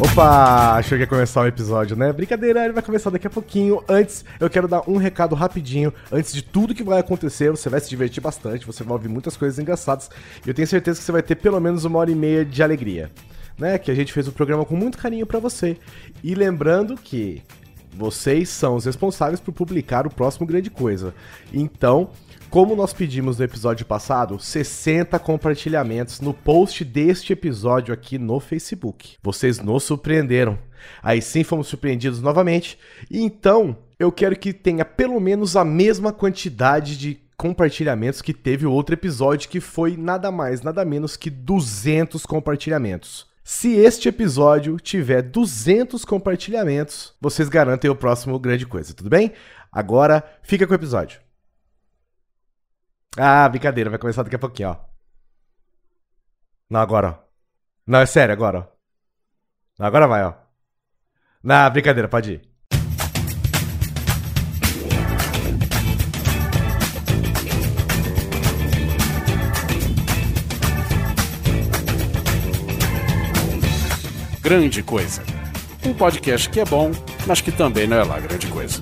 Opa, achou que ia começar o episódio, né? Brincadeira, ele vai começar daqui a pouquinho. Antes, eu quero dar um recado rapidinho. Antes de tudo que vai acontecer, você vai se divertir bastante, você vai ouvir muitas coisas engraçadas. E eu tenho certeza que você vai ter pelo menos uma hora e meia de alegria. Né? Que a gente fez o programa com muito carinho para você. E lembrando que vocês são os responsáveis por publicar o próximo Grande Coisa. Então, como nós pedimos no episódio passado, 60 compartilhamentos no post deste episódio aqui no Facebook. Vocês nos surpreenderam. Aí sim fomos surpreendidos novamente. Então, eu quero que tenha pelo menos a mesma quantidade de compartilhamentos que teve o outro episódio, que foi nada mais, nada menos que 200 compartilhamentos. Se este episódio tiver 200 compartilhamentos, vocês garantem o próximo grande coisa, tudo bem? Agora, fica com o episódio. Ah, brincadeira, vai começar daqui a pouquinho, ó. Não, agora, ó. Não, é sério, agora, ó. Não, agora vai, ó. Não, brincadeira, pode ir. Grande Coisa. Um podcast que é bom, mas que também não é lá grande coisa.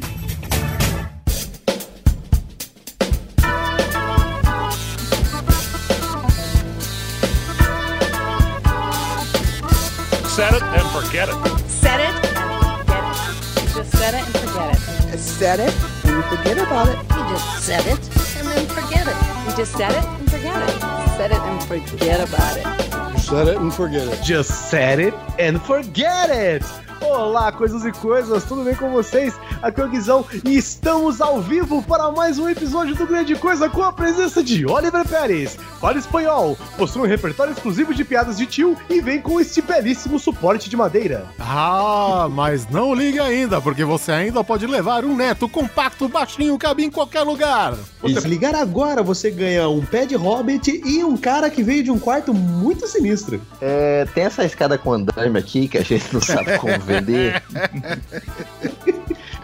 Set it and forget it. Set it and forget it. Just set it and forget it. Set it and forget about it. You just set it and then forget it. You just set it and forget it. Set it and forget about it. Set it and forget it. Just set it and forget it! Olá, coisas e coisas, tudo bem com vocês? Aqui é o Guizão e estamos ao vivo para mais um episódio do Grande Coisa com a presença de Oliver Pérez. Fala espanhol, possui um repertório exclusivo de piadas de tio e vem com este belíssimo suporte de madeira. Ah, mas não ligue ainda, porque você ainda pode levar um neto compacto, baixinho, cabe em qualquer lugar. E se ligar agora, você ganha um pé de hobbit e um cara que veio de um quarto muito sinistro. É, tem essa escada com andaime aqui que a gente não sabe como vender.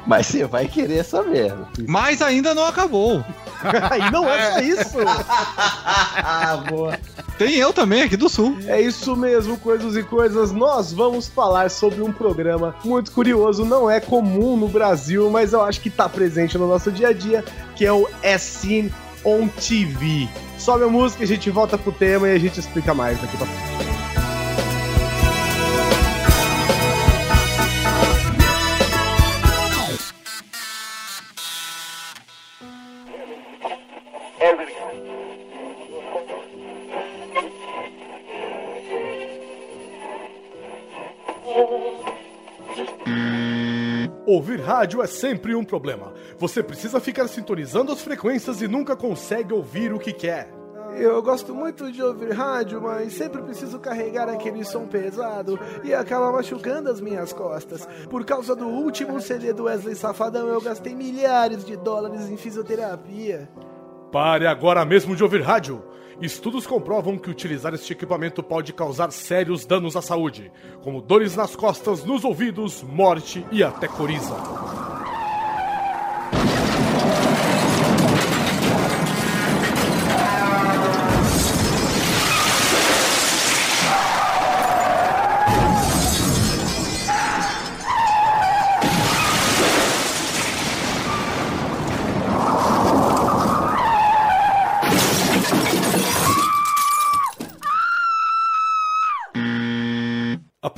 Mas você vai querer saber. Mas ainda não acabou. e não é só isso. Ah, boa. Tem eu também aqui do sul. É isso mesmo, coisas e coisas. Nós vamos falar sobre um programa muito curioso, não é comum no Brasil, mas eu acho que tá presente no nosso dia a dia, que é o SN on TV. Sobe a música, a gente volta pro tema e a gente explica mais daqui pra frente. Ouvir rádio é sempre um problema. Você precisa ficar sintonizando as frequências e nunca consegue ouvir o que quer. Eu gosto muito de ouvir rádio, mas sempre preciso carregar aquele som pesado e acaba machucando as minhas costas. Por causa do último CD do Wesley Safadão, eu gastei milhares de dólares em fisioterapia. Pare agora mesmo de ouvir rádio. Estudos comprovam que utilizar este equipamento pode causar sérios danos à saúde, como dores nas costas, nos ouvidos, morte e até coriza.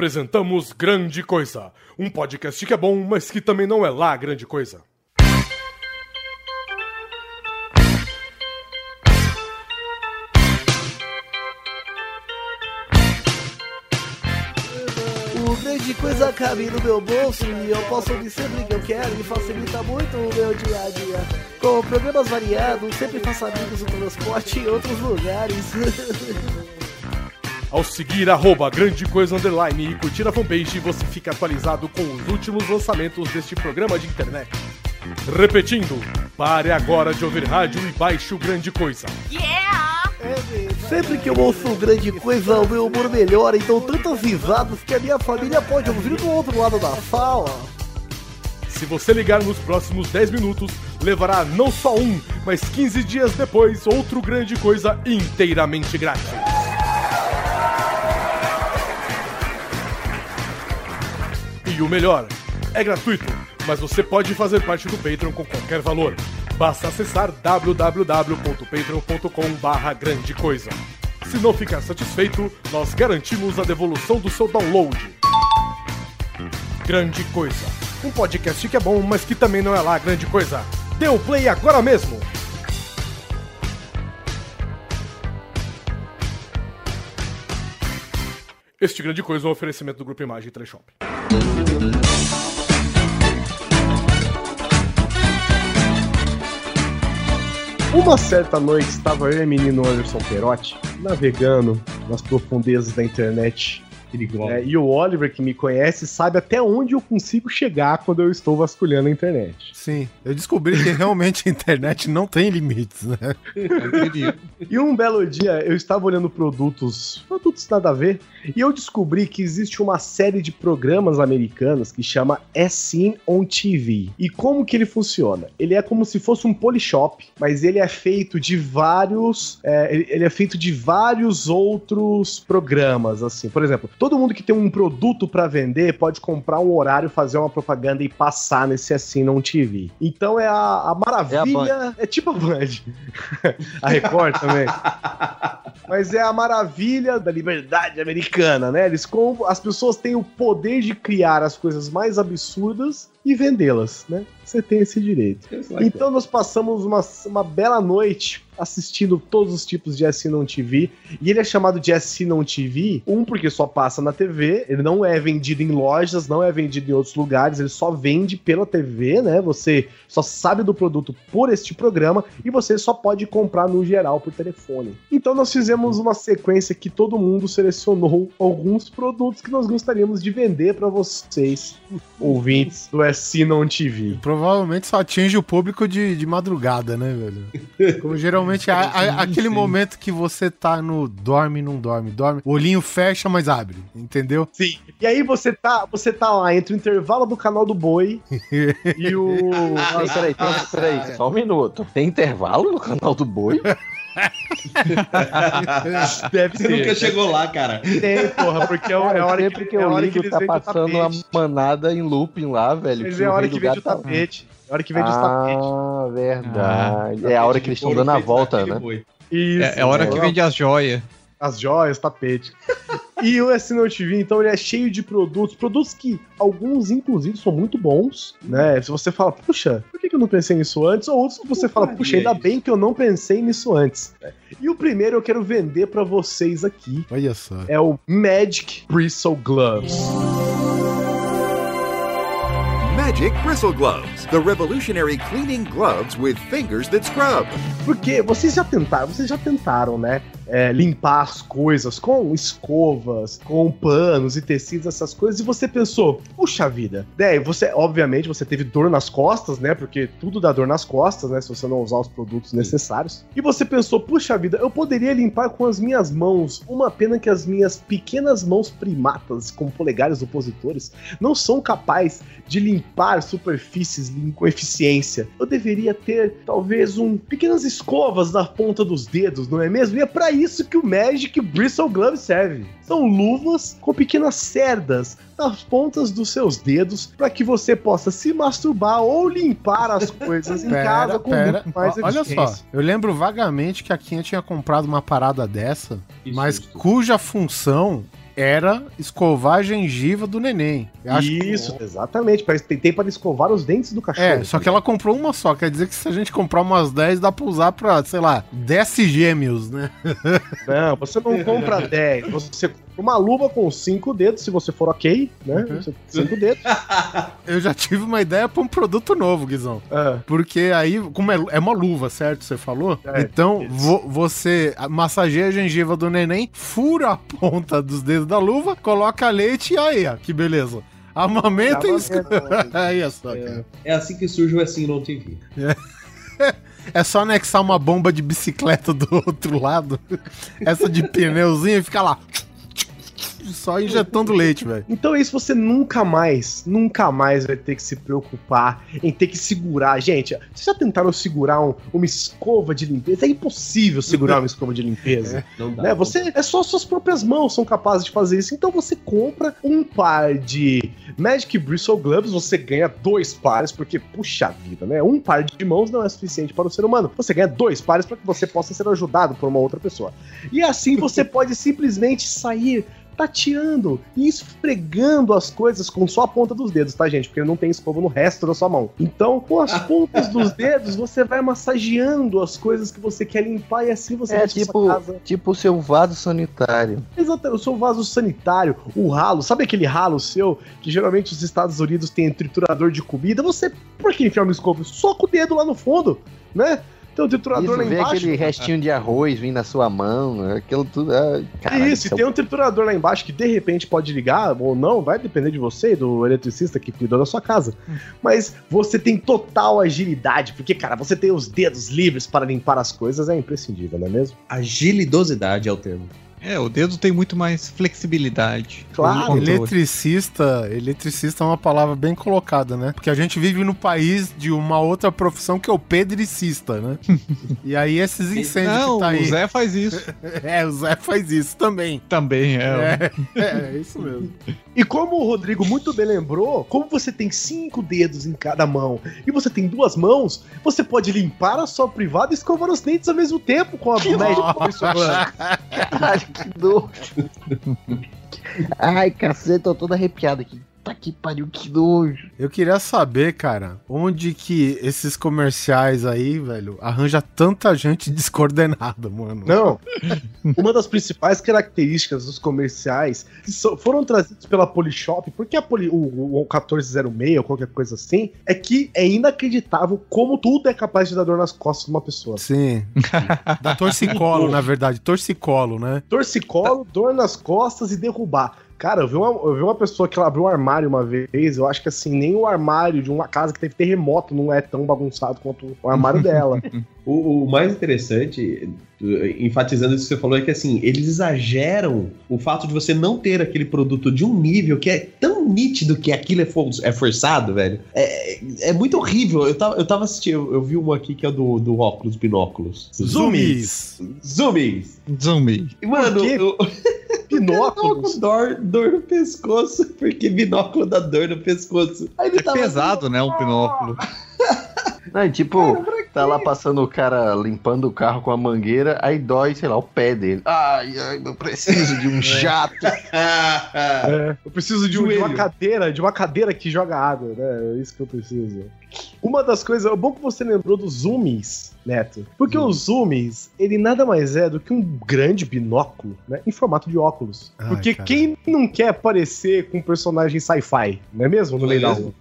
Apresentamos Grande Coisa, um podcast que é bom, mas que também não é lá grande coisa. O grande coisa cabe no meu bolso e eu posso ouvir sempre que eu quero e facilita muito o meu dia a dia. Com programas variados, sempre faço amigos no transporte em outros lugares. Ao seguir arroba grande coisa underline e curtir a fanpage, você fica atualizado com os últimos lançamentos deste programa de internet. Repetindo, pare agora de ouvir rádio e baixe o Grande Coisa. Sempre que eu ouço um grande coisa, o meu humor melhora, então tantas risadas que a minha família pode ouvir do outro lado da sala. Se você ligar nos próximos 10 minutos, levará não só um, mas 15 dias depois outro Grande Coisa inteiramente grátis. E o melhor, é gratuito, mas você pode fazer parte do Patreon com qualquer valor. Basta acessar www.patreon.com grande coisa. Se não ficar satisfeito, nós garantimos a devolução do seu download. Grande Coisa. Um podcast que é bom, mas que também não é lá grande coisa. Dê o play agora mesmo! Este Grande Coisa é um oferecimento do Grupo Imagem Teleshop. Uma certa noite estava eu e o menino Anderson Perotti navegando nas profundezas da internet. É, e o Oliver, que me conhece, sabe até onde eu consigo chegar quando eu estou vasculhando a internet. Sim, eu descobri que realmente a internet não tem limites, né? E um belo dia eu estava olhando produtos, produtos nada a ver, e eu descobri que existe uma série de programas americanos que chama Scene on TV. E como que ele funciona? Ele é como se fosse um polishop, mas ele é feito de vários, é, ele é feito de vários outros programas, assim. Por exemplo, todo mundo que tem um produto para vender pode comprar um horário, fazer uma propaganda e passar nesse Scene on TV. Então é a, a maravilha, é, tipo a Band. a Record também. Mas é a maravilha da liberdade americana, né? Eles compram, as pessoas têm o poder de criar as coisas mais absurdas e vendê-las, né? Você tem esse direito. Então nós passamos uma, uma bela noite assistindo todos os tipos de Assinon TV. E ele é chamado de Assinon TV, um porque só passa na TV, ele não é vendido em lojas, não é vendido em outros lugares, ele só vende pela TV, né? Você só sabe do produto por este programa e você só pode comprar no geral por telefone. Então nós fizemos uma sequência que todo mundo selecionou alguns produtos que nós gostaríamos de vender para vocês, ouvintes do Assinon TV. Provavelmente só atinge o público de, de madrugada, né, velho? Como geralmente a- a- aquele momento que você tá no dorme, não dorme, dorme, o olhinho fecha, mas abre, entendeu? Sim. E aí você tá, você tá lá entre o intervalo do canal do boi e o. Peraí, peraí, peraí, peraí, só um minuto. Tem intervalo no canal do boi? Deve Você nunca chegou lá, cara. Tem, porra, porque é, Cara, a hora sempre que, que é a eu hora que ligo, eles tá passando uma tapete. manada em looping lá, velho. Que é a hora que do vende o tá- tapete. É a hora que vende os tapetes. Ah, verdade. é a hora que eles estão dando a volta, né? Isso, É, é a hora que vende as joias. as joias, tapete. E o SNL TV, então, ele é cheio de produtos, produtos que alguns, inclusive, são muito bons, né? Se você fala, puxa, por que eu não pensei nisso antes? Ou outros que você fala, puxa, ainda bem que eu não pensei nisso antes. E o primeiro eu quero vender pra vocês aqui. Olha só. É o Magic Bristle Gloves. Magic Bristle Gloves, the revolutionary cleaning gloves with fingers that scrub. Porque vocês já tentaram, vocês já tentaram, né? É, limpar as coisas com escovas, com panos e tecidos, essas coisas, e você pensou, puxa vida. Daí você, obviamente, você teve dor nas costas, né? Porque tudo dá dor nas costas, né? Se você não usar os produtos necessários. E você pensou, puxa vida, eu poderia limpar com as minhas mãos. Uma pena que as minhas pequenas mãos primatas, com polegares opositores, não são capazes de limpar superfícies com eficiência. Eu deveria ter, talvez, um pequenas escovas na ponta dos dedos, não é mesmo? E é pra isso que o Magic Bristle Glove serve. São luvas com pequenas cerdas nas pontas dos seus dedos para que você possa se masturbar ou limpar as coisas em casa com muito mais Olha só, eu lembro vagamente que a Kinha tinha comprado uma parada dessa, mas cuja função era escovar a gengiva do neném. Acho que- Isso, exatamente. Tem para escovar os dentes do cachorro. É, só que ela comprou uma só. Quer dizer que se a gente comprar umas 10, dá pra usar pra, sei lá, 10 gêmeos, né? Não, você não compra 10. Você uma luva com 5 dedos, se você for ok, né? Uhum. 5 dedos. Eu já tive uma ideia pra um produto novo, Guizão. Ah. Porque aí, como é, é uma luva, certo? Você falou? É, então, vo- você massageia a gengiva do neném, fura a ponta dos dedos da luva, coloca leite e aí, ó, que beleza. Amamenta e esco- Aí, ó só, cara. É assim que surge o Assim No TV. É só anexar uma bomba de bicicleta do outro lado, essa de pneuzinho e fica lá. Só injetando leite, velho. Então é isso, você nunca mais, nunca mais vai ter que se preocupar em ter que segurar. Gente, vocês já tentaram segurar um- uma escova de limpeza? É impossível segurar uma escova de limpeza. Não dá. né? Você é só suas próprias mãos são capazes de fazer isso. Então você compra um par de Magic Bristle Gloves, você ganha dois pares, porque puxa vida, né? Um par de mãos não é suficiente para o ser humano. Você ganha dois pares para que você possa ser ajudado por uma outra pessoa. E assim você pode simplesmente sair tateando e esfregando as coisas com só a ponta dos dedos, tá, gente? Porque não tem escova no resto da sua mão. Então, com as pontas dos dedos, você vai massageando as coisas que você quer limpar e assim você É tipo, sua casa tipo o seu vaso sanitário. Exatamente, o seu vaso sanitário, o ralo, sabe aquele ralo seu que geralmente os Estados Unidos têm triturador de comida? Você, por que enfiar uma escova? Soca o dedo lá no fundo, né? Tem um triturador Isso, lá vê embaixo. aquele restinho de arroz vindo na sua mão, aquilo tudo. Ah, caralho, Isso, e isso é tem um triturador lá embaixo que de repente pode ligar ou não, vai depender de você e do eletricista que cuidou da sua casa. Mas você tem total agilidade, porque, cara, você tem os dedos livres para limpar as coisas, é imprescindível, não é mesmo? Agilidosidade é o termo. É, o dedo tem muito mais flexibilidade. Claro. Eletricista, eletricista é uma palavra bem colocada, né? Porque a gente vive no país de uma outra profissão que é o pedricista, né? e aí esses incêndios Não, que tá aí. o Zé faz isso. É, o Zé faz isso também. Também é. É, é, é isso mesmo. E como o Rodrigo muito bem lembrou, como você tem cinco dedos em cada mão e você tem duas mãos, você pode limpar a sua privada e escovar os dentes ao mesmo tempo com a Glove. Caralho, que nojo. Ai, cacete, tô todo arrepiado aqui. Tá que pariu, que nojo. Eu queria saber, cara, onde que esses comerciais aí, velho, arranja tanta gente descoordenada, mano. Não. Uma das principais características dos comerciais que so- foram trazidos pela Polishop, porque a Poli, o, o 1406 ou qualquer coisa assim, é que é inacreditável como tudo é capaz de dar dor nas costas de uma pessoa. Sim. Da torcicolo, na verdade. Torcicolo, né? Torcicolo, dor nas costas e derrubar. Cara, eu vi, uma, eu vi uma pessoa que ela abriu um armário uma vez, eu acho que assim, nem o armário de uma casa que teve terremoto não é tão bagunçado quanto o armário dela. O, o mais interessante, enfatizando isso que você falou, é que assim, eles exageram o fato de você não ter aquele produto de um nível que é tão nítido que aquilo é, for- é forçado, velho. É, é muito horrível. Eu tava, eu tava assistindo, eu, eu vi uma aqui que é do, do óculos, binóculos. Zoomies. Zoomies. Zumbi. E, Mano, com Binóculos. dor, dor no pescoço, porque binóculo dá dor no pescoço. Aí ele É tava pesado, né? Um binóculo. Não, é tipo, tá lá passando o cara limpando o carro com a mangueira, aí dói, sei lá, o pé dele. Ai, ai, eu preciso de um jato. É, eu preciso de, um- de uma cadeira, de uma cadeira que joga água, né? É isso que eu preciso. Uma das coisas, é bom que você lembrou dos zoomies, Neto. Porque o zoomies, ele nada mais é do que um grande binóculo, né? Em formato de óculos. Ai, Porque cara. quem não quer aparecer com um personagem sci-fi, não é mesmo? No meio da rua.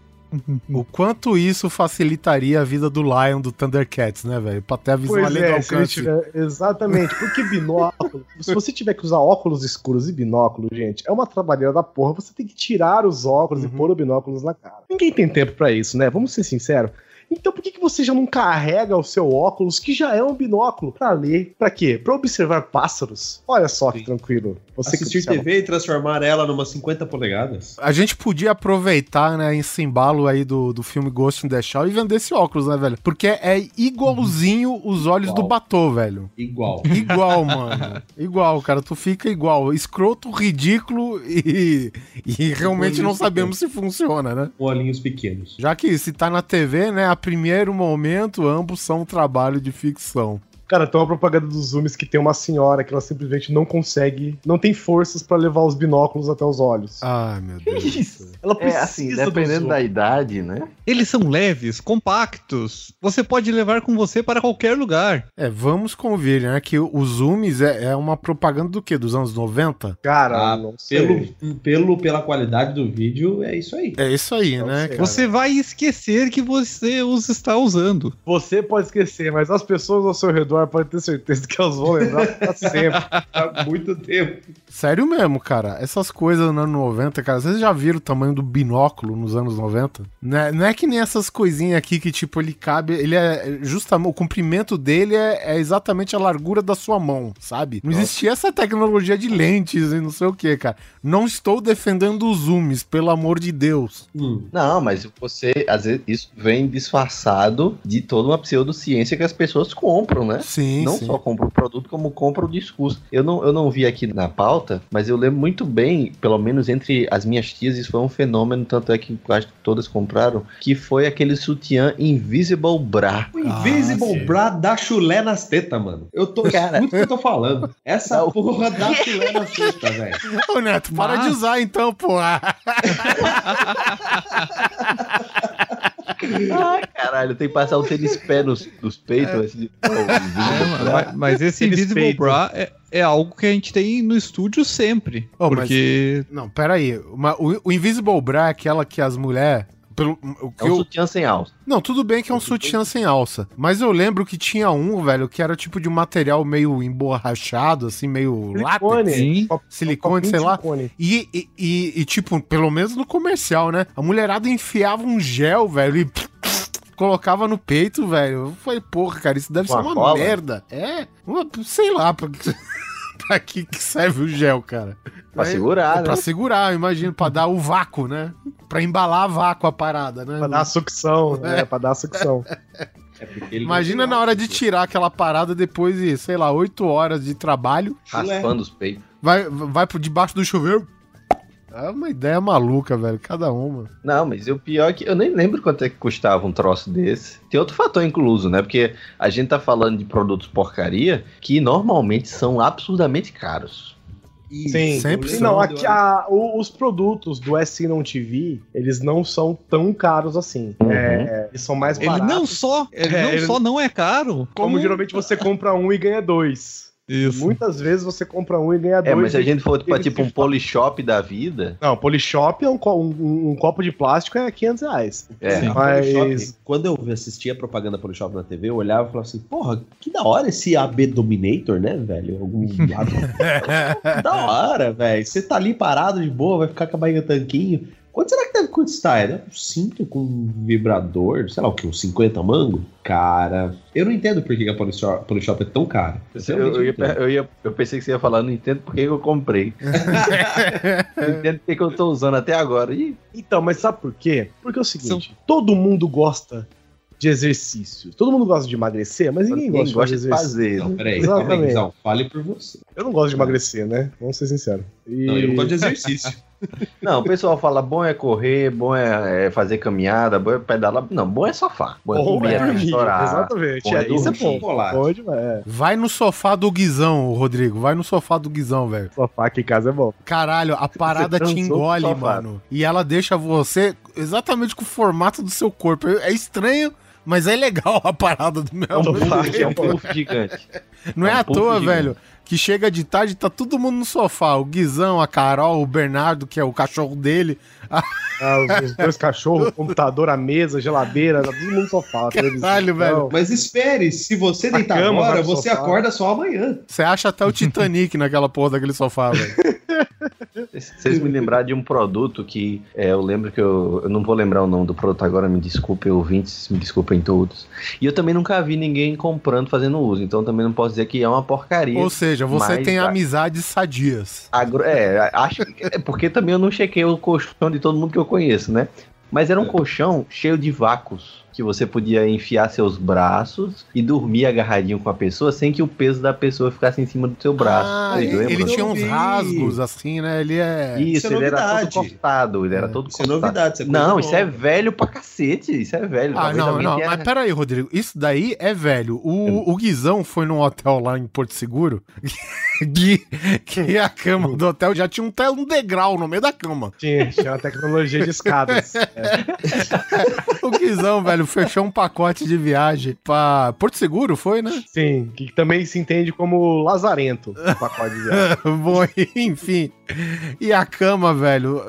O quanto isso facilitaria a vida do Lion do Thundercats, né, velho? Pra ter a visão Pois além do é, ele alcance. tiver, exatamente, porque binóculo, se você tiver que usar óculos escuros e binóculo, gente, é uma trabalheira da porra, você tem que tirar os óculos Uhum. e pôr o binóculos na cara. Ninguém tem tempo pra isso, né? Vamos ser sinceros. Então por que, que você já não carrega o seu óculos, que já é um binóculo, pra ler? Pra quê? Pra observar pássaros? Olha só que tranquilo. Você que Assistir TV e transformar ela numa 50 polegadas. A gente podia aproveitar, né, esse embalo aí do, do filme Ghost in the Shell e vender esse óculos, né, velho? Porque é igualzinho os olhos Igual. do Batô, velho. Igual. Igual, mano. Igual, cara. Tu fica igual. Escroto, ridículo e, e realmente não sabemos se funciona, né? Com olhinhos pequenos. Já que se tá na TV, né, a primeiro momento, ambos são um trabalho de ficção. Cara, tem uma propaganda dos zooms que tem uma senhora que ela simplesmente não consegue, não tem forças pra levar os binóculos até os olhos. Ai, meu Deus. céu. Ela É precisa assim, do dependendo zoom. da idade, né? Eles são leves, compactos. Você pode levar com você para qualquer lugar. É, vamos convir, né, que o Zoomies é, é uma propaganda do quê? Dos anos 90? Cara, Ah, não sei. Pelo, pelo, pela qualidade do vídeo, é isso aí. É isso aí, Não né, sei. Você vai esquecer que você os está usando. Você pode esquecer, mas as pessoas ao seu redor Eduardo pode ter certeza que elas vão lembrar pra sempre. Há muito tempo. Sério mesmo, cara. Essas coisas nos anos 90, cara, vocês já viram o tamanho do binóculo nos anos 90? Não é, não é que nem essas coisinhas aqui que, tipo, ele cabe. Ele é justamente. O comprimento dele é, é exatamente a largura da sua mão, sabe? Não existia essa tecnologia de lentes e não sei o que, cara. Não estou defendendo os zooms, pelo amor de Deus. Não, mas você, às vezes, isso vem disfarçado de toda uma pseudociência que as pessoas compram, né? Sim, não sim. só compram o produto, como compram o discurso. Eu não, eu não vi aqui na pauta, mas eu lembro muito bem, pelo menos entre as minhas tias, isso foi um fenômeno, tanto é que acho que todas compraram, que foi aquele sutiã Invisible Bra. O Invisible sim. Bra dá chulé nas tetas, mano. Eu tô. Cara. Escuta o que eu tô falando. Essa Não. porra dá chulé nas tetas, velho. Ô, Neto, para de usar então, pô. Ai, caralho, tem que passar o tênis pé nos, nos peitos. assim, É, Invisible Bra. mas, mas esse Eles Invisible. Bra é, é algo que a gente tem no estúdio sempre. Oh, mas- porque Não, peraí. Uma, o, o Invisible Bra é aquela que as mulheres. Pelo, o que É um eu- sutiã sem alça. Não, tudo bem que é um sutiã sem alça. Mas eu lembro que tinha um, velho, que era tipo de um material meio emborrachado, assim, meio látex. Sim. Cop- Silicone, copinho sei lá. silicone. E, e, e- e, tipo, pelo menos no comercial, né? A mulherada enfiava um gel, velho, e colocava no peito, velho. Eu falei, porra, cara, isso deve Com ser uma cola? merda. É, uma- sei lá, pra, que- pra que serve o gel, cara. Pra Aí- segurar, é né? Pra segurar, eu imagino, pra dar o vácuo, né? Pra embalar a vácuo a parada, né? Pra dar a sucção, né? Pra dar a sucção. É Imagina na hora de tirar aquela parada depois de, sei lá, oito horas de trabalho, Raspando os peitos. vai, vai por debaixo do chuveiro. É uma ideia maluca, velho. Cada uma. Não, mas o pior é que eu nem lembro quanto é que custava um troço desse. Tem outro fator incluso, né? Porque a gente tá falando de produtos porcaria que normalmente são absurdamente caros. Sim, Sempre Sim, são. não, aqui, a- o- os produtos do SC não TV, eles não são tão caros assim. Uhum. É, eles são mais ele baratos. não só, ele É, não ele- só não é caro, Como como, geralmente você compra um e ganha dois. Isso. Muitas vezes você compra um e ganha É, dois. mas se a gente for pra tipo um polishop da vida, Não, Polishop é um, um- um copo de plástico é 500 reais. é. Sim. Mas- Polishop, quando eu assistia a propaganda Polishop na TV, eu olhava e falava assim, porra, que da hora esse AB Dominator, né, velho? Algum lado. da hora, velho. Você tá ali parado de boa, vai ficar com a barriga tanquinho. Quanto será que deve custar? É um cinto com vibrador, sei lá o que, uns 50 mango? Cara, eu não entendo por que a Polishop, Polishop é tão cara. Eu, eu, ia, eu, ia- eu pensei que você ia falar, não entendo por que eu comprei. não entendo por que eu tô usando até agora. Ih, Então, mas sabe por quê? Porque é o seguinte, todo mundo gosta de exercício. Todo mundo gosta de emagrecer, mas ninguém, ninguém gosta, gosta de de exercício. fazer. Não, peraí, calma aí, Exatamente. Guizão, fale por você. Eu não gosto de emagrecer, né? Vamos ser sinceros. E... Não, eu não gosto de exercício. Não, o pessoal fala, bom é correr, bom é, é fazer caminhada, bom é pedalar. Não, bom é sofá. Bom é comer é dormir, estourar. Exatamente. Bom é É, isso é bom. Chocolate. É. Vai no sofá do Guizão, Rodrigo. Vai no sofá do Guizão, velho. Sofá aqui em casa é bom. Caralho, a parada te engole, mano. E ela deixa você exatamente com o formato do seu corpo. É estranho, mas é legal a parada do meu É um. Puff, é um puff gigante. Não é, é um à toa, gigante. velho, que chega de tarde e tá todo mundo no sofá. O Guizão, a Carol, o Bernardo, que é o cachorro dele. Ah, os, dois cachorros, computador, a mesa, geladeira, tá todo mundo no sofá. televisão. Caralho, velho. Mas espere, se você deitar cama agora, você sofá. acorda só amanhã. Você acha até o Titanic naquela porra daquele sofá, velho. Vocês me lembraram de um produto que é, eu lembro que eu, eu não vou lembrar o nome do produto agora, me desculpem, ouvintes, me desculpem todos. E eu também nunca vi ninguém comprando, fazendo uso, então também não posso dizer que é uma porcaria. Ou seja, você tem a- amizades sadias. Agro- é, acho que. É porque também eu não chequei o colchão de todo mundo que eu conheço, né? Mas era um colchão cheio de vácuos. Que você podia enfiar seus braços e dormir agarradinho com a pessoa sem que o peso da pessoa ficasse em cima do seu braço. Ah, ele, tinha uns rasgos assim, né? Ele é. Isso, Isso é ele era todo novidade. cortado, ele era todo Isso é cortado. novidade, isso é não, isso é nova. velho pra cacete, isso é velho. Ah, não, não, tenha- mas peraí, Rodrigo. Isso daí é velho. O, o Guizão foi num hotel lá em Porto Seguro que, que a cama do hotel já tinha um, te- um degrau no meio da cama. Tinha, tinha uma tecnologia de escadas. É. O Guizão, velho, fechou um pacote de viagem pra Porto Seguro, foi, né? Sim, que também se entende como lazarento, o pacote de viagem. Bom, enfim. E a cama, velho,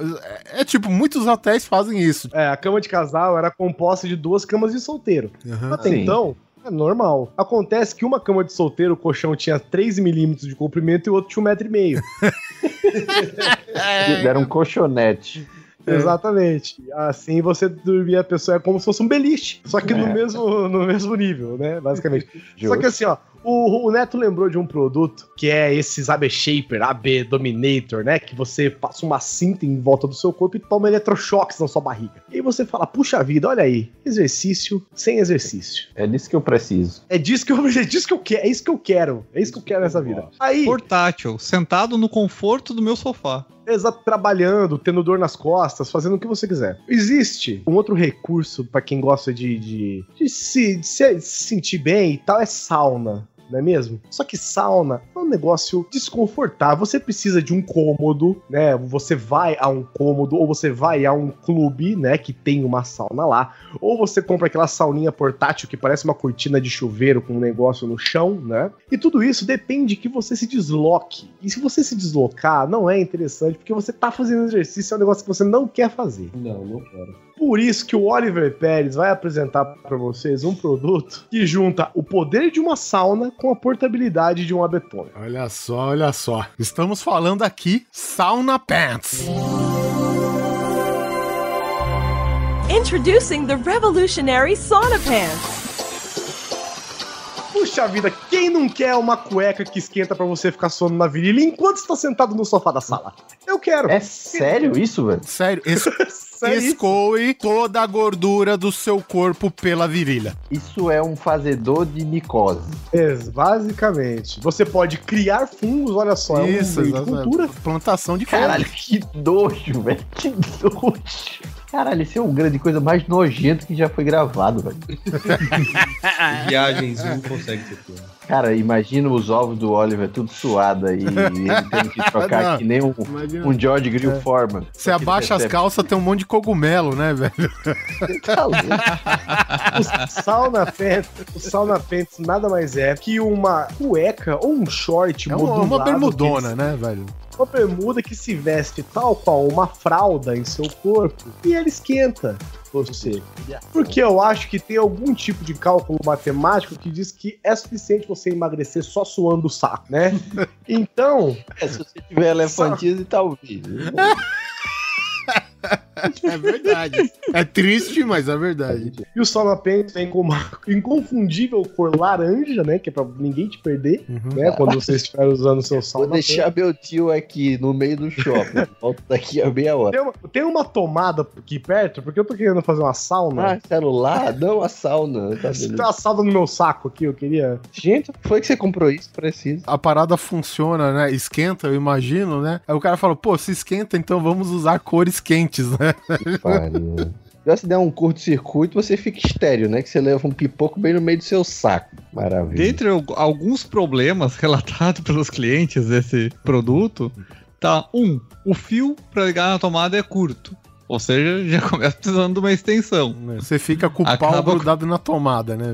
é é tipo, muitos hotéis fazem isso. É, a cama de casal era composta de duas camas de solteiro. Aham. Até Sim. então, É normal. Acontece que uma cama de solteiro, o colchão tinha 3 milímetros de comprimento e o outro tinha um metro e meio. Era um colchonete. Exatamente. Assim você dormia a pessoa é como se fosse um beliche. Só que no, É. mesmo, no mesmo nível, né? Basicamente. Só que assim, ó, o, o Neto lembrou de um produto que é esses AB Shaper, AB Dominator, né? Que você passa uma cinta em volta do seu corpo e toma eletrochoques na sua barriga. E aí você fala, puxa vida, olha aí, exercício sem exercício. É disso que eu preciso. É disso que eu, é disso que eu quero, é isso que eu quero, é isso que eu quero nessa vida. Aí, Portátil, sentado no conforto do meu sofá. Exato, trabalhando, tendo dor nas costas, fazendo o que você quiser. Existe um outro recurso pra quem gosta de, de, de se, de se sentir bem e tal, é sauna. Não é mesmo? Só que sauna é um negócio desconfortável. Você precisa de um cômodo, né? Você vai a um cômodo, ou você vai a um clube, né? Que tem uma sauna lá. Ou você compra aquela sauninha portátil que parece uma cortina de chuveiro com um negócio no chão, né? E tudo isso depende que você se desloque. E se você se deslocar, não é interessante, porque você tá fazendo exercício, é um negócio que você não quer fazer. Não, não quero. Por isso que o Oliver Pérez vai apresentar para vocês um produto que junta o poder de uma sauna com a portabilidade de um abetômetro. Olha só, olha só. Estamos falando aqui Sauna Pants. Introducing the revolutionary sauna pants. Puxa vida, quem não quer uma cueca que esquenta pra você ficar sono na virilha enquanto está sentado no sofá da sala? Eu quero. É sério isso, velho? Sério, es Sério isso? escoe toda a gordura do seu corpo pela virilha. Isso é um fazedor de micose. É, basicamente. Você pode criar fungos, olha só, é Isso, um de cultura. Plantação de Caralho, fungos. que nojo, velho. Que nojo. Caralho, isso é uma grande coisa mais nojenta que já foi gravado, velho. Viagens não consegue ser tudo. Cara, imagina os ovos do Oliver tudo suado aí, e ele tendo que trocar Não, que nem um, imagina. um George Grill Foreman. Você abaixa as calças, tem um monte de cogumelo, né, velho? Tá louco. O sauna pants, o sauna pants nada mais é que uma cueca ou um short É uma, uma bermudona, né, velho? Uma bermuda que se veste tal qual uma fralda em seu corpo e ela esquenta você. Porque eu acho que tem algum tipo de cálculo matemático que diz que é suficiente você emagrecer só suando o saco, né? Então, É, se você tiver elefantismo, talvez. É verdade. É triste, mas é verdade. e o sauna pants vem com uma inconfundível cor laranja, né? Que é pra ninguém te perder, Uhum. né? Quando você estiver usando o seu Vou sauna deixar meu tio aqui no meio do shopping. Volto daqui a meia hora. Tem uma, tem uma tomada aqui perto, porque eu tô querendo fazer uma sauna. Ah, celular? Não, a sauna. Tá Tem beleza. uma sauna no meu saco aqui, eu queria. Gente, foi que você comprou isso? Preciso. A parada funciona, né? Esquenta, eu imagino, né? Aí o cara fala, pô, se esquenta, então vamos usar cores quentes, né? Pariu. Já se der um curto-circuito, você fica estéreo, né? Que você leva um pipoco bem no meio do seu saco. Maravilha. Dentre al- alguns problemas relatados pelos clientes desse produto, tá um, o fio para ligar na tomada é curto. Ou seja, já começa precisando de uma extensão. Você fica com o pau Acaba com- grudado na tomada, né?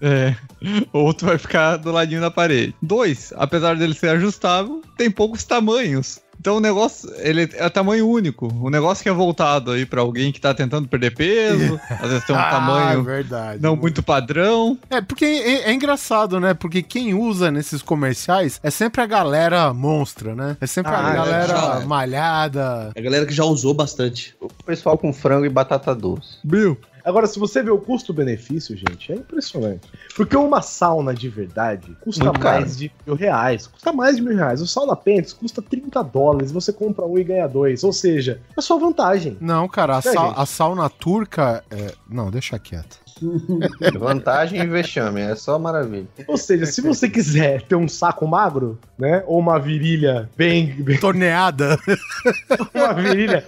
É. Outro vai ficar do ladinho da parede. Dois, apesar dele ser ajustável, tem poucos tamanhos. Então o negócio, ele é tamanho único. O negócio que é voltado aí pra alguém que tá tentando perder peso, às vezes tem um Ah, tamanho verdade. não muito padrão. É, porque é, é engraçado, né? Porque quem usa nesses comerciais é sempre a galera monstra, né? É sempre Ah, a é, galera já é. malhada. A galera que já usou bastante. O pessoal com frango e batata doce. Bill. Agora, se você vê o custo-benefício, gente, é impressionante. Porque uma sauna de verdade custa Muito caro. mais de mil reais. Custa mais de mil reais. O sauna pants custa 30 dólares. Você compra um e ganha dois. Ou seja, é só vantagem. Não, cara, a, É, sa- gente. a sauna turca. é- Não, deixa quieto. Vantagem e vexame, é só maravilha. Ou seja, se você quiser ter um saco magro, né? Ou uma virilha bem. bem Torneada. uma virilha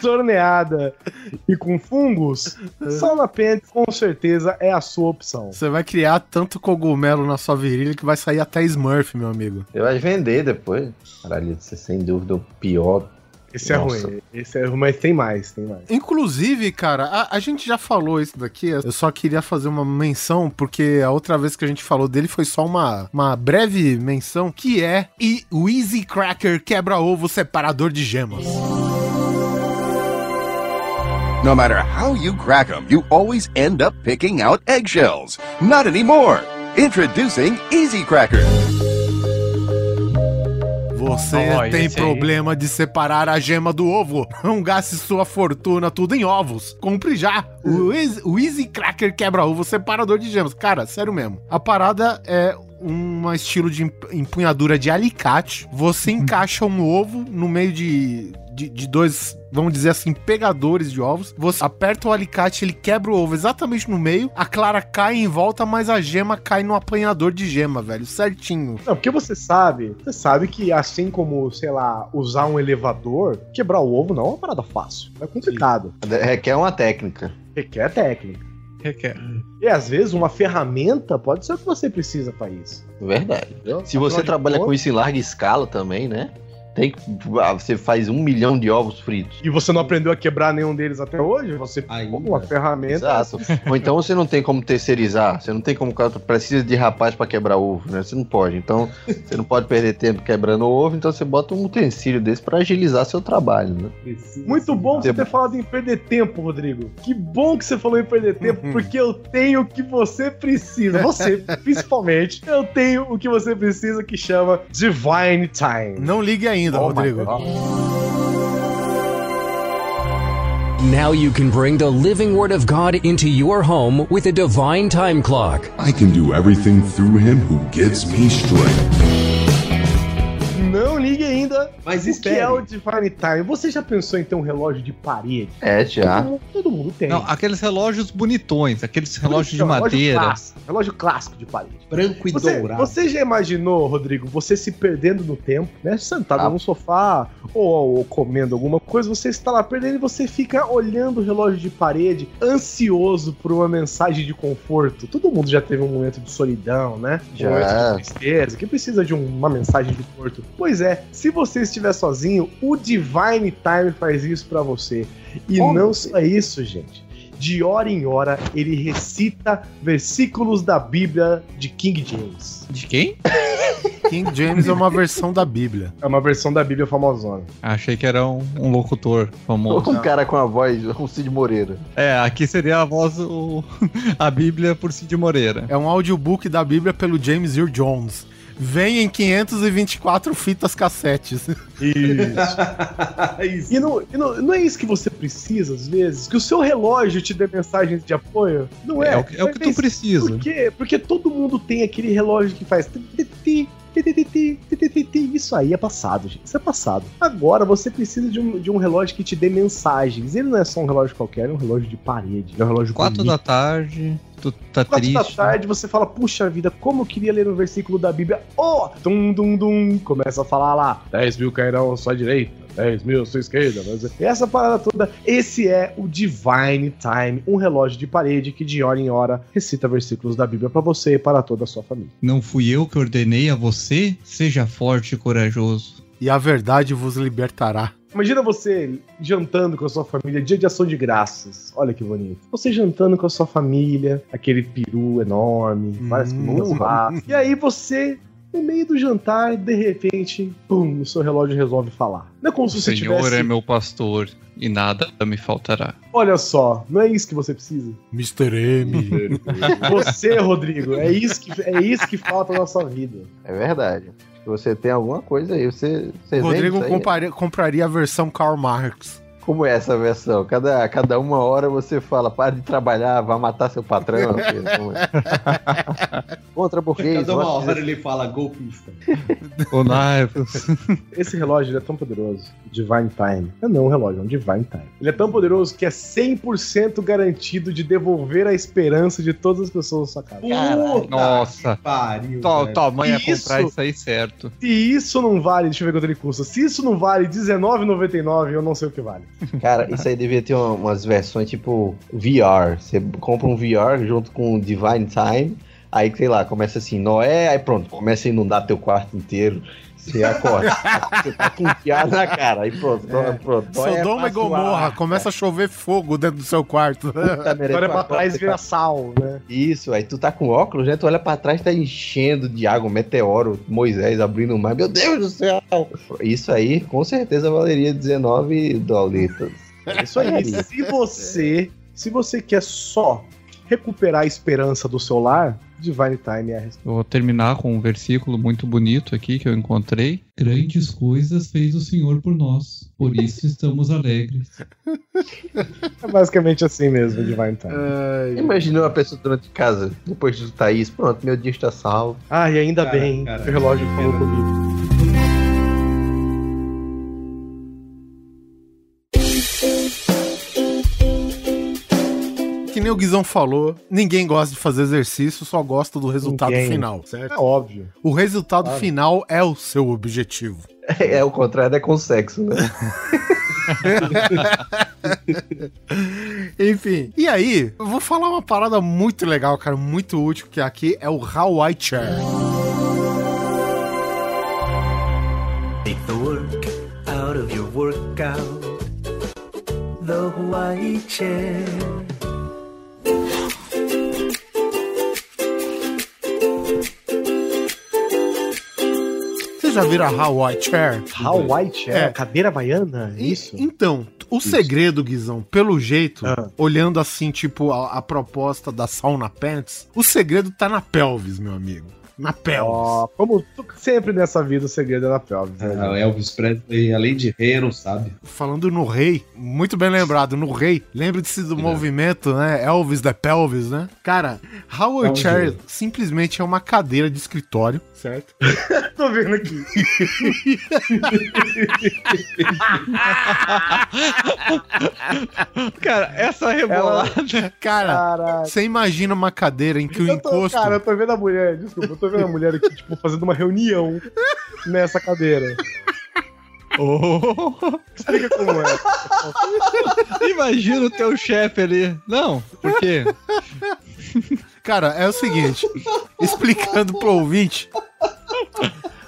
torneada e com fungos, sauna pants com certeza é a sua opção. Você vai criar tanto cogumelo na sua virilha que vai sair até Smurf, meu amigo. Você vai vender depois. Caralho, isso é sem dúvida o pior. Esse é Nossa. ruim. Esse é ruim, mas tem mais, tem mais. Inclusive, cara, a, a gente já falou isso daqui. Eu só queria fazer uma menção, porque a outra vez que a gente falou dele foi só uma, uma breve menção, que é e o Easy Cracker quebra-ovo separador de gemas. No matter how you crack them, you always end up picking out eggshells. Not anymore. Introducing Easy Cracker. Você Ó, tem esse aí. problema de separar a gema do ovo? Não gaste sua fortuna tudo em ovos. Compre já o Easy, o Easy Cracker quebra-ovo separador de gemas. Cara, sério mesmo. A parada é um estilo de emp- empunhadura de alicate. Você encaixa um ovo no meio de, de, de dois, vamos dizer assim, pegadores de ovos. Você aperta o alicate, ele quebra o ovo exatamente no meio. A clara cai em volta, mas a gema cai no apanhador de gema, velho. Certinho. Não, porque você sabe, você sabe que assim como, sei lá, usar um elevador, quebrar o ovo não é uma parada fácil. É complicado. Requer uma técnica. Requer técnica. Requer. E às vezes uma ferramenta pode ser o que você precisa pra isso. Verdade. entendeu? Se você Afinal de trabalha com contas- isso em larga escala também, né? Tem que. ah, Você faz um milhão de ovos fritos. E você não aprendeu a quebrar nenhum deles até hoje, você Ainda. pegou uma ferramenta. Exato. Ou então você não tem como terceirizar. Você não tem como. Precisa de rapaz pra quebrar ovo, né? Você não pode. Então, você não pode perder tempo quebrando o ovo. Então, você bota um utensílio desse pra agilizar seu trabalho, né? Muito bom você ter falado em perder tempo, Rodrigo. Que bom que você falou em perder tempo, porque eu tenho o que você precisa. Você, principalmente, eu tenho o que você precisa que chama Divine Time. Não ligue ainda, Oh Rodrigo. Now you can bring the living Word of God into your home with a divine time clock. I can do everything through him who gives me strength. Não ligue ainda. Mas o que é o Divine Time? Você já pensou em ter um relógio de parede? É, já. Todo mundo, todo mundo tem. Não, aqueles relógios bonitões, aqueles relógios de Então, relógio madeira. clássico, relógio clássico de parede. Branco e Você, dourado. você já imaginou, Rodrigo, você se perdendo no tempo, né? Sentado Ah. num sofá ou, ou comendo alguma coisa, você está lá perdendo e você fica olhando o relógio de parede, ansioso por uma mensagem de conforto. Todo mundo já teve um momento de solidão, né? Um Já. momento de tristeza, que precisa de um- uma mensagem de conforto. Pois é, se você estiver sozinho, o Divine Time faz isso pra você. E não só isso, gente. De hora em hora, ele recita versículos da Bíblia de King James. De quem? King James é uma versão da Bíblia. É uma versão da Bíblia famosona. Achei que era um, um locutor famoso. Um cara com a voz, um Cid Moreira. É, aqui seria a voz, o, a Bíblia por Cid Moreira. É um audiobook da Bíblia pelo James Earl Jones. Vem em 524 fitas cassetes. Isso. isso. E, não, e não, não, é isso que você precisa, às vezes? Que o seu relógio te dê mensagens de apoio? Não é. É, é o que, é o que tu é precisa. Por quê? Porque todo mundo tem aquele relógio que faz. Isso aí é passado, gente. Isso é passado. Agora você precisa de um, de um relógio que te dê mensagens. Ele não é só um relógio qualquer, é um relógio de parede. É um relógio Quatro da tarde tu tá Quatro triste. da tarde você fala, puxa vida, como eu queria ler um versículo da Bíblia. Oh, dum, dum, dum. Começa a falar lá, 10 mil cairão à sua direita, 10 mil à sua esquerda. Mas essa parada toda, esse é o Divine Time, um relógio de parede que de hora em hora recita versículos da Bíblia pra você e para toda a sua família. Não fui eu que ordenei a você? Seja forte e corajoso. E a verdade vos libertará. Imagina você jantando com a sua família, dia de ação de graças. Olha que bonito. Você jantando com a sua família, aquele peru enorme, várias Hum. comidas lá. E aí você, no meio do jantar, de repente, pum, o seu relógio resolve falar. Não é como O se você Senhor tivesse... é meu pastor e nada me faltará. Olha só, não é isso que você precisa. Mr. M. Você, Rodrigo, é isso que, é isso que falta na sua vida. É verdade. Se você tem alguma coisa aí, você, você Rodrigo aí. compraria a versão Karl Marx. Como é essa versão? Cada, cada uma hora você fala, para de trabalhar, vai matar seu patrão. Como é? Contra burguês. Cada uma hora ele fala golpista. O Naivos. Esse relógio é tão poderoso, Divine Time. Não, não é um relógio, é um Divine Time. Ele é tão poderoso que é 100% garantido de devolver a esperança de todas as pessoas na sua casa. Puta Nossa. que Pariu. Velho. tua mãe ia Isso? comprar isso aí certo. Se isso não vale, deixa eu ver quanto ele custa. Se isso não vale R$19,99, eu não sei o que vale. Cara, isso aí devia ter uma- umas versões tipo VR. Você compra um VR junto com o Divine Time. Aí, sei lá, começa assim, Noé, aí pronto, começa a inundar teu quarto inteiro. Você acorda. você tá com piada na cara. Aí pronto, pronto. Noé Sodoma e passa o Gomorra, ar. começa a chover fogo dentro do seu quarto. Puta merda, Agora é pra trás você vira tá- sal, né? Isso, aí tu tá com óculos, né? Tu olha pra trás, tá enchendo de água, um meteoro, Moisés abrindo o mar. Meu Deus do céu! Isso aí, com certeza, valeria 19 dólares. É isso aí. se você, se você quer só recuperar a esperança do seu lar, Divine Time é a resposta. Eu vou terminar com um versículo muito bonito aqui que eu encontrei. Grandes coisas fez o Senhor por nós, por isso estamos alegres. É basicamente assim mesmo, Divine Time. Imagina uma pessoa durante casa, depois de escutar isso, pronto, meu dia está salvo. Ah, e ainda Cara, bem, cara, o relógio falou comigo. Nem o Guizão falou, ninguém gosta de fazer exercício, só gosta do resultado Ninguém. final, certo? É óbvio. O resultado Claro. final é o seu objetivo. É, o contrário é com sexo, né? Enfim, e aí, eu vou falar uma parada muito legal, cara, muito útil, que aqui é o Hawaii Chair. Take the work out of your workout. The Hawaii chair. Vocês já viram a Hawaii Chair? Hawaii Chair? É. Cadeira baiana? É Isso? Então, o segredo, Guizão, pelo jeito, Ah. olhando assim, tipo, a, a proposta da sauna pants, o segredo tá na pelvis, meu amigo. Na pelvis. Ó, como tu- sempre nessa vida, o segredo é na pelvis. né? Ah, o Elvis Presley, além de rei, não sabe. Falando no rei, muito bem lembrado, no rei, lembre-se do movimento, né? Elvis da pelvis, né? Cara, Howard Elvis. Chair simplesmente é uma cadeira de escritório, certo? Tô vendo aqui. Cara, essa rebolada. Cara, Caralho. você imagina uma cadeira em que o Eu tô, encosto. cara, eu tô vendo a mulher, desculpa, eu tô vendo a mulher aqui, tipo, fazendo uma reunião nessa cadeira. Oh. Explica como é. Imagina o teu chefe ali. Não, por quê? Cara, é o seguinte, explicando pro ouvinte.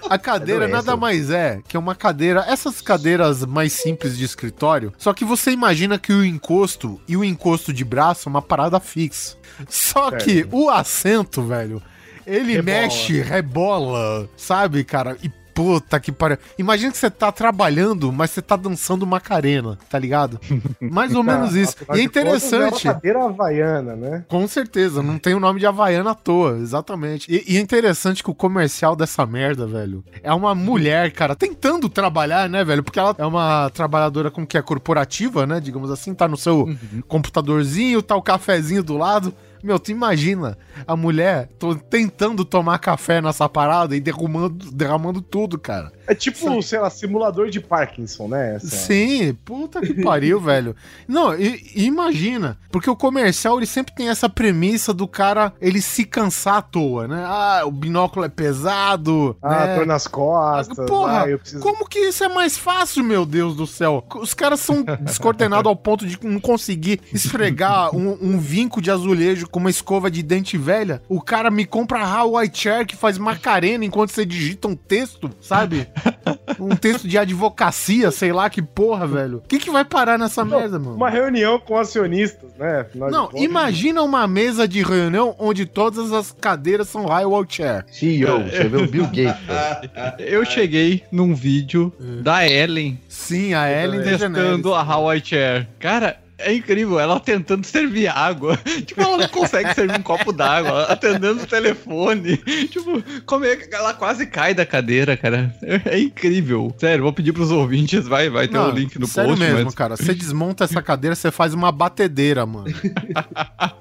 A cadeira É nada mais é que uma cadeira, essas cadeiras mais simples de escritório, só que você imagina que o encosto e o encosto de braço é uma parada fixa. Só Certo. que o assento, velho, ele Rebola. mexe, rebola, sabe, cara? E puta que pariu. Imagina que você tá trabalhando, mas você tá dançando Macarena, tá ligado? Mais ou menos isso. Afinal E é interessante. É uma cadeira havaiana, né? Com certeza, não tem o nome de Havaiana à toa, exatamente. E, e é interessante que o comercial dessa merda, velho, é uma mulher, cara, tentando trabalhar, né, velho? Porque ela é uma trabalhadora como que é corporativa, né, digamos assim, tá no seu computadorzinho, tá o cafezinho do lado. Meu, tu imagina a mulher tentando tomar café nessa parada e derramando, derramando tudo, cara. É tipo, sei lá, simulador de Parkinson, né? Essa- Sim, puta que pariu, velho. Não, e, e imagina, porque o comercial ele sempre tem essa premissa do cara ele se cansar à toa, né? Ah, o binóculo é pesado, Ah, né? nas costas. Porra, ah, eu preciso... como que isso é mais fácil, meu Deus do céu? Os caras são descoordenados ao ponto de não conseguir esfregar um, um vinco de azulejo com uma escova de dente velha. O cara me compra a Hawaii Chair que faz macarena enquanto você digita um texto, sabe? Um texto de advocacia, sei lá que porra, velho. O que, que vai parar nessa merda, mano? Uma reunião com acionistas, né? Afinal de Não, imagina uma mesa de reunião onde todas as cadeiras são Hawaii Chair. CEO, você vê o Bill Gates. Eu cheguei num vídeo da Ellen Sim, a Ellen testando a Hawaii Chair. Cara, é incrível, ela tentando servir água. Tipo, ela não consegue servir um copo d'água, atendendo o telefone. Tipo, como é que ela quase cai da cadeira, cara. É, é incrível. Sério, vou pedir pros ouvintes, vai, vai ter o Não, link no sério post. mesmo, mas- cara. Você desmonta essa cadeira, você faz uma batedeira, mano.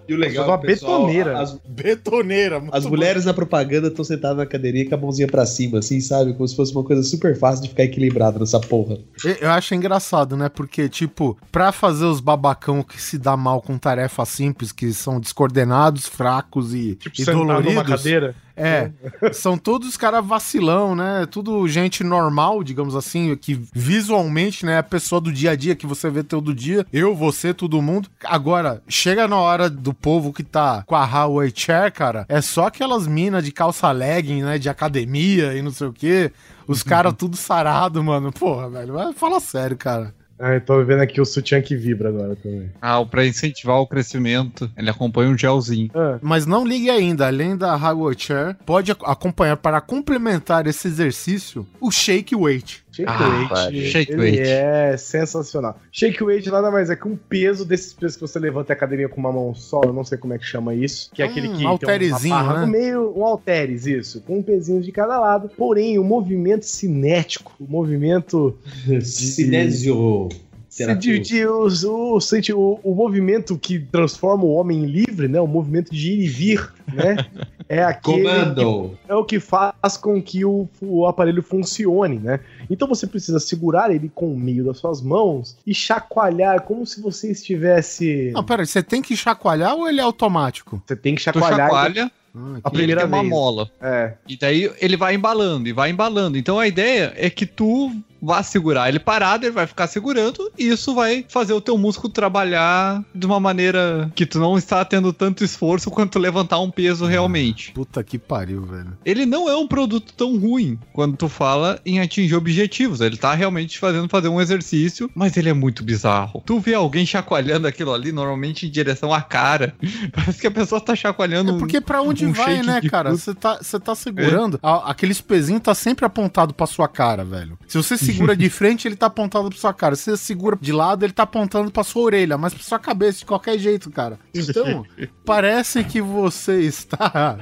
E o legal Uma é pessoal, betoneira. As, Betoneira, mano. as mulheres na propaganda estão sentadas na cadeirinha com a mãozinha pra cima, assim, sabe? Como se fosse uma coisa super fácil de ficar equilibrado nessa porra. Eu- Eu acho engraçado, né? Porque, tipo, pra fazer os babacão que se dá mal com tarefas simples, que são descoordenados, fracos e, Tipo, e sentar numa doloridos. cadeira. É, são todos caras vacilão, né? Tudo gente normal, digamos assim, que visualmente, né, é a pessoa do dia a dia que você vê todo dia, eu, você, todo mundo. Agora, chega na hora do povo que tá com a Huawei Chair, cara, é só aquelas minas de calça legging, né, de academia e não sei o quê. Os caras tudo sarado, mano. Porra, velho, fala sério, cara. Ah, eu tô vendo aqui o sutiã que vibra agora também. Ah, pra incentivar o crescimento, ele acompanha um gelzinho. Mas não ligue ainda, além da Hardware Chair, pode ac- acompanhar para complementar esse exercício o Shake Weight. Shake Ah, weight, shake ele weight. é sensacional. Shake weight nada mais é que um peso desses pesos que você levanta a academia com uma mão só, eu não sei como é que chama isso, que é Hum, aquele que halterezinho, tem uma barra né? no meio, um halteres, isso, com um pezinho de cada lado. Porém, o movimento cinético, o movimento Cinésio. De- os- o, sente- o, o movimento que transforma o homem em livre, né? O movimento de ir e vir, né? É aquele Comando. que- é o que faz com que o, o aparelho funcione, né? Então você precisa segurar ele com o meio das suas mãos e chacoalhar como se você estivesse. Não, pera, você tem que chacoalhar ou ele é automático? Você tem que Tu chacoalhar. chacoalha, a e primeira ele tem uma vez. mola. É. E daí ele vai embalando e vai embalando. Então a ideia é que tu vá segurar ele parado, ele vai ficar segurando, e isso vai fazer o teu músculo trabalhar de uma maneira que tu não está tendo tanto esforço quanto levantar um peso realmente. Puta que pariu, velho. Ele não é um produto tão ruim quando tu fala em atingir objetivos. Ele tá realmente fazendo fazer um exercício, mas ele é muito bizarro. Tu vê alguém chacoalhando aquilo ali, normalmente em direção à cara. Parece que a pessoa tá chacoalhando. É porque pra onde um vai, né, cara? Você tá, tá segurando, a- aqueles pezinhos tá sempre apontado pra sua cara, velho. Se você segura de frente, ele tá apontado pra sua cara. Se você segura de lado, ele tá apontando pra sua orelha, mas pra sua cabeça, de qualquer jeito, cara. Então, parece que você está...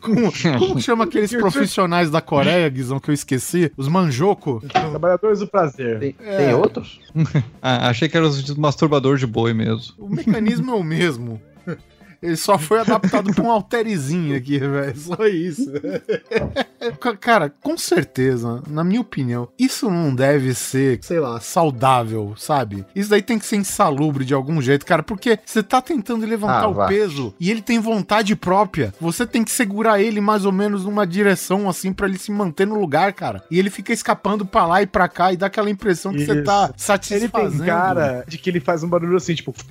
Como, como chama aqueles profissionais da Coreia, Guizão, que eu esqueci? Os manjoco? Trabalhadores do prazer. Tem, É. tem outros? Ah, achei que era os masturbador de boi mesmo. O mecanismo é o mesmo. Ele só foi adaptado pra um halterizinho aqui, velho. Só isso. Ca- Cara, com certeza, na minha opinião, isso não deve ser, sei lá, saudável, sabe? Isso daí tem que ser insalubre de algum jeito, cara, porque você tá tentando levantar Ah, o vá. peso e ele tem vontade própria. Você tem que segurar ele mais ou menos numa direção assim pra ele se manter no lugar, cara. E ele fica escapando pra lá e pra cá e dá aquela impressão que você Isso. tá Ele satisfazendo. tem cara de que ele faz um barulho assim, tipo.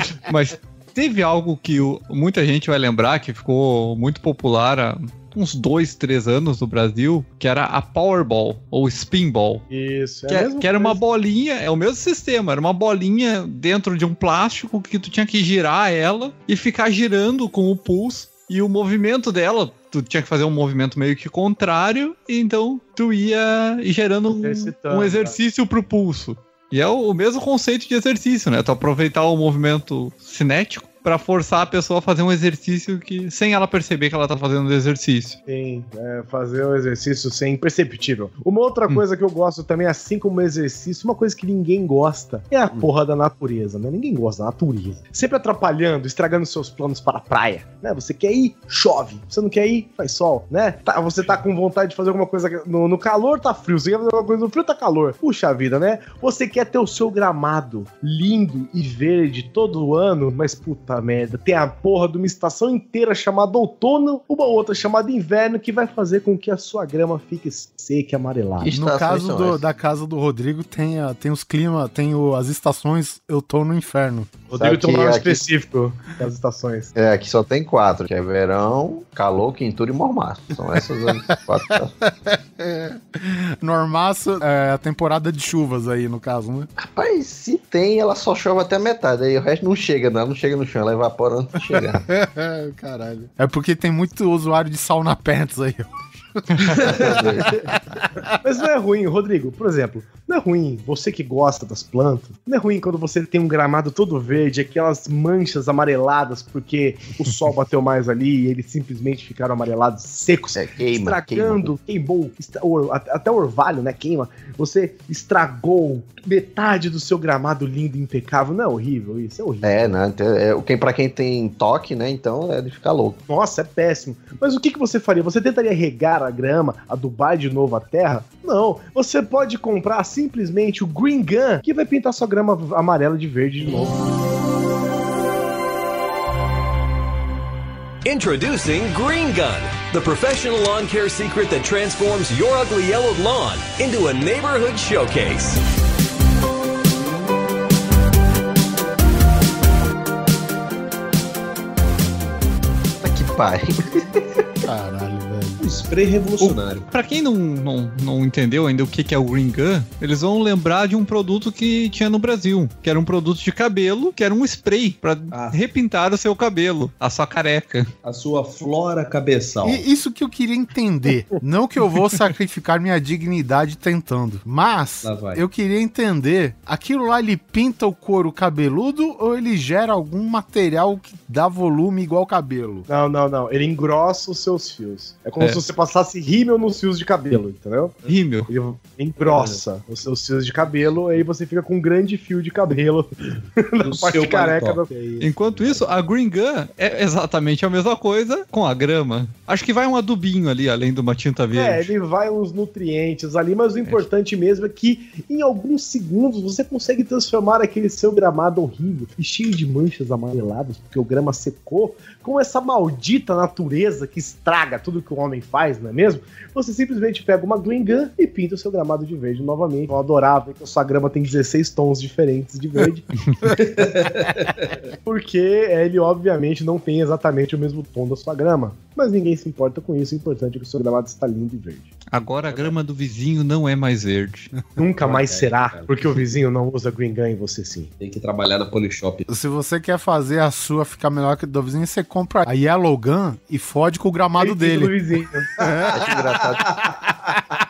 Mas teve algo que o- muita gente vai lembrar que ficou muito popular há uns dois, três anos no Brasil, que era a Powerball ou Spinball. Isso, é Que, é- que era uma bolinha, é o mesmo sistema, era uma bolinha dentro de um plástico que tu tinha que girar ela e ficar girando com o pulso e o movimento dela, tu tinha que fazer um movimento meio que contrário, e então tu ia gerando um, um exercício pro pulso. E é o, mesmo conceito de exercício, né? Tu aproveitar o movimento cinético pra forçar a pessoa a fazer um exercício que sem ela perceber que ela tá fazendo o exercício. Sim, é, fazer o exercício sem imperceptível. Uma outra coisa que eu gosto também, assim como o exercício, uma coisa que ninguém gosta é a porra da natureza, né? Ninguém gosta da natureza. Sempre atrapalhando, estragando seus planos para a praia, né? Você quer ir, chove. Você não quer ir, faz sol, né? Tá, você tá com vontade de fazer alguma coisa no, no calor, tá frio. Você quer fazer alguma coisa no frio, tá calor. Puxa vida, né? Você quer ter o seu gramado lindo e verde todo ano, mas puta merda, tem a porra de uma estação inteira chamada outono, uma outra chamada inverno, que vai fazer com que a sua grama fique seca e amarelada. No caso do- da casa do Rodrigo, tem, a- tem os climas, tem o- as estações Eu tô no inferno. Rodrigo tem um que nome específico das estações. É, aqui só tem quatro, que é verão, calor, quintura e mormaço. São essas as quatro. Normaço é a temporada de chuvas aí, no caso, né? Rapaz, se tem, ela só chove até a metade. Aí o resto não chega, não. Não chega no chão, ela evapora antes de chegar. Caralho. É porque tem muito usuário de sauna pants aí. Mas não é ruim, Rodrigo, por exemplo, não é ruim você que gosta das plantas, não é ruim quando você tem um gramado todo verde, aquelas manchas amareladas porque o sol bateu mais ali e eles simplesmente ficaram amarelados, secos, É, queima, estragando, queimou, at- até o orvalho, né, queima. Você estragou metade do seu gramado lindo e impecável. Não é horrível isso? É horrível. É, né? então, É, quem, pra quem tem toque, né? Então é de ficar louco. Nossa, é péssimo. Mas o que, que você faria? Você tentaria regar a grama, adubar de novo a terra? Não. Você pode comprar simplesmente o Green Gun, que vai pintar sua grama amarela de verde de novo. Introducing Green Gun, the professional lawn care secret that transforms your ugly yellowed lawn into a neighborhood showcase. Puta que pariu. Caralho, spray revolucionário. Pra quem não, não, não entendeu ainda o que, que é o Green Gun, eles vão lembrar de um produto que tinha no Brasil, que era um produto de cabelo, que era um spray pra repintar o seu cabelo, a sua careca. A sua flora cabeçal. E isso que eu queria entender. Não que eu vou sacrificar minha dignidade tentando, mas eu queria entender, aquilo lá ele pinta o couro cabeludo ou ele gera algum material que dá volume igual cabelo? Não, não, não. Ele engrossa os seus fios. É como É. se você passasse rímel nos fios de cabelo, entendeu? Rímel? Engrossa os seus fios de cabelo, aí você fica com um grande fio de cabelo na parte careca da Enquanto isso, a Green Gun é exatamente a mesma coisa com a grama. Acho que vai um adubinho ali, além de uma tinta É, verde. ele vai uns nutrientes ali, mas o importante mesmo é que em alguns segundos você consegue transformar aquele seu gramado horrível e cheio de manchas amareladas, porque o grama secou, com essa maldita natureza que estraga tudo que o homem faz, não é mesmo? Você simplesmente pega uma green gun e pinta o seu gramado de verde novamente. Eu adorava que a sua grama tem 16 tons diferentes de verde. porque ele obviamente não tem exatamente o mesmo tom da sua grama. Mas ninguém se importa com isso, o importante é que o seu gramado está lindo e verde. Agora a grama do vizinho não é mais verde. Nunca mais será, porque o vizinho não usa green gun e você sim. Tem que trabalhar na Polishop. Se você quer fazer a sua ficar melhor que a do vizinho, você compra a Yellow Gun e fode com o gramado dele. vizinho. Acho engraçado.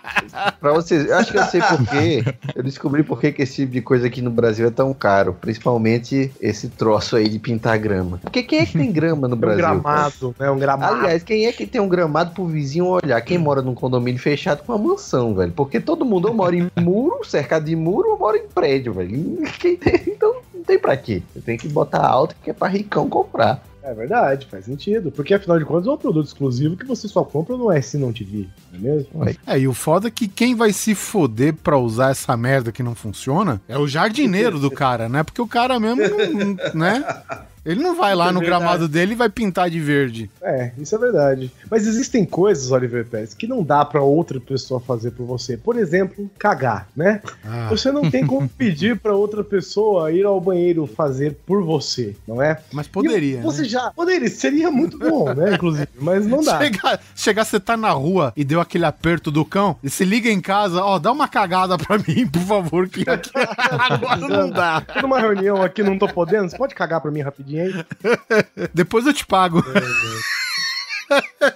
Pra vocês, eu acho que eu sei por quê. Eu descobri por que esse tipo de coisa aqui no Brasil é tão caro. Principalmente esse troço aí de pintar grama. Porque quem é que tem grama no É um Brasil? gramado, né? Um gramado. Aliás, quem é que tem um gramado pro vizinho olhar? Quem mora num condomínio fechado com uma mansão, velho? Porque todo mundo ou mora em muro, cercado de muro, ou mora em prédio, velho. Quem tem- então não tem pra quê. Você tem que botar alto que é pra ricão comprar. É verdade, faz sentido. Porque afinal de contas é um produto exclusivo que você só compra no S não TV, não é mesmo? É, e o foda é que quem vai se foder pra usar essa merda que não funciona é o jardineiro do cara, né? Porque o cara mesmo, não, né? Ele não vai lá É no verdade. gramado dele e vai pintar de verde. É, isso é verdade. Mas existem coisas, Oliver Pérez, que não dá pra outra pessoa fazer por você. Por exemplo, cagar, né? Ah. Você não tem como pedir pra outra pessoa ir ao banheiro fazer por você, não é? Mas poderia, E você né? já. Poderia, seria muito bom, né? Inclusive, mas não dá. Chegar, chegar, você tá na rua e deu aquele aperto do cão, e se liga em casa, ó, dá uma cagada pra mim, por favor, que aqui agora não dá. Tô numa reunião aqui, não tô podendo. Você pode cagar pra mim rapidinho Depois eu te pago.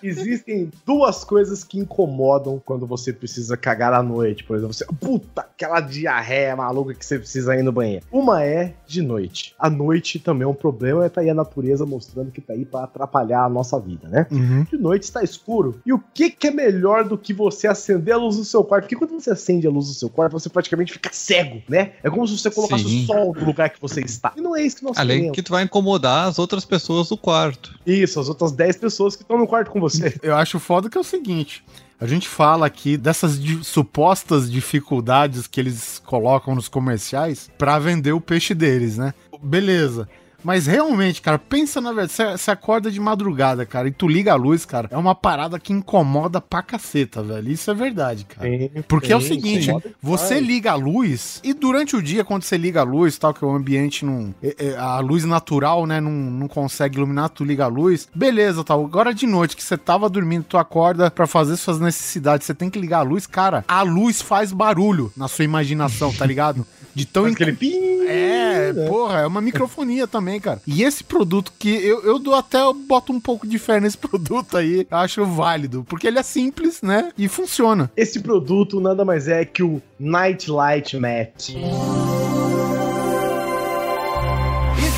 Existem duas coisas que incomodam quando você precisa cagar à noite. Por exemplo, você, puta, aquela diarreia maluca que você precisa ir no banheiro. Uma é de noite. A noite também é um problema, tá aí a natureza mostrando que tá aí pra atrapalhar a nossa vida, né? Uhum. De noite está escuro. E o que, que é melhor do que você acender a luz do seu quarto? Porque quando você acende a luz do seu quarto, você praticamente fica cego, né? É como se você colocasse Sim. o sol no lugar que você está. E não é isso que nós Além queremos. que tu vai incomodar as outras pessoas do quarto. Isso, as outras 10 pessoas que estão no quarto com você. Eu acho foda que é o seguinte. A gente fala aqui dessas di- supostas dificuldades que eles colocam nos comerciais pra vender o peixe deles, né? Beleza. Mas realmente, cara, pensa na verdade. Você- acorda de madrugada, cara, e tu liga a luz, cara. É uma parada que incomoda pra caceta, velho. Isso é verdade, cara. Porque é o sim, seguinte, sim. você liga a luz e durante o dia, quando você liga a luz, tal, que o ambiente não. é- é, A luz natural, né, não, não consegue iluminar, tu liga a luz. Beleza, tal. Agora de noite que você tava dormindo, tu acorda pra fazer suas necessidades, você tem que ligar a luz, cara. A luz faz barulho na sua imaginação, tá ligado? De tão. Aquele pim. É, porra, é uma microfonia também, cara. E esse produto que eu, eu dou até, eu boto um pouco de fé nesse produto aí, eu acho válido, porque ele é simples, né? E funciona. Esse produto nada mais é que o Night Light Mat.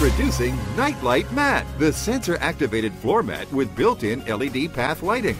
Introducing Nightlight Mat, the sensor activated floor mat with built in LED path lighting.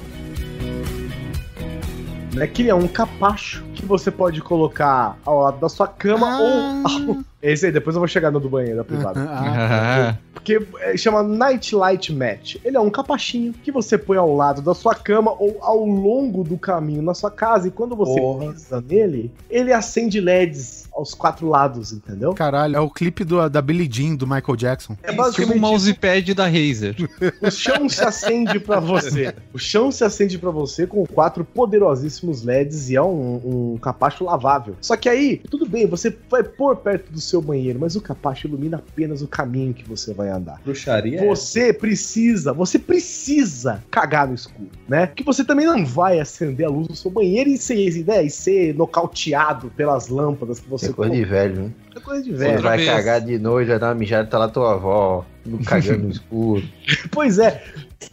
Né, que ele é um capacho que você pode colocar ao lado da sua cama ou. ao- Esse aí, depois eu vou chegar no do banheiro, da privada. Ah. Porque é, chama Night Light Mat. Ele é um capachinho que você põe ao lado da sua cama ou ao longo do caminho na sua casa. E quando você Porra. pisa nele, ele acende LEDs aos quatro lados, entendeu? Caralho, é o clipe do, da Billie Jean do Michael Jackson. É Tipo basicamente o mousepad da Razer. O chão se acende pra você. O chão se acende pra você com quatro poderosíssimos LEDs e é um, um capacho lavável. Só que aí, tudo bem, você vai pôr perto do seu banheiro, mas o capacho ilumina apenas o caminho que você vai andar. Bruxaria. é Você precisa, você precisa cagar no escuro, né? Que você também não vai acender a luz do seu banheiro e ser, né, e ser nocauteado pelas lâmpadas que você É coisa de velho, né? É coisa de Você velho. vai cagar de noite, já dá uma mijada, tá lá tua avó, no- cagando no escuro. Pois é,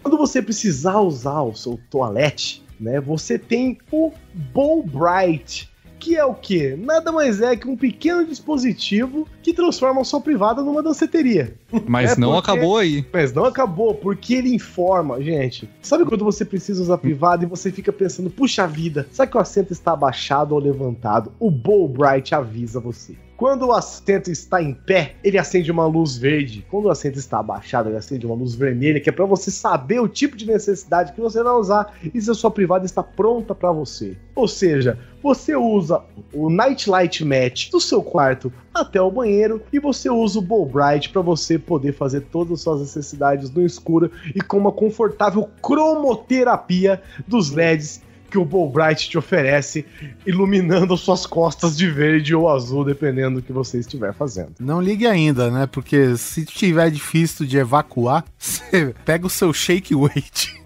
quando você precisar usar o seu toalete, né, você tem o Bowl Bright, que é o quê? Nada mais é que um pequeno dispositivo que transforma a sua privada numa danceteria. Mas É não porque- acabou aí. Mas não acabou, porque ele informa, gente. Sabe quando você precisa usar privada e você fica pensando, puxa vida, será que o assento está abaixado ou levantado? O Bowl Bright avisa você. Quando o assento está em pé, ele acende uma luz verde. Quando o assento está abaixado, ele acende uma luz vermelha, que é para você saber o tipo de necessidade que você vai usar e se a sua privada está pronta para você. Ou seja, você usa o Nightlight Match do seu quarto até o banheiro e você usa o Bowl Bright para você poder fazer todas as suas necessidades no escuro e com uma confortável cromoterapia dos LEDs que o Bowl Bright te oferece, iluminando as suas costas de verde ou azul, dependendo do que você estiver fazendo. Não ligue ainda, né? Porque se tiver difícil de evacuar, você pega o seu shake weight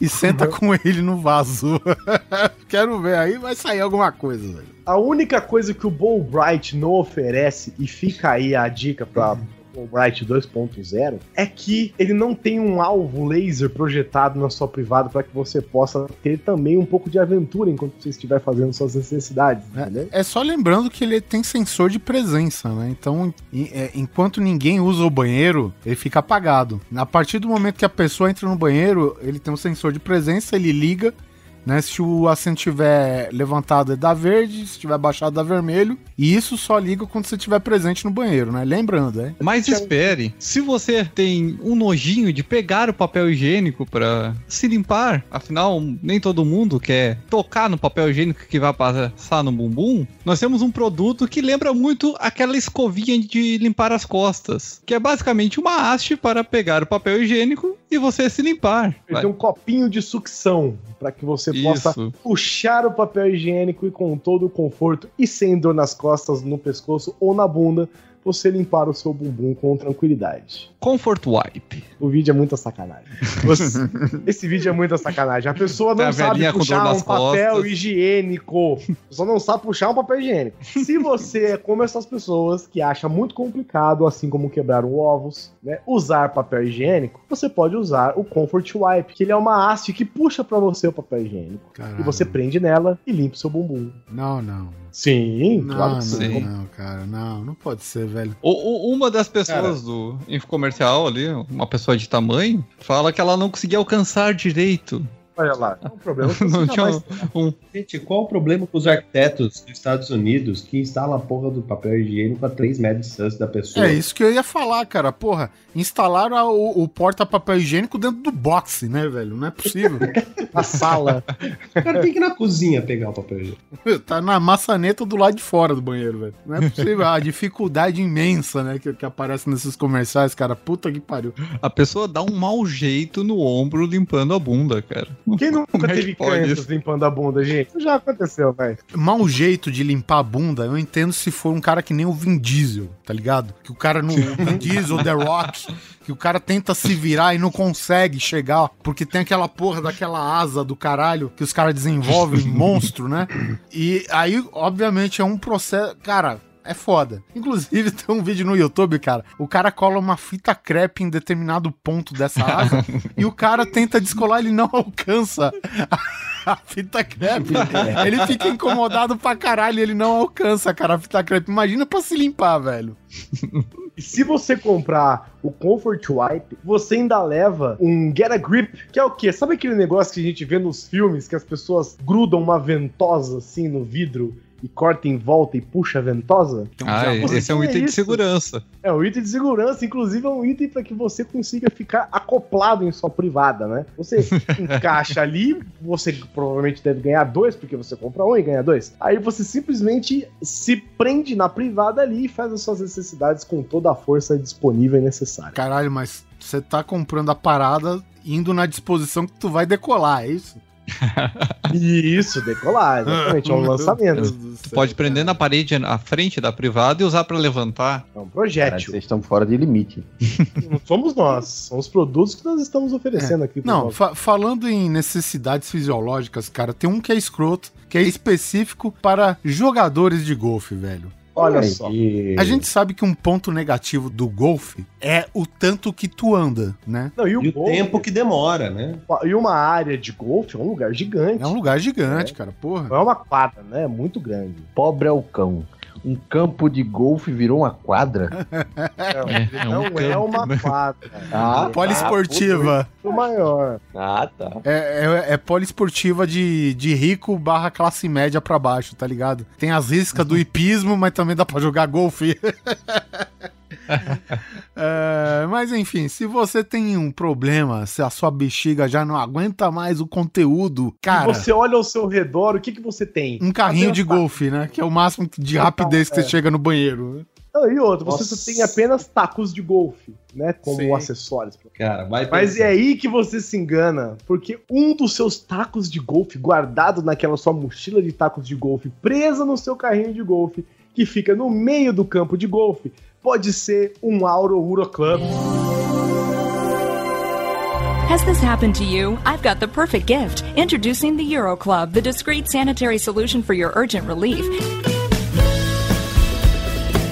e senta com ele no vaso. Quero ver, aí vai sair alguma coisa, velho. A única coisa que o Bowl Bright não oferece, e fica aí a dica para Bright 2.0, é que ele não tem um alvo laser projetado na sua privada para que você possa ter também um pouco de aventura enquanto você estiver fazendo suas necessidades, entendeu? É só lembrando que ele tem sensor de presença, né? Então, é, enquanto ninguém usa o banheiro, ele fica apagado. A partir do momento que a pessoa entra no banheiro, ele tem um sensor de presença, ele liga, né? Se o assento estiver levantado, é dá verde, se estiver baixado, dá vermelho. E isso só liga quando você estiver presente no banheiro, né? Lembrando, é. Mas espere, se você tem um nojinho de pegar o papel higiênico pra se limpar, afinal, nem todo mundo quer tocar no papel higiênico que vai passar no bumbum, nós temos um produto que lembra muito aquela escovinha de limpar as costas, que é basicamente uma haste para pegar o papel higiênico e você se limpar. Tem um copinho de sucção para que você possa Isso. puxar o papel higiênico e com todo o conforto e sem dor nas costas, no pescoço ou na bunda, você limpar o seu bumbum com tranquilidade. Comfort Wipe. O vídeo é muita sacanagem. Você- Esse vídeo é muita sacanagem. A pessoa não a sabe velhinha com puxar um papel costas. higiênico. Só não sabe puxar um papel higiênico. Se você é como essas pessoas que acham muito complicado, assim como quebraram ovos, né, usar papel higiênico, você pode usar o Comfort Wipe, que ele é uma haste que puxa pra você o papel higiênico. Caralho. E você prende nela e limpa o seu bumbum. Não, não. Sim, Não, claro não, que sim. não, cara. Não, não pode ser, velho. O- o- uma das pessoas do infocomercial ali, uma pessoa de tamanho, fala que ela não conseguia alcançar direito. Olha lá, é um problema. Não tinha um, Gente, qual o problema com os arquitetos dos Estados Unidos que instalam a porra do papel higiênico a 3 metros de distância da pessoa? É isso que eu ia falar, cara. Porra, instalaram a- o, o porta-papel higiênico dentro do boxe, né, velho? Não é possível. Na sala. O cara tem que ir na cozinha pegar o papel higiênico. tá na maçaneta do lado de fora do banheiro, velho. Não é possível. A dificuldade imensa, né, que, que aparece nesses comerciais, cara. Puta que pariu. a pessoa dá um mau jeito no ombro limpando a bunda, cara. Quem nunca teve isso? limpando a bunda, gente? Já aconteceu, velho. Mau jeito de limpar a bunda, eu entendo se for um cara que nem o Vin Diesel, tá ligado? Que o cara não. Vin Diesel, The Rock, que o cara tenta se virar e não consegue chegar, porque tem aquela porra daquela asa do caralho que os caras desenvolvem, monstro, né? E aí, obviamente, é um processo. Cara. É foda. Inclusive, tem um vídeo no YouTube, cara. O cara cola uma fita crepe em determinado ponto dessa asa e o cara tenta descolar, ele não alcança a fita crepe. Ele fica incomodado pra caralho, ele não alcança, cara, a fita crepe. Imagina pra se limpar, velho. E se você comprar o Comfort Wipe, você ainda leva um Get a Grip, que é o quê? Sabe aquele negócio que a gente vê nos filmes que as pessoas grudam uma ventosa assim no vidro e corta em volta e puxa a ventosa? Ah, Você esse é um tinha item de isso. segurança. É um item de segurança, inclusive é um item para que você consiga ficar acoplado em sua privada, né? Você encaixa ali, você provavelmente deve ganhar dois, porque você compra um e ganha dois. Aí você simplesmente se prende na privada ali e faz as suas necessidades com toda a força disponível e necessária. Caralho, mas você tá comprando a parada indo na disposição que tu vai decolar, é isso? Isso, decolar, exatamente, é um lançamento. Tu pode prender na parede à frente da privada e usar pra levantar. É um Cara, projétil. vocês estão fora de limite. Não somos nós, são os produtos que nós estamos oferecendo aqui. pro Não, fa- falando em necessidades fisiológicas, cara, tem um que é escroto, que é específico para jogadores de golfe, velho. Olha só. A gente sabe que um ponto negativo do golfe é o tanto que tu anda, né? Não, e o, E o golfe- tempo que demora, né? E uma área de golfe é um lugar gigante. É um lugar gigante, cara, porra. Não é uma quadra, né? É muito grande. Pobre é o cão. Um campo de golfe virou uma quadra. É, é um não é uma quadra. Ah, Poliesportiva. O maior. Ah, tá. É, é, é poliesportiva de, de rico barra classe média pra baixo, tá ligado? Tem as riscas do hipismo, mas também dá pra jogar golfe. É, mas enfim, se você tem um problema, se a sua bexiga já não aguenta mais o conteúdo, cara, E você olha ao seu redor, o que, que você tem? um carrinho de Apenas golfe, né? Que é o máximo de rapidez que você é. chega no banheiro. Não, e outro, você Nossa. só tem apenas tacos de golfe, né? Como Sim. acessórios. Cara, vai Mas pensar. é aí que você se engana, porque um dos seus tacos de golfe guardado naquela sua mochila de tacos de golfe, presa no seu carrinho de golfe, que fica no meio do campo de golfe, pode ser um Auro Euro Club. Has this happened to you? I've got the perfect gift. Introducing the Euro Club, the discreet sanitary solution for your urgent relief.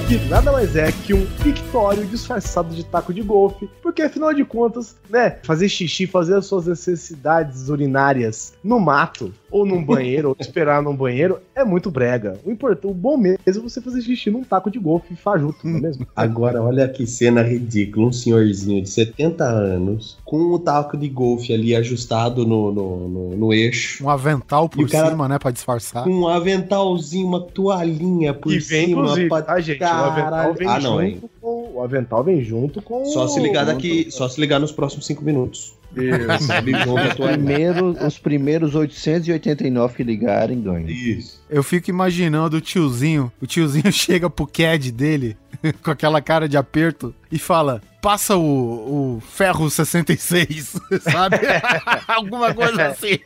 que nada mais é que um pictório disfarçado de taco de golfe, porque afinal de contas, né, fazer xixi, fazer as suas necessidades urinárias no mato, ou num banheiro, ou esperar num banheiro, é muito brega. O importante, o bom mesmo é você fazer xixi num taco de golfe fajuto, não é mesmo? Agora, olha que cena ridícula. Um senhorzinho de 70 anos, com o taco de golfe ali ajustado no, no, no, no eixo, Um avental por o cara- cima, né? Pra disfarçar. um aventalzinho, uma toalhinha por e vem, cima. inclusive, pra- tá, gente? O avental Caralho. vem Ah, não, junto com. O avental vem junto com. Só se ligar junto- daqui, só se ligar nos próximos 5 minutos. Isso. Primeiro, os primeiros 889 que ligarem ganham. Isso. Eu fico imaginando o tiozinho. O tiozinho chega pro CAD dele com aquela cara de aperto e fala: passa o, o ferro 66, sabe? Alguma coisa assim.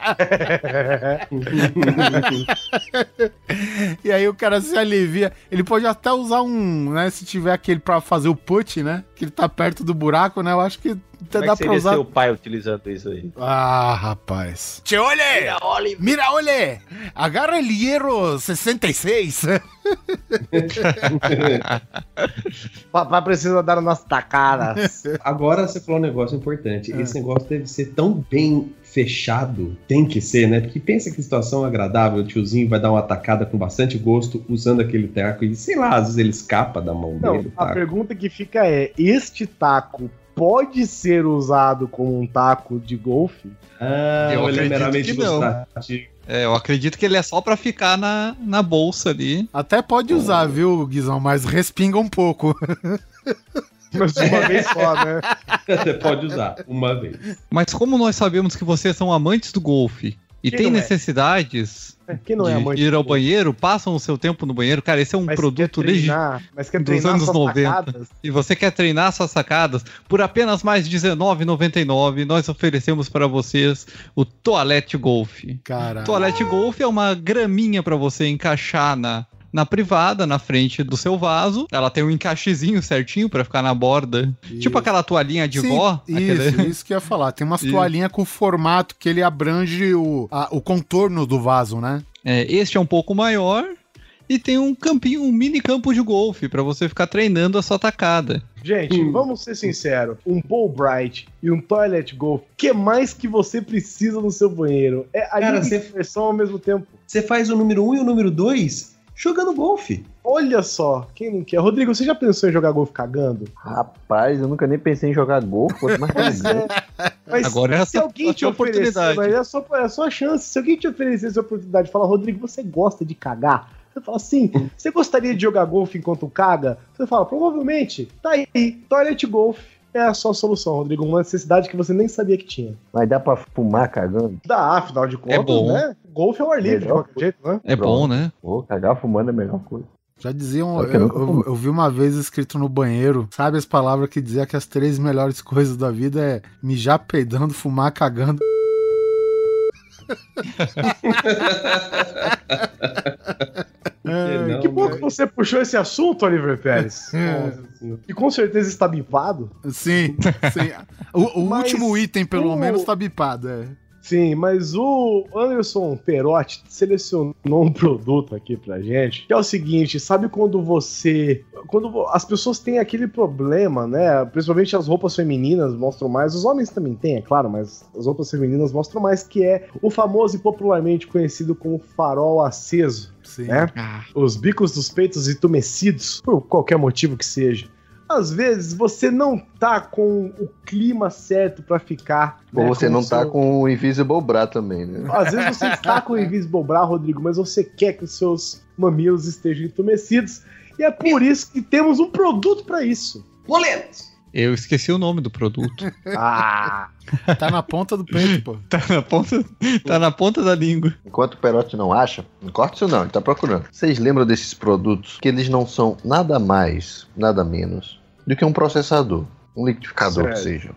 e aí o cara se alivia. Ele pode até usar um, né? Se tiver aquele pra fazer o put, né? Que ele tá perto do buraco, né? Eu acho que até Como é dá que pra usar. seu pai utilizando isso aí? Ah, rapaz. Che olhe! Mira, olhe! Agarra el hierro 66. Papai precisa dar umas tacadas. Agora você falou um negócio importante. Esse negócio deve ser tão bem fechado. Tem que ser, né? Porque pensa que situação agradável. O tiozinho vai dar uma atacada com bastante gosto usando aquele taco e sei lá, às vezes ele escapa da mão Não, dele. o a taco. pergunta que fica é: este taco pode ser usado como um taco de golfe? Ah, Eu é acredito que não. ilustrativo. É, eu acredito que ele é só pra ficar na, na bolsa ali. Até pode usar, viu, Guizão? Mas respinga um pouco. Mas de uma vez só, né? Você pode usar uma vez. Mas como nós sabemos que vocês são amantes do golfe e Quem tem é? necessidades Quem não é de amante ir ao banheiro, passam o seu tempo no banheiro, cara, esse é um Mas produto treinar, dos anos suas 90. tacadas? E você quer treinar suas sacadas por apenas mais R$19,99, nós oferecemos para vocês o Toalete Golf. Cara. Toalete Golf é uma graminha para você encaixar na, na privada, na frente do seu vaso. Ela tem um encaixezinho certinho para ficar na borda. Tipo aquela toalhinha de Sim, vó. Isso, aquele- isso que eu ia falar. Tem umas Isso. toalhinhas com formato que ele abrange o, a- o contorno do vaso, né? É, este é um pouco maior. E tem um campinho, um mini campo de golfe para você ficar treinando a sua tacada. Gente, vamos ser sinceros. Um Bowl Bright e um Toilet Golf, que mais que você precisa no seu banheiro? É a Cara, diversão ao mesmo tempo. Você faz o número 1 um e o número 2 jogando golfe. Olha só, quem não quer? Rodrigo, você já pensou em jogar golfe cagando? Rapaz, eu nunca nem pensei em jogar golfe, Pois é. Mas Agora é se essa- alguém a te sua oferecer, oportunidade. mas é a sua, é a sua chance. Se alguém te oferecesse a oportunidade de falar, Rodrigo, você gosta de cagar? Você fala assim, você gostaria de jogar golfe enquanto caga? Você fala, provavelmente, tá aí, toilet golf é a sua solução, Rodrigo. Uma necessidade que você nem sabia que tinha. Mas dá pra fumar cagando? Dá, afinal de contas, bom. né? Golfe é o ar livre, de Melhor qualquer jeito, né? É bom, né? Pô, cagar fumando é a melhor coisa. Já diziam, eu, eu eu vi uma vez escrito no banheiro, sabe as palavras que dizia que as três melhores coisas da vida é mijar peidando, fumar cagando. É, que bom que você puxou esse assunto, Oliver Pérez. Senhora. E com certeza está bipado. Sim, sim. O, o Mas último item, pelo o- menos, tá bipado. É. Sim, mas o Anderson Perotti selecionou um produto aqui pra gente, que é o seguinte, sabe quando você... Quando as pessoas têm aquele problema, né, principalmente as roupas femininas mostram mais, os homens também têm, é claro, mas as roupas femininas mostram mais, que é o famoso e popularmente conhecido como farol aceso, Sim. né? Os bicos dos peitos entumecidos, por qualquer motivo que seja. Às vezes você não tá com o clima certo pra ficar. Ou né, você não tá seu- com o Invisible Bra também, né? às vezes você está com o Invisible Bra, Rodrigo, mas você quer que os seus mamilos estejam entumecidos. E é por isso que temos um produto pra isso. Boletos! Eu esqueci o nome do produto. Ah! Tá na ponta do peito, pô. tá, na ponta, tá na ponta da língua. Enquanto o Perotti não acha, não corta isso não, ele tá procurando. Vocês lembram desses produtos que eles não são nada mais, nada menos do que um processador, um liquidificador Certo. que seja.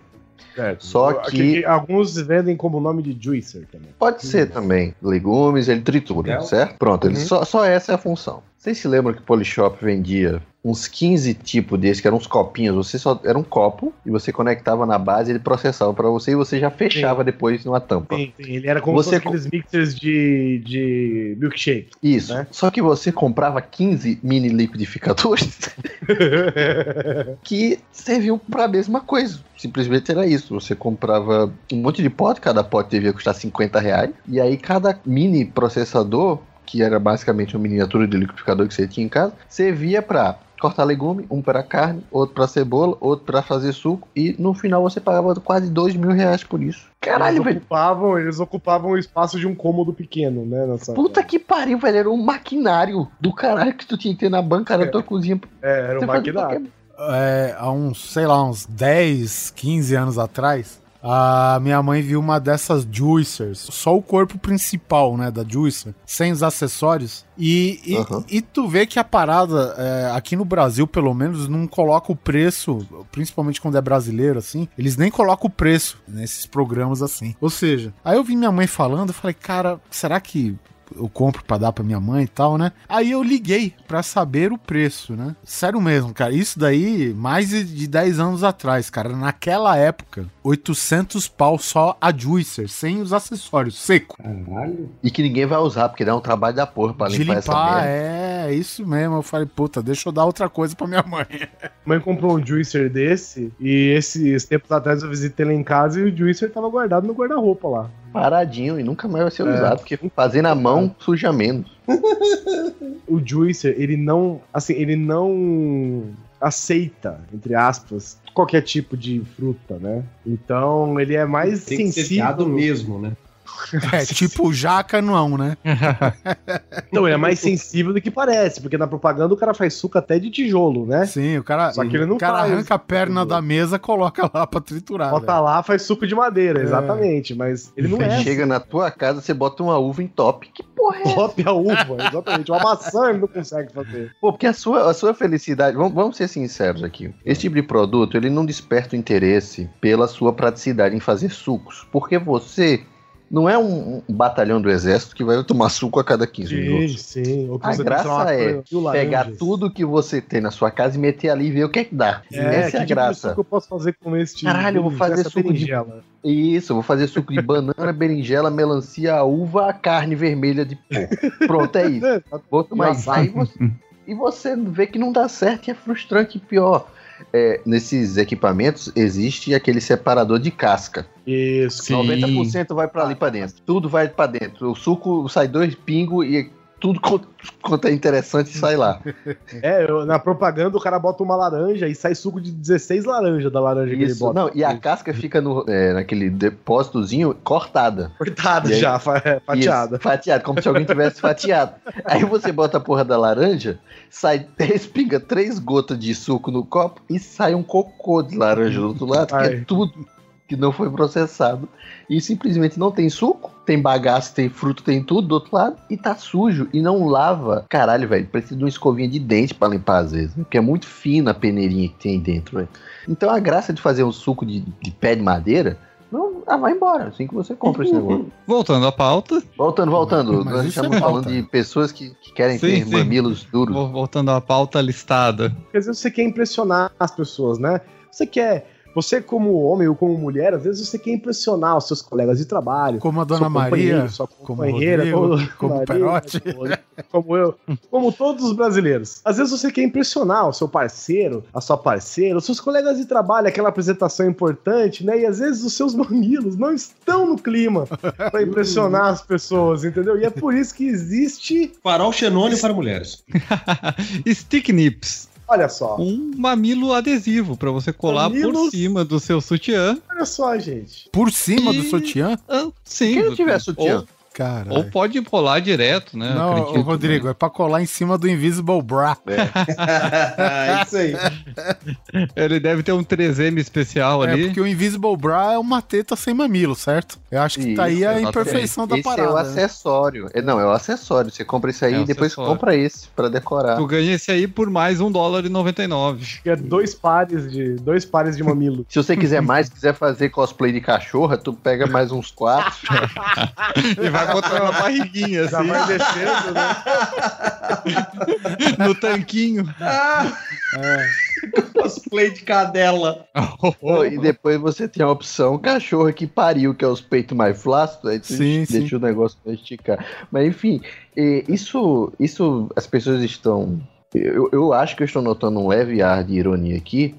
Certo. Só Aqui- que- alguns vendem como nome de juicer também. Pode ser também legumes, ele tritura, certo? Pronto, ele Uhum. só, só essa é a função. Vocês se lembram que o Polishop vendia uns 15 tipos desses, que eram uns copinhos, você só era um copo e você conectava na base, ele processava pra você e você já fechava depois numa tampa. Sim, sim, ele era como Você aqueles mixers de, de milkshake. Isso. né? Só que você comprava 15 mini liquidificadores que serviam para a mesma coisa. Simplesmente era isso. Você comprava um monte de pote, cada pote devia custar 50 reais. E aí cada mini processador, que era basicamente uma miniatura de liquidificador que você tinha em casa, servia para cortar legume, um para carne, outro para cebola, outro para fazer suco. E no final você pagava quase 2 mil reais por isso. Caralho, eles velho. ocupavam, eles ocupavam o espaço de um cômodo pequeno, né? Nessa... Puta que pariu, velho. Era um maquinário do caralho que tu tinha que ter na banca da tua cozinha. É, era um maquinário. É, há uns, sei lá, uns 10, 15 anos atrás, a minha mãe viu uma dessas juicers, só o corpo principal, né, da juicer, sem os acessórios. E, e, Aham. e tu vê que a parada, é, aqui no Brasil, pelo menos, não coloca o preço, principalmente quando é brasileiro, assim, eles nem colocam o preço nesses programas assim. Ou seja, aí eu vi minha mãe falando, eu falei, cara, será que eu compro pra dar pra minha mãe e tal, né? Aí eu liguei pra saber o preço, né? Sério mesmo, cara. Isso daí, mais de de 10 anos atrás, cara. Naquela época, 800 pau só a juicer, sem os acessórios, seco. Caralho. E que ninguém vai usar, porque dá um trabalho da porra pra De limpar, essa limpar, merda. é, isso mesmo. Eu falei, puta, deixa eu dar outra coisa pra minha mãe. mãe comprou um juicer desse e esses tempos atrás eu visitei lá em casa e o juicer tava guardado no guarda-roupa lá. Paradinho e nunca mais vai ser É. usado, porque fazer na mão suja menos. O juicer, ele não, assim, ele não aceita, entre aspas, qualquer tipo de fruta, né? Então, ele é mais Tem que ser sensível. mesmo, né? É, tipo jaca não, né? Não, ele é mais sensível do que parece, porque na propaganda o cara faz suco até de tijolo, né? Sim, o cara, Só que ele não o cara faz. arranca a perna da mesa, coloca lá pra triturar. Bota velho. lá, faz suco de madeira, É. exatamente. Mas ele não é. Chega na tua casa, você bota uma uva em top. Que porra é? Top a uva, exatamente. Uma maçã ele não consegue fazer. Pô, porque a sua, a sua felicidade, vamos, vamos ser sinceros aqui. Esse tipo de produto, ele não desperta o interesse pela sua praticidade em fazer sucos. Porque você não é um, um batalhão do exército que vai tomar suco a cada 15 Sim, minutos. sim. Ou que A graça é pegar tudo que você tem na sua casa e meter ali e ver o que é que dá. É, Essa é a que tipo de graça. suco eu posso fazer com este. Caralho, eu vou fazer suco de- berinjela? Isso, eu vou fazer suco de banana, berinjela, melancia, uva, carne vermelha de porco. Pronto, é isso. Vou tomar isso. E você vê que não dá certo e é frustrante. E pior, é, nesses equipamentos existe aquele separador de casca. Isso. 90% vai pra ali pra dentro. Tudo vai pra dentro. O suco sai dois pingos e tudo quanto, é interessante sai lá. É, eu- na propaganda o cara bota uma laranja e sai suco de 16 laranjas da laranja que ele Isso, bota. não, e a casca fica no, é, naquele depósitozinho cortada. Cortada aí- já, fa- é, fatiada. Isso, fatiado, como se alguém tivesse fatiado. Aí você bota a porra da laranja, sai, respinga três gotas de suco no copo e sai um cocô de laranja do outro lado, que é tudo que não foi processado. E simplesmente não tem suco, tem bagaço, tem fruto, tem tudo do outro lado e tá sujo e não lava. Caralho, velho, precisa de uma escovinha de dente pra limpar às vezes, porque é muito fina a peneirinha que tem aí dentro, velho. Então a graça de fazer um suco de, de pé de madeira. Não, ah, vai embora, assim que você compra esse negócio. Voltando à pauta. Voltando, voltando. Mas Nós é estamos falando pauta. de pessoas que, que querem Sim, ter sim. mamilos duros. Vol- Voltando à pauta listada. Às vezes você quer impressionar as pessoas, né? Você quer. Você, como homem ou como mulher, às vezes você quer impressionar os seus colegas de trabalho. Como a Dona Maria, sua como companheira, Rodrigo, como Maria, Perotti. como- como eu, como todos os brasileiros. Às vezes você quer impressionar o seu parceiro, a sua parceira, os seus colegas de trabalho, aquela apresentação importante, né? E às vezes os seus mamilos não estão no clima para impressionar as pessoas, entendeu? E é por isso que existe. Farol Xenônio para mulheres. Stick Nips. Olha só. Um mamilo adesivo pra você colar por Mamilos- cima do seu sutiã. Olha só, gente. Por cima do E- sutiã? Ah, sim. Quem não do- tiver sutiã? Ou, Caralho. ou pode colar direto, né? Não, acredito, ô, Rodrigo, é pra colar em cima do Invisible Bra. Isso aí. né? Ele deve ter um 3M especial É, ali. porque o Invisible Bra é uma teta sem mamilo, certo? Eu acho que tá aí Isso, a exatamente. imperfeição da esse parada. é o né? acessório. É, não, é o acessório. Você compra isso aí É e depois acessório. compra esse pra decorar. Tu ganha esse aí por mais um dólar e 99. Que é dois pares de dois pares de mamilo. Se você quiser mais, quiser fazer cosplay de cachorra, tu pega mais uns quatro. e vai botando na barriguinha, Já assim, vai descendo, né? no tanquinho. Cosplay de cadela. Oh, e depois você tem a opção cachorro que pariu, que é os peitos mais flácidos, aí tu Sim, deixa sim. o negócio pra esticar. Mas enfim, isso, isso as pessoas estão. Eu, eu acho que eu estou notando um leve ar de ironia aqui,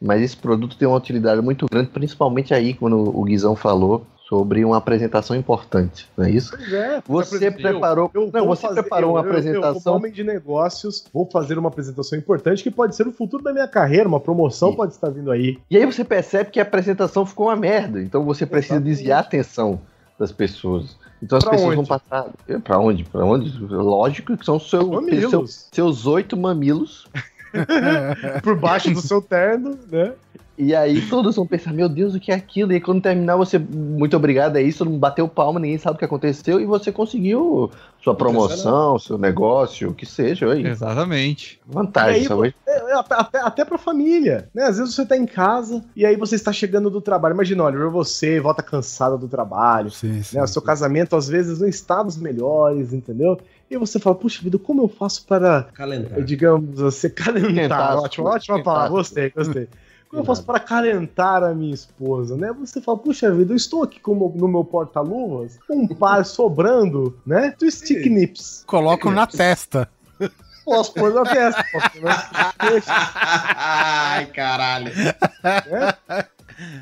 mas esse produto tem uma utilidade muito grande, principalmente aí quando o Guizão falou sobre uma apresentação importante, não é isso? Pois é. Você Eu- preparou- eu não, vou você preparou uma eu- eu- Eu, apresentação- como homem de negócios, vou fazer uma apresentação importante que pode ser o futuro da minha carreira, uma promoção pode estar vindo aí. E aí você percebe que a apresentação ficou uma merda. Então você precisa Exatamente. desviar a atenção das pessoas. Então as Pra pessoas onde? vão passar. Pra onde? Pra onde? Lógico que são seu, seu- seus oito mamilos. Por baixo do seu terno, né? E aí todos vão pensar, meu Deus, o que é aquilo? E aí, quando terminar, você, muito obrigado, é isso, mundo bateu palma, ninguém sabe o que aconteceu, e você conseguiu sua promoção, seu negócio, o que seja. Aí. Exatamente. Vantagem, aí, sabe? É, é, até, até pra família, né? Às vezes você tá em casa e aí você está chegando do trabalho. Imagina, olha, você volta cansada do trabalho, Sim, sim. né? O seu casamento às vezes não está nos melhores, entendeu? E você fala, puxa vida, como eu faço para, Calentar. digamos, você calentar? As ótimo, ótima palavra, gostei, gostei. Como eu faço para calentar a minha esposa, né? Você fala, puxa vida, eu estou aqui com o meu- no meu porta-luvas, um par sobrando, né? Do stick nips. Coloco na testa. Posso pôr na testa, posso pôr na testa. Ai, caralho.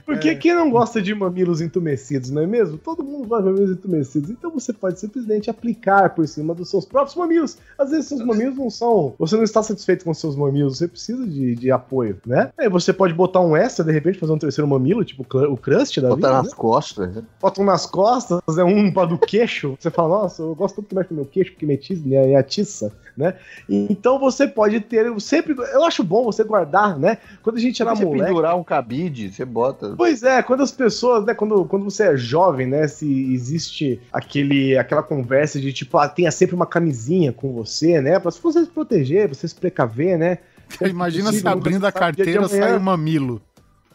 Porque quem não gosta de mamilos entumecidos, não é mesmo? Todo mundo gosta de mamilos entumecidos. Então você pode simplesmente aplicar por cima dos seus próprios mamilos. Às vezes seus mamilos não são. Você não está satisfeito com seus mamilos, você precisa de, de apoio, né? Aí você pode botar um extra, de repente, fazer um terceiro mamilo, tipo o crust da Botar vida. nas né? costas, né? Bota um nas costas, né? um para do queixo. Você fala, nossa, eu gosto tanto que mexe no meu queixo, porque me atiça, me atiça, né? Então você pode ter sempre. Eu acho bom você guardar, né? Quando a gente era você moleque. pendurar um cabide, você bota. Pois é, quando as pessoas, né, quando, quando você é jovem, né, se existe aquele, aquela conversa de tipo, ah, tenha sempre uma camisinha com você, né, pra você se proteger, você se precaver, né. Imagina se possível, abrindo a carteira sai um mamilo.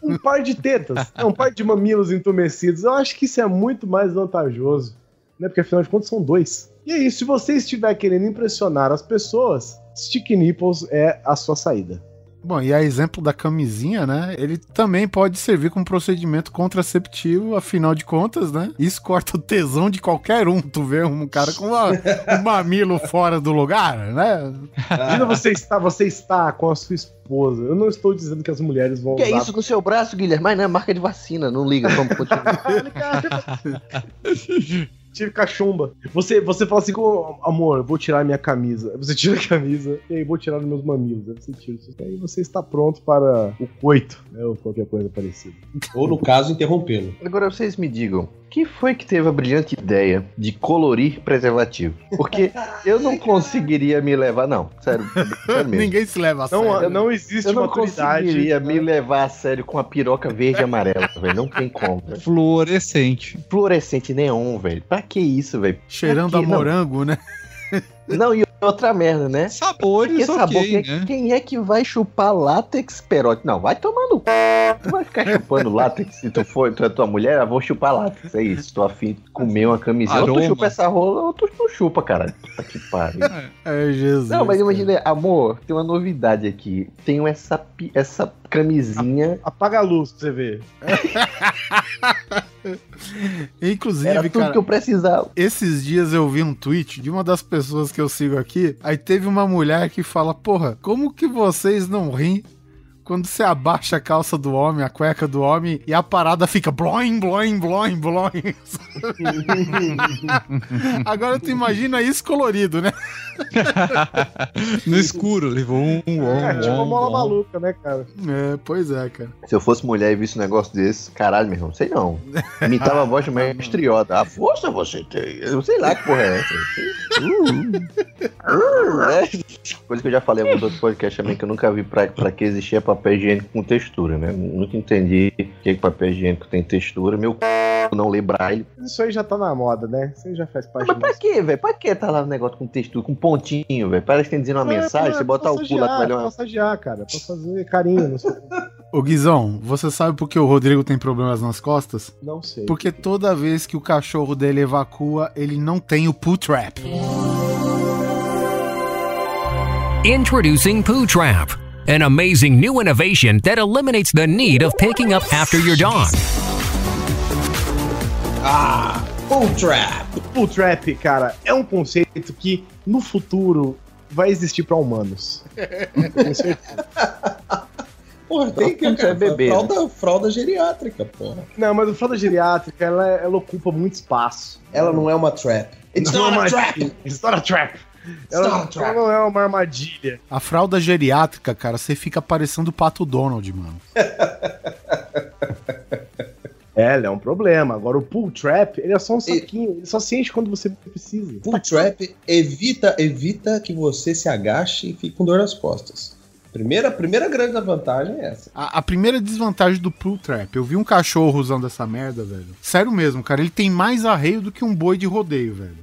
Um par de tetas, né, um par de mamilos entumecidos. Eu acho que isso é muito mais vantajoso, né, porque afinal de contas são dois. E é isso, se você estiver querendo impressionar as pessoas, Stick Nipples é a sua saída. Bom, e a exemplo da camisinha, né? Ele também pode servir como procedimento contraceptivo, afinal de contas, né? Isso corta o tesão de qualquer um. Tu vê um cara com uma- um mamilo fora do lugar, né? Imagina você está, você está com a sua esposa. Eu não estou dizendo que as mulheres vão Que é usar isso no seu braço, Guilherme? Mas não é marca de vacina, não liga, vamos continuar. Tive cachumba. Você, você fala assim, "Ô, amor, eu vou tirar minha camisa. Aí Você tira a camisa e aí vou tirar os meus mamilos. Aí você tira isso. Aí você está pronto para o coito, né? Ou qualquer coisa parecida. Ou no caso, interrompê-lo. Agora vocês me digam, quem foi que teve a brilhante ideia de colorir preservativo? Porque eu não conseguiria me levar, não, sério, sério mesmo. Ninguém se leva a Não, sério. não existe Eu não maturidade. conseguiria me levar a sério com a piroca verde e amarela, velho. Não tem como. velho. Fluorescente. Fluorescente neon, velho. Pra que isso, velho? Cheirando Pra a quê? Não. morango, né? Não, e outra merda, né? Sabores, Porque sabor, ok, quem, né? quem é que vai chupar látex perote? Não, vai tomar no c... Tu vai ficar chupando látex se tu for, tu é tua mulher, eu vou chupar látex. É isso, tô afim de comer uma camisinha. Ou tu Aroma. chupa essa rola, ou tu não chupa, caralho. Puta que pariu. É, Jesus. Não, mas imagina, amor, tem uma novidade aqui. Tenho essa, essa camisinha. Apaga a luz pra você ver. Inclusive, Era tudo cara, que eu precisava. esses dias eu vi um tweet de uma das pessoas que eu sigo aqui. Aí teve uma mulher que fala: Porra, como que vocês não riem quando você abaixa a calça do homem, a cueca do homem, e a parada fica bloing, bloing, bloing, bloing. Agora tu imagina isso colorido, né? No escuro, levou um. um, É, tipo uma um, mola um. maluca, né, cara? É, pois é, cara. Se eu fosse mulher e visse um negócio desse, caralho, meu irmão, sei não. Imitava a voz de mestre Yoda. A força você tem. Eu sei lá que porra é essa. Uh, uh, é. Coisa que eu já falei em alguns outros podcasts também, que eu nunca vi pra, pra que existia papel higiênico com textura, né? Nunca entendi por que que papel higiênico tem textura. Meu c... não lê braille. Isso aí já tá na moda, né? Isso aí já faz parte Mas pra quê, velho? Pra que tá lá o negócio com textura, com pontinho, velho? Parece que tem dizendo uma mensagem, você botar o cu lá Pra uma... massagear, cara. Pra fazer carinho. Não, sei. Ô Guizão, você sabe por que o Rodrigo tem problemas nas costas? não sei. Porque toda vez que o cachorro dele evacua, ele não tem o poo trap. Introducing Poo Trap, an amazing new innovation that eliminates the need of picking up after your dog. Ah, Full Trap. Pull Trap, cara, é um conceito que no futuro vai existir pra humanos. Com certeza. Porra, tem que Trap é bebê, né? fralda, fralda geriátrica, porra. Não, mas a fralda geriátrica, ela, ela ocupa muito espaço. Ela não é uma trap. It's Não not é a uma- trap. It's not a trap. Ela, ela não é uma armadilha. A fralda geriátrica, cara, você fica parecendo o Pato Donald, mano. É, ela é um problema. Agora o pull trap, ele é só um saquinho. Ele só se enche quando você precisa. Full Trap evita, evita que você se agache e fique com dor nas costas. Primeira, primeira grande vantagem é essa. A, a primeira desvantagem do pull trap, eu vi um cachorro usando essa merda, velho. Sério mesmo, cara, ele tem mais arreio do que um boi de rodeio, velho.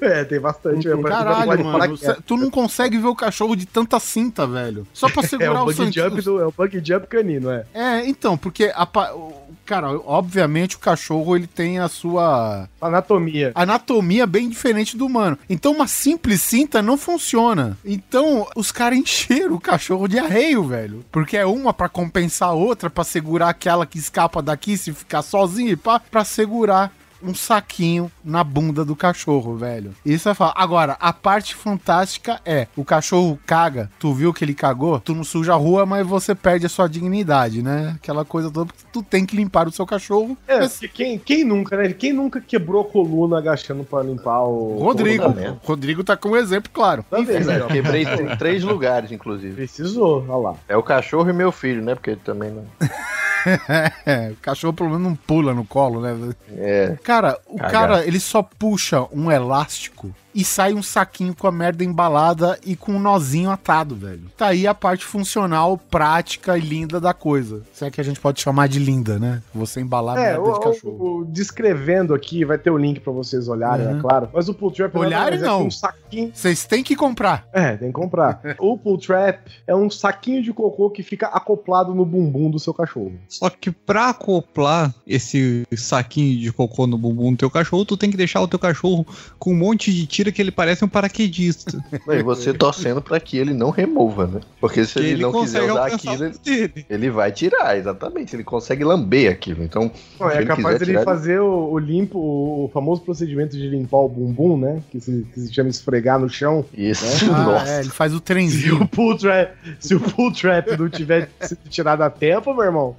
É, tem bastante. mesmo. Caralho, mano, que é. cê- tu não consegue ver o cachorro de tanta cinta, velho. Só pra É segurar o o bug santinho. jump do, é o bug jump canino, é. É, então, porque a o- cara, obviamente o cachorro ele tem a sua Anatomia. anatomia bem diferente do humano. Então uma simples cinta não funciona. Então os caras encheram o cachorro de arreio, velho. Porque é uma pra compensar a outra, pra segurar aquela que escapa daqui se ficar sozinho e pá, pra segurar um saquinho na bunda do cachorro, velho. Isso é falar. Agora, a parte fantástica é, o cachorro caga, tu viu que ele cagou, tu não suja a rua, mas você perde a sua dignidade, né? Aquela coisa toda, porque tu tem que limpar o seu cachorro. É, Mas- porque quem, quem nunca, né? Quem nunca quebrou a coluna agachando pra limpar o. Rodrigo. coluna? Rodrigo tá com um exemplo, claro. Tá vendo, É, ó? quebrei em três lugares, inclusive. Precisou, olha lá. É o cachorro e meu filho, né? Porque ele também não. O cachorro pelo menos não pula no colo, né? É. Cara, o cara, ele só puxa um elástico e sai um saquinho com a merda embalada e com um nozinho atado, velho. Tá aí a parte funcional, prática e linda da coisa. Se é que a gente pode chamar de linda, né? Você embalar É, merda o, de cachorro. o- o- descrevendo aqui, vai ter o link pra vocês olharem, Uhum. é claro. Mas o pull trap Olharem é não. um saquinho. Vocês têm que comprar. É, tem que comprar. o pull trap é um saquinho de cocô que fica acoplado no bumbum do seu cachorro. Só que pra acoplar esse saquinho de cocô no bumbum do teu cachorro, tu tem que deixar o teu cachorro com um monte de tira que ele parece um paraquedista. E você torcendo pra que ele não remova, né? Porque se ele, ele não quiser usar aquilo, o dele. ele vai tirar, exatamente. Ele consegue lamber aquilo. Então, Não, se é ele capaz dele tirar, fazer o, o limpo, o famoso procedimento de limpar o bumbum, né? Que se, que se chama esfregar no chão. Isso, Ah, nossa. é, ele faz o Se trenzinho. o pull trap, se o pull trap não tiver sido tirado a tempo, meu irmão,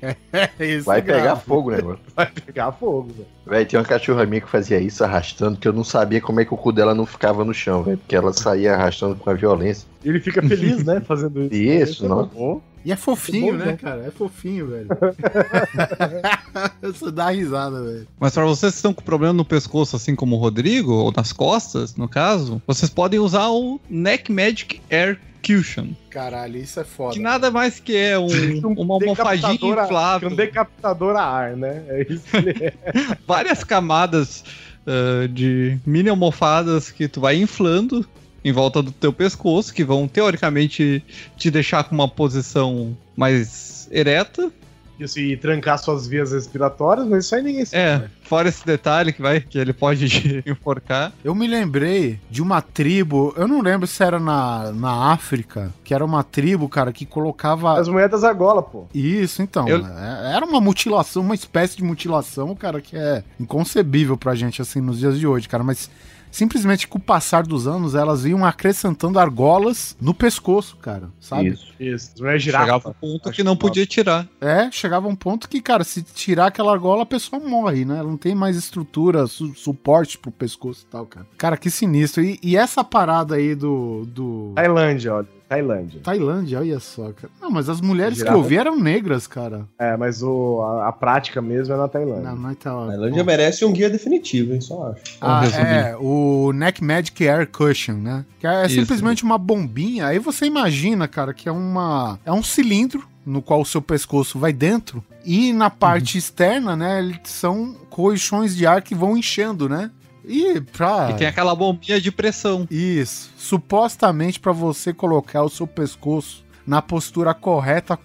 Vai é pegar grave. fogo o negócio. Vai pegar fogo, velho. Véi, tinha uma cachorra minha que fazia isso arrastando, que eu não sabia como é que o cu dela não ficava no chão, velho. Porque ela saía arrastando com a violência. Ele fica feliz, né, fazendo isso. Isso, não. E é fofinho, bom, né, né? cara? É fofinho, velho. Você dá risada, velho. Mas para vocês que estão com problema no pescoço, assim como o Rodrigo, ou nas costas, no caso, vocês podem usar o Neck Magic Air Cushion. Caralho, isso é foda. Que nada mais que é um, uma almofadinha inflável. Um decapitador a ar, né? É isso que ele é. várias camadas ah, de mini almofadas que tu vai inflando em volta do teu pescoço, que vão teoricamente te deixar com uma posição mais ereta. Isso, e trancar suas vias respiratórias, mas isso aí ninguém sabe. É, né? fora esse detalhe que vai que ele pode te enforcar. Eu me lembrei de uma tribo, eu não lembro se era na, na África, que era uma tribo, cara, que colocava. As mulheres das argolas, pô. Isso, então. Eu- é- Era uma mutilação, uma espécie de mutilação, cara, que é inconcebível pra gente, assim, nos dias de hoje, cara. Mas simplesmente com o passar dos anos, elas iam acrescentando argolas no pescoço, cara, sabe? Isso. Isso. Girafa. Chegava um ponto que não podia tirar. É, chegava um ponto que, cara, se tirar aquela argola, a pessoa morre, né? Ela não tem mais estrutura, su- suporte pro pescoço e tal, cara. Cara, que sinistro. E, e essa parada aí do. do... Tailândia, olha. Tailândia. Tailândia, olha só, cara. Não, mas as mulheres que eu vi eram negras, cara. É, mas o, a, a prática mesmo é na Tailândia. Não, é A Tailândia merece um guia definitivo, hein? Só acho. Ah, é, o Neck Magic Air Cushion, né? Que é Isso. simplesmente uma bombinha. Aí você imagina, cara, que é uma é um cilindro no qual o seu pescoço vai dentro e na parte externa, né, eles são colchões de ar que vão enchendo, né? E pra E tem aquela bombinha de pressão. isso, supostamente pra você colocar o seu pescoço na postura correta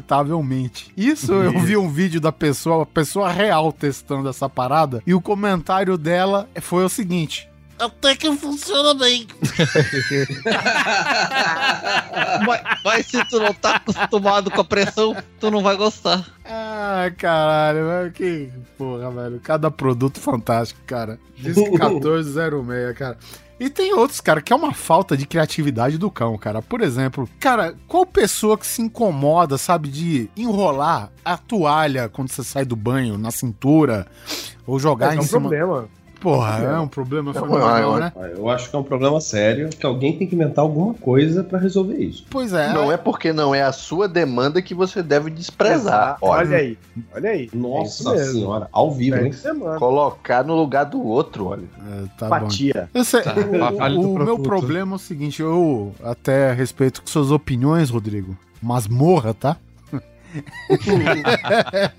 confortavelmente. Isso eu vi um vídeo da pessoa, pessoa real testando essa parada, e o comentário dela foi o seguinte: até que funciona bem. mas, mas se tu não tá acostumado com a pressão, tu não vai gostar. Ah, caralho, velho, que porra, velho. Cada produto fantástico, cara. Diz 1406, cara. E tem outros, cara, que é uma falta de criatividade do cão, cara. Por exemplo, cara, qual pessoa que se incomoda, sabe, de enrolar a toalha quando você sai do banho na cintura ou jogar é em um cima? problema. Porra, é um problema Não, familiar, eu, né? eu acho que é um problema sério, que alguém tem que inventar alguma coisa pra resolver isso. Pois é. Não é porque não é a sua demanda que você deve desprezar. Olha, aí, olha aí. Nossa É senhora, ao vivo, É hein? Colocar no lugar do outro, olha. É, tá bom. Sei, Tá, o- do o, meu problema é o seguinte, eu até respeito com suas opiniões, Rodrigo, mas morra, tá?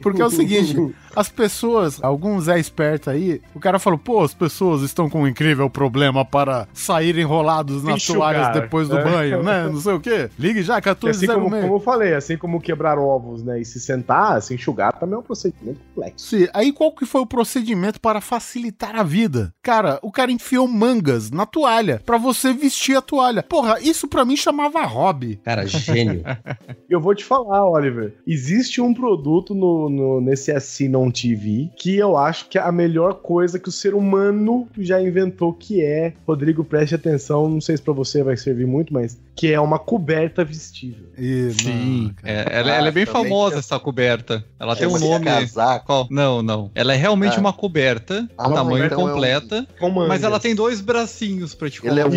Porque é o seguinte, as pessoas, alguns é esperto aí, o cara falou, pô, as pessoas estão com um incrível problema para sair enrolados nas Enxugar, toalhas depois do é. banho, né? Não sei o quê. Ligue já, E assim como, 1406. como eu falei, assim como quebrar ovos, né, e se sentar, se enxugar, também é um procedimento complexo. Sim, aí qual que foi o procedimento para facilitar a vida? Cara, o cara enfiou mangas na toalha pra você vestir a toalha. Porra, isso pra mim chamava hobby. Cara, gênio. E eu vou te falar, Oliver, existe um produto no, no- nesse Assinon TV que eu acho que é a melhor coisa que o ser humano já inventou, que é, Rodrigo, preste atenção, não sei se pra você vai servir muito, mas que é uma coberta vestível. E, Sim, é, ela, ela é bem também famosa essa coberta. Ela tem um nome. casaco. Qual? Não, não. Ela é realmente Ah. uma coberta, Ah, tamanho então é um- completa, Com mangas. mas ela tem dois bracinhos pra te Ele é um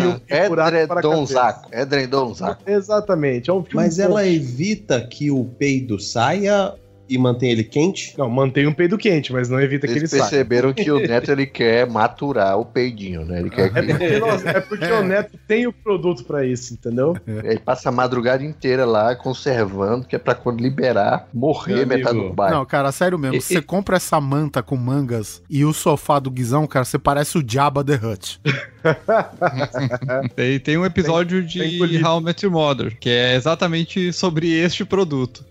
para a edredonzaco. Edredonzaco. Exatamente. É um, Mas um- ela evita que o peido saia e mantém ele quente? Não, mantém um peido quente, mas não evita que ele Eles saia. perceberam que o Neto ele quer maturar o peidinho, né? Ele quer É porque, que é porque o Neto tem o produto pra isso, entendeu? ele passa a madrugada inteira lá conservando, que é pra quando liberar, morrer Meu metade amigo. do bairro. Não, cara, sério mesmo. E- Você compra essa manta com mangas e o sofá do Guizão, cara, você parece o Jabba the Hutt. Tem, tem um episódio tem de colírio. How Met Your Mother, que é exatamente sobre este produto.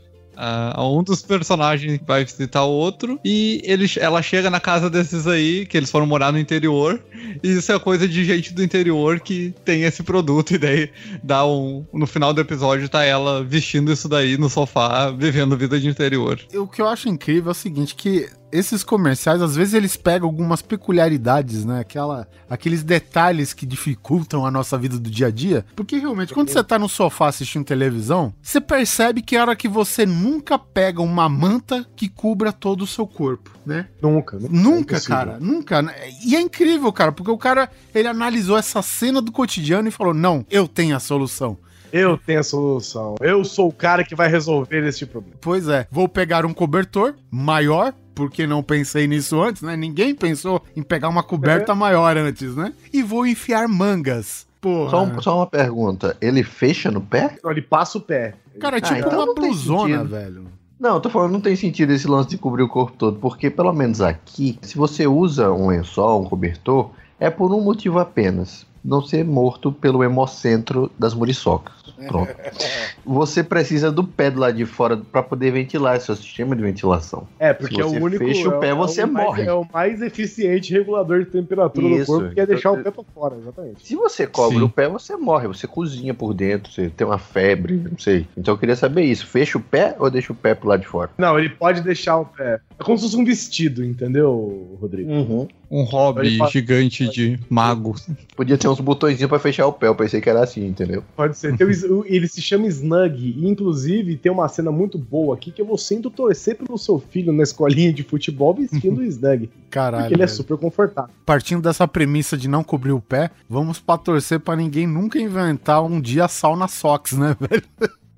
Um dos personagens vai visitar o outro e ele, ela chega na casa desses aí, que eles foram morar no interior, e isso é coisa de gente do interior que tem esse produto, e daí dá um. No final do episódio tá ela vestindo isso daí no sofá, vivendo vida de interior. O que eu acho incrível é o seguinte, que esses comerciais, às vezes eles pegam algumas peculiaridades, né? Aquela, aqueles detalhes que dificultam a nossa vida do dia a dia. Porque realmente, quando você tá no sofá assistindo televisão, você percebe que é hora que você nunca pega uma manta que cubra todo o seu corpo, né? Nunca. Nunca, é cara. Nunca. E é incrível, cara, porque o cara, ele analisou essa cena do cotidiano e falou, não, eu tenho a solução. Eu tenho a solução. Eu sou o cara que vai resolver esse problema. Pois é, vou pegar um cobertor maior, porque não pensei nisso antes, né? Ninguém pensou em pegar uma coberta maior antes, né? E vou enfiar mangas. Porra. Só, um- só uma pergunta, ele fecha no pé? Ele passa o pé. Cara, é Ah, tipo então uma blusona, velho. Não, eu tô falando, não tem sentido esse lance de cobrir o corpo todo, porque pelo menos aqui, se você usa um lençol, um cobertor, é por um motivo apenas. Não ser morto pelo hemocentro das muriçocas. Pronto. Você precisa do pé do lado de fora para poder ventilar, é o sistema de ventilação. É, porque Se é o você único. fecha o é pé, você é o mais- morre. É o mais eficiente regulador de temperatura do Isso. corpo, que é deixar o pé pra fora, exatamente. Se você cobre Sim. o pé, você morre. Você cozinha por dentro, você tem uma febre, não sei. Então eu queria saber isso. Fecha o pé ou deixa o pé pro lado de fora? Não, ele pode deixar o pé. É como se fosse um vestido, entendeu, Rodrigo? Um hobby gigante de mago. Podia ter uns botõezinhos pra fechar o pé. Eu pensei que era assim, entendeu? Pode ser. Tem o ele se chama Snug. E, inclusive, tem uma cena muito boa aqui que eu vou sempre torcer pelo seu filho na escolinha de futebol vestindo o Snug. Caralho. Porque ele é velho. super confortável. Partindo dessa premissa de não cobrir o pé, vamos pra torcer pra ninguém nunca inventar um dia sauna socks, né, velho?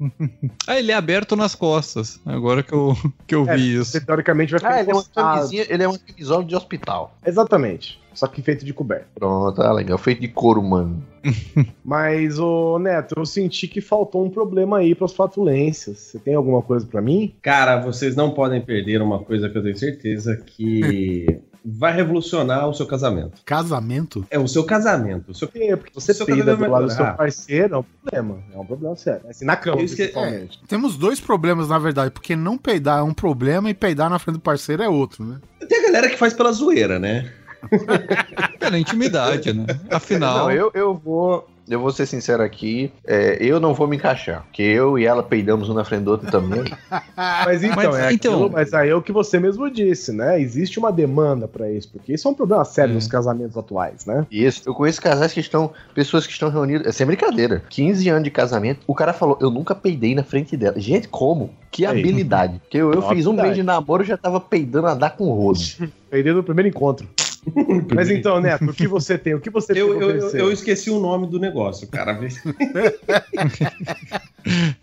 Ah, ele é aberto nas costas. Agora que eu, que eu É, vi isso. Teoricamente vai ficar Ah, ele é, uma camisinha, ele é uma camisola de hospital. Exatamente. Só que feito de coberto. Pronto, ah, legal. Feito de couro, mano. Mas, ô Neto, eu senti que faltou um problema aí pras flatulências. Você tem alguma coisa pra mim? Cara, vocês não podem perder uma coisa que eu tenho certeza que vai revolucionar o seu casamento. Casamento? É o seu casamento. O seu... É, porque você seu peida casamento do lado do seu melhorar. parceiro é um problema. É um problema sério. Assim, na cama, esque- principalmente. Temos dois problemas, na verdade, porque não peidar é um problema e peidar na frente do parceiro é outro, né? Tem a galera que faz pela zoeira, né? Pela intimidade, né? Afinal. Não, eu, eu vou. Eu vou ser sincero aqui, é, eu não vou me encaixar, porque eu e ela peidamos um na frente do outro também. Mas então, Mas, é então- aquilo, mas aí é o que você mesmo disse, né? Existe uma demanda pra isso, porque isso é um problema sério É. nos casamentos atuais, né? Isso, eu conheço casais que estão, pessoas que estão reunidas, é sem brincadeira, 15 anos de casamento, o cara falou, eu nunca peidei na frente dela. Gente, como? Que Aí. habilidade. Porque eu, eu fiz um mês de namoro, eu já tava peidando a dar com o rodo. Peidei no primeiro encontro. Mas então, Neto, o que você tem? O que você tem Eu, pra eu, eu, eu esqueci o nome do negócio, cara.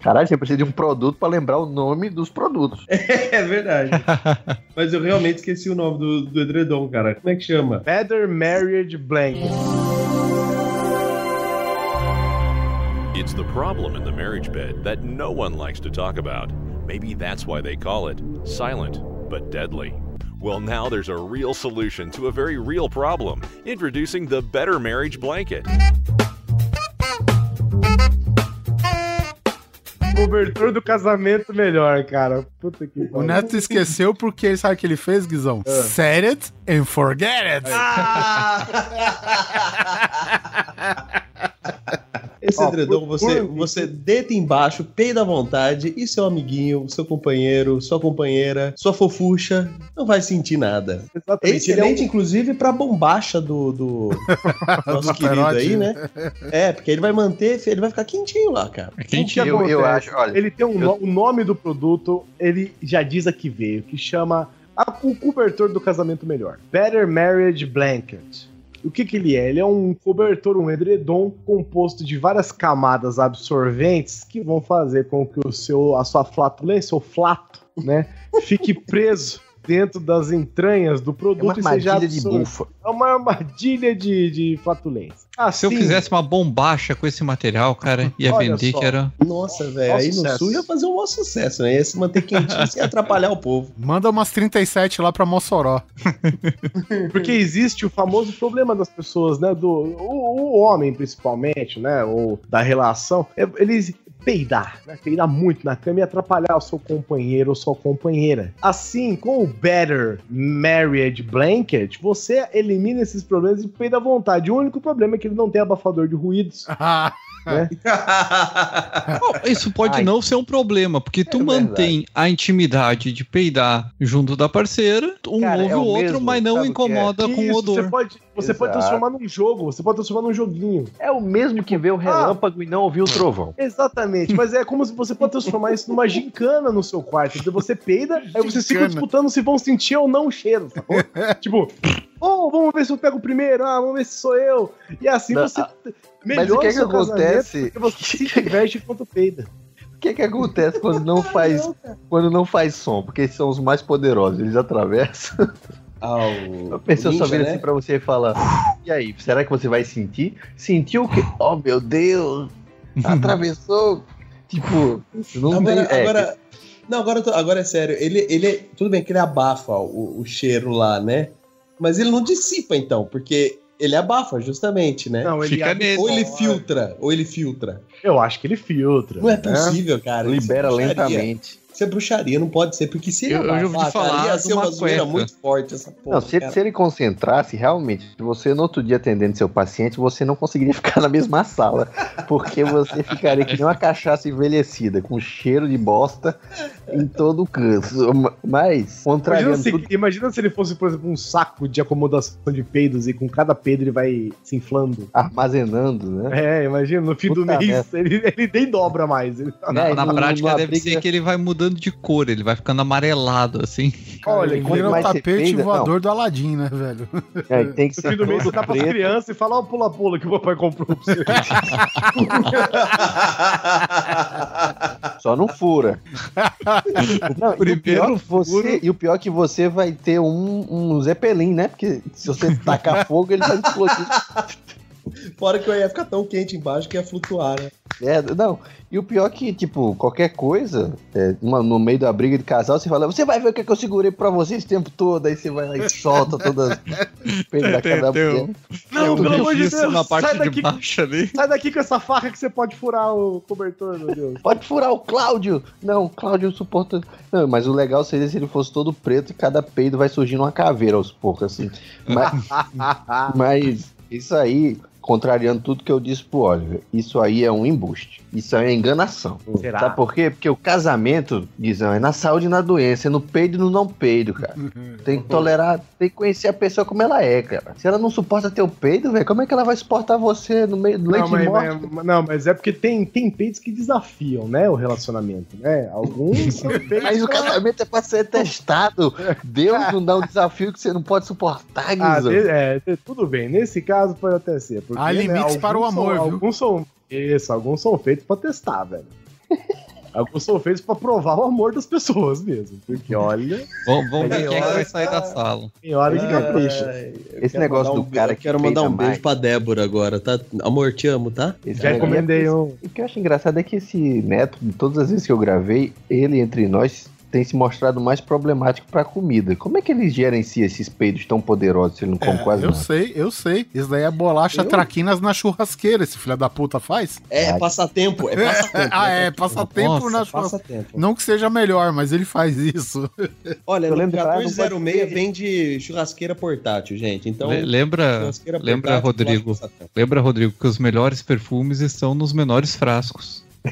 Caralho, você precisa de um produto pra lembrar o nome dos produtos. É verdade. Mas eu realmente esqueci o nome do, do edredom, cara. Como é que chama? Better Marriage Blanket. It's the problem in the marriage bed that no one likes to talk about. Maybe that's why they call it silent but deadly. Well, now there's a real solution to a very real problem. Introducing the Better Marriage Blanket. Cobertor do casamento melhor, cara. Puta que O Neto esqueceu porque ele sabe o que ele fez, Guizão? Ah. Set it and forget it. Esse Ó, edredom, por- você, por- você deita embaixo, peida à vontade, e seu amiguinho, seu companheiro, sua companheira, sua fofucha, não vai sentir nada. É Exatamente. Ele é excelente, um- inclusive, pra bombacha do, do nosso Do querido aí, né? É, porque ele vai manter, ele vai ficar quentinho lá, cara. O que Eu- eu acho, olha, ele tem um eu- o nome do produto, ele já diz aqui veio, que chama a- o cobertor do casamento melhor. Better Marriage Blanket. O que que ele é? Ele é um cobertor, um edredom composto de várias camadas absorventes que vão fazer com que o seu, a sua flatulência, o flato, né, fique preso dentro das entranhas do É uma produto e seja armadilha de bufa. É uma armadilha de, de flatulência. Se eu Assim, fizesse uma bombacha com esse material, cara, ia Olha vender só. que era. Nossa, velho, aí no sucesso. sul ia fazer um maior sucesso, né? Ia se manter quentinho sem atrapalhar o povo. Manda umas 37 lá pra Mossoró. Porque existe o famoso problema das pessoas, né? Do o, o homem, principalmente, né? Ou da relação. é- Eles peidar, né? Peidar muito na cama e atrapalhar o seu companheiro ou sua companheira. Assim, com o Better Marriage Blanket, você elimina esses problemas e peida à vontade. O único problema é que ele não tem abafador de ruídos. né? Bom, Isso pode Ai. não ser um problema, porque tu mantém a intimidade de peidar junto da parceira, um Cara, ouve é o o outro, mesmo, mas não é? incomoda com o odor. Você pode, você pode Exato. transformar num jogo, você pode transformar num joguinho. É o mesmo que vê o relâmpago e não ouvir o trovão. Exatamente, mas é como se você pode transformar isso numa gincana no seu quarto. Então você peida, aí vocês ficam disputando se vão sentir ou não o cheiro, sacou? tipo, oh, vamos ver se eu pego o primeiro, ah, vamos ver se sou eu. E assim Não, você ah, melhora o que o que acontece? Porque você se diverte enquanto peida. O que que acontece quando não faz, quando não faz som? Porque eles são os mais poderosos, eles atravessam. A pessoa só vira né? assim pra você e fala: E aí, será que você vai sentir? Sentiu o quê? Oh meu Deus! Atravessou! Tipo, não Agora, tem. é, agora, não, agora, agora é sério. Ele, ele, tudo bem que ele abafa o, o cheiro lá, né? Mas ele não dissipa então, porque ele abafa justamente, né? Não, ele Fica abre- nele. Ou ele filtra, ou ele filtra. Eu acho que ele filtra. Não é né? possível, cara. Isso libera é lentamente. Isso é bruxaria, não pode ser, porque se ele Eu- eu já ouvi falar ia ser uma zoeira muito forte essa porra. Não, se, se ele concentrasse, realmente, se você no outro dia atendendo seu paciente, você não conseguiria ficar na mesma sala. Porque você ficaria que nem uma cachaça envelhecida, com cheiro de bosta em todo o canto. Mas, Imagina contrariando se, tudo. imagina se ele fosse, por exemplo, um saco de acomodação de peidos e com cada peido ele vai se inflando. Armazenando, né? É, imagina, no fim do Puta mês merda. ele, ele nem dobra mais. Ele- Na, É, na prática deve ser que ele vai mudando de cor, ele vai ficando amarelado, assim. Olha, Ele vira o mais você tapete peida- voador do Aladim, né, velho? É, tem que No ser fim do mês você dá pras crianças e fala, ó, pula-pula que o papai comprou pra você. Só não fura. Não, e, o Primeiro pior que você, e o pior é que você vai ter um, um Zeppelin, né? Porque se você tacar fogo, ele vai explodir. Fora que eu ia ficar tão quente embaixo que ia flutuar, né? É, não. E o pior é que, tipo, qualquer coisa, é, uma- no meio da briga de casal, você fala, você vai ver o que, é que eu segurei pra você esse tempo todo. Aí você vai lá e solta todas as peitos da cada Entendeu? mulher. Não, pelo amor de Deus, na parte sai de daqui, baixo ali. sai daqui com essa faca que você pode furar o cobertor, meu Deus. Pode furar o Cláudio! Não, o Cláudio suporta. Não, mas o legal seria se ele fosse todo preto e cada peido vai surgindo uma caveira aos poucos, assim. Mas, mas isso aí, contrariando tudo que eu disse pro Oliver, isso aí é um embuste. Isso aí é enganação. Será? Sabe por quê? Porque o casamento, Guizão, é na saúde e na doença, é no peido e no não peido, cara. Tem que tolerar, tem que conhecer a pessoa como ela é, cara. Se ela não suporta teu peido, velho, como é que ela vai suportar você no meio do leite Não de mas, morte? mas- não, mas é porque tem, tem peitos que desafiam, né, o relacionamento, né? Alguns são peitos Mas o casamento é pra ser testado. Deus não dá um desafio que você não pode suportar, Ah, Guizão. de- é, tudo bem. Nesse caso pode até ser. Porque, Há limites alguns para o são- amor, viu? Alguns são. Isso, alguns são feitos pra testar, velho. alguns são feitos pra provar o amor das pessoas mesmo. Porque olha, Vamos, vamos ver quem é que vai sair da sala. tem hora que capricha. Esse negócio do um cara que Eu quero mandar um beijo mais. pra Débora agora, tá? Amor, te amo, tá? Esse Já aí é um. O que eu acho engraçado é que esse neto, de todas as vezes que eu gravei, ele entre nós tem se mostrado mais problemático pra comida. Como é que ele gerencia esses peidos tão poderosos se ele não come quase Eu nada? sei, eu sei. Isso daí é bolacha traquinas na churrasqueira, esse filho da puta faz. É, passatempo, é passatempo. ah, é, passatempo Nossa, na churrasqueira. Passatempo. Não que seja melhor, mas ele faz isso. Olha, Eu lembro que lá não 1406 pode ter- vende churrasqueira portátil, gente. Então, Le- lembra, churrasqueira lembra Rodrigo, lembra Rodrigo que os melhores perfumes estão nos menores frascos.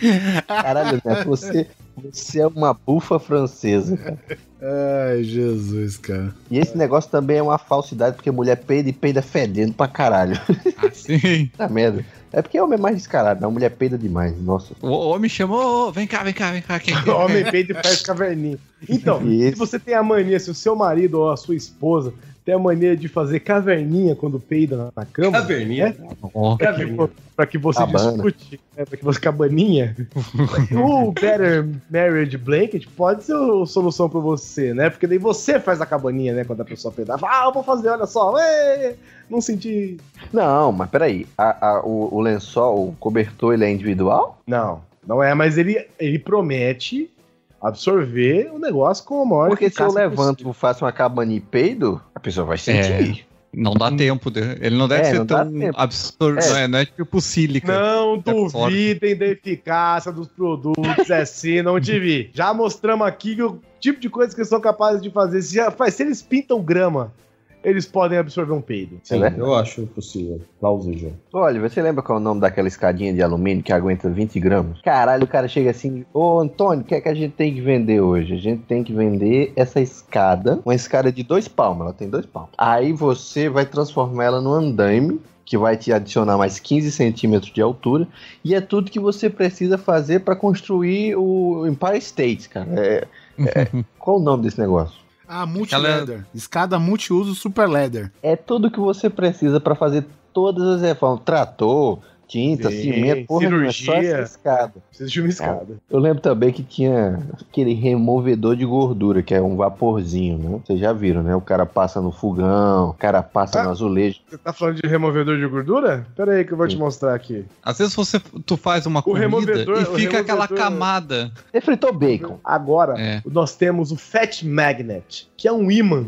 Caralho, Neto, você, você é uma bufa francesa, cara. Ai, Jesus, cara. E esse negócio também é uma falsidade, porque mulher peida e peida fedendo pra caralho. Sim. Tá merda. É porque homem é mais descarado, não, mulher peida demais. Nossa. O homem chamou, vem cá, vem cá, vem cá. Quem, quem- Homem peito e faz caverninha. Então, Isso. se você tem a mania, se o seu marido ou a sua esposa tem a mania de fazer caverninha quando peida na, na cama. Caverninha? né? Ó, Pra que, pra que você Cabana. discute, né, pra que você cabaninha. o Better Marriage Blanket pode ser a solução pra você, né? Porque daí você faz a cabaninha, né? Quando a pessoa peidar. Ah, eu vou fazer, olha só. Ê, não senti. Não, mas peraí. A, a- o, o lençol, o cobertor, ele é individual? Não, não é, mas ele, ele promete absorver o negócio com a maior Porque se eu levanto e faço uma cabaninha e peido, a pessoa vai sentir. não dá tempo. de- Ele não deve É, ser não dá tão tempo. absurdo. É. Não, é, não é tipo sílica. Não É forte. duvidem da eficácia dos produtos, é assim, não te vi. Já mostramos aqui o tipo de coisa que eles são capazes de fazer. Se, já se eles pintam grama eles podem absorver um peido. Sim, É eu acho possível. Plausível. Olha, você lembra qual é o nome daquela escadinha de alumínio que aguenta 20 gramas? Caralho, o cara chega assim, ô Antônio, o que é que a gente tem que vender hoje? A gente tem que vender essa escada, uma escada de dois palmos, ela tem dois palmos. Aí você vai transformar ela num andaime, que vai te adicionar mais 15 centímetros de altura, e é tudo que você precisa fazer para construir o Empire State, cara. É- é- qual o nome desse negócio? Ah, multi-leather. Escada multiuso super leather. É tudo que você precisa para fazer todas as reformas. Trator, tinta, Sim, cimento, porra, nenhuma, é só cirurgia. essa escada. Precisa de uma escada. Eu lembro também que tinha aquele removedor de gordura, que é um vaporzinho, né? Vocês já viram, né? O cara passa no fogão, o cara passa Ah. no azulejo. Você tá falando de removedor de gordura? Pera aí que eu vou te mostrar aqui. Às vezes você, tu faz uma comida removedor- e o fica aquela removedor- camada. Você fritou bacon. Agora, É. nós temos o Fat Magnet, que é um imã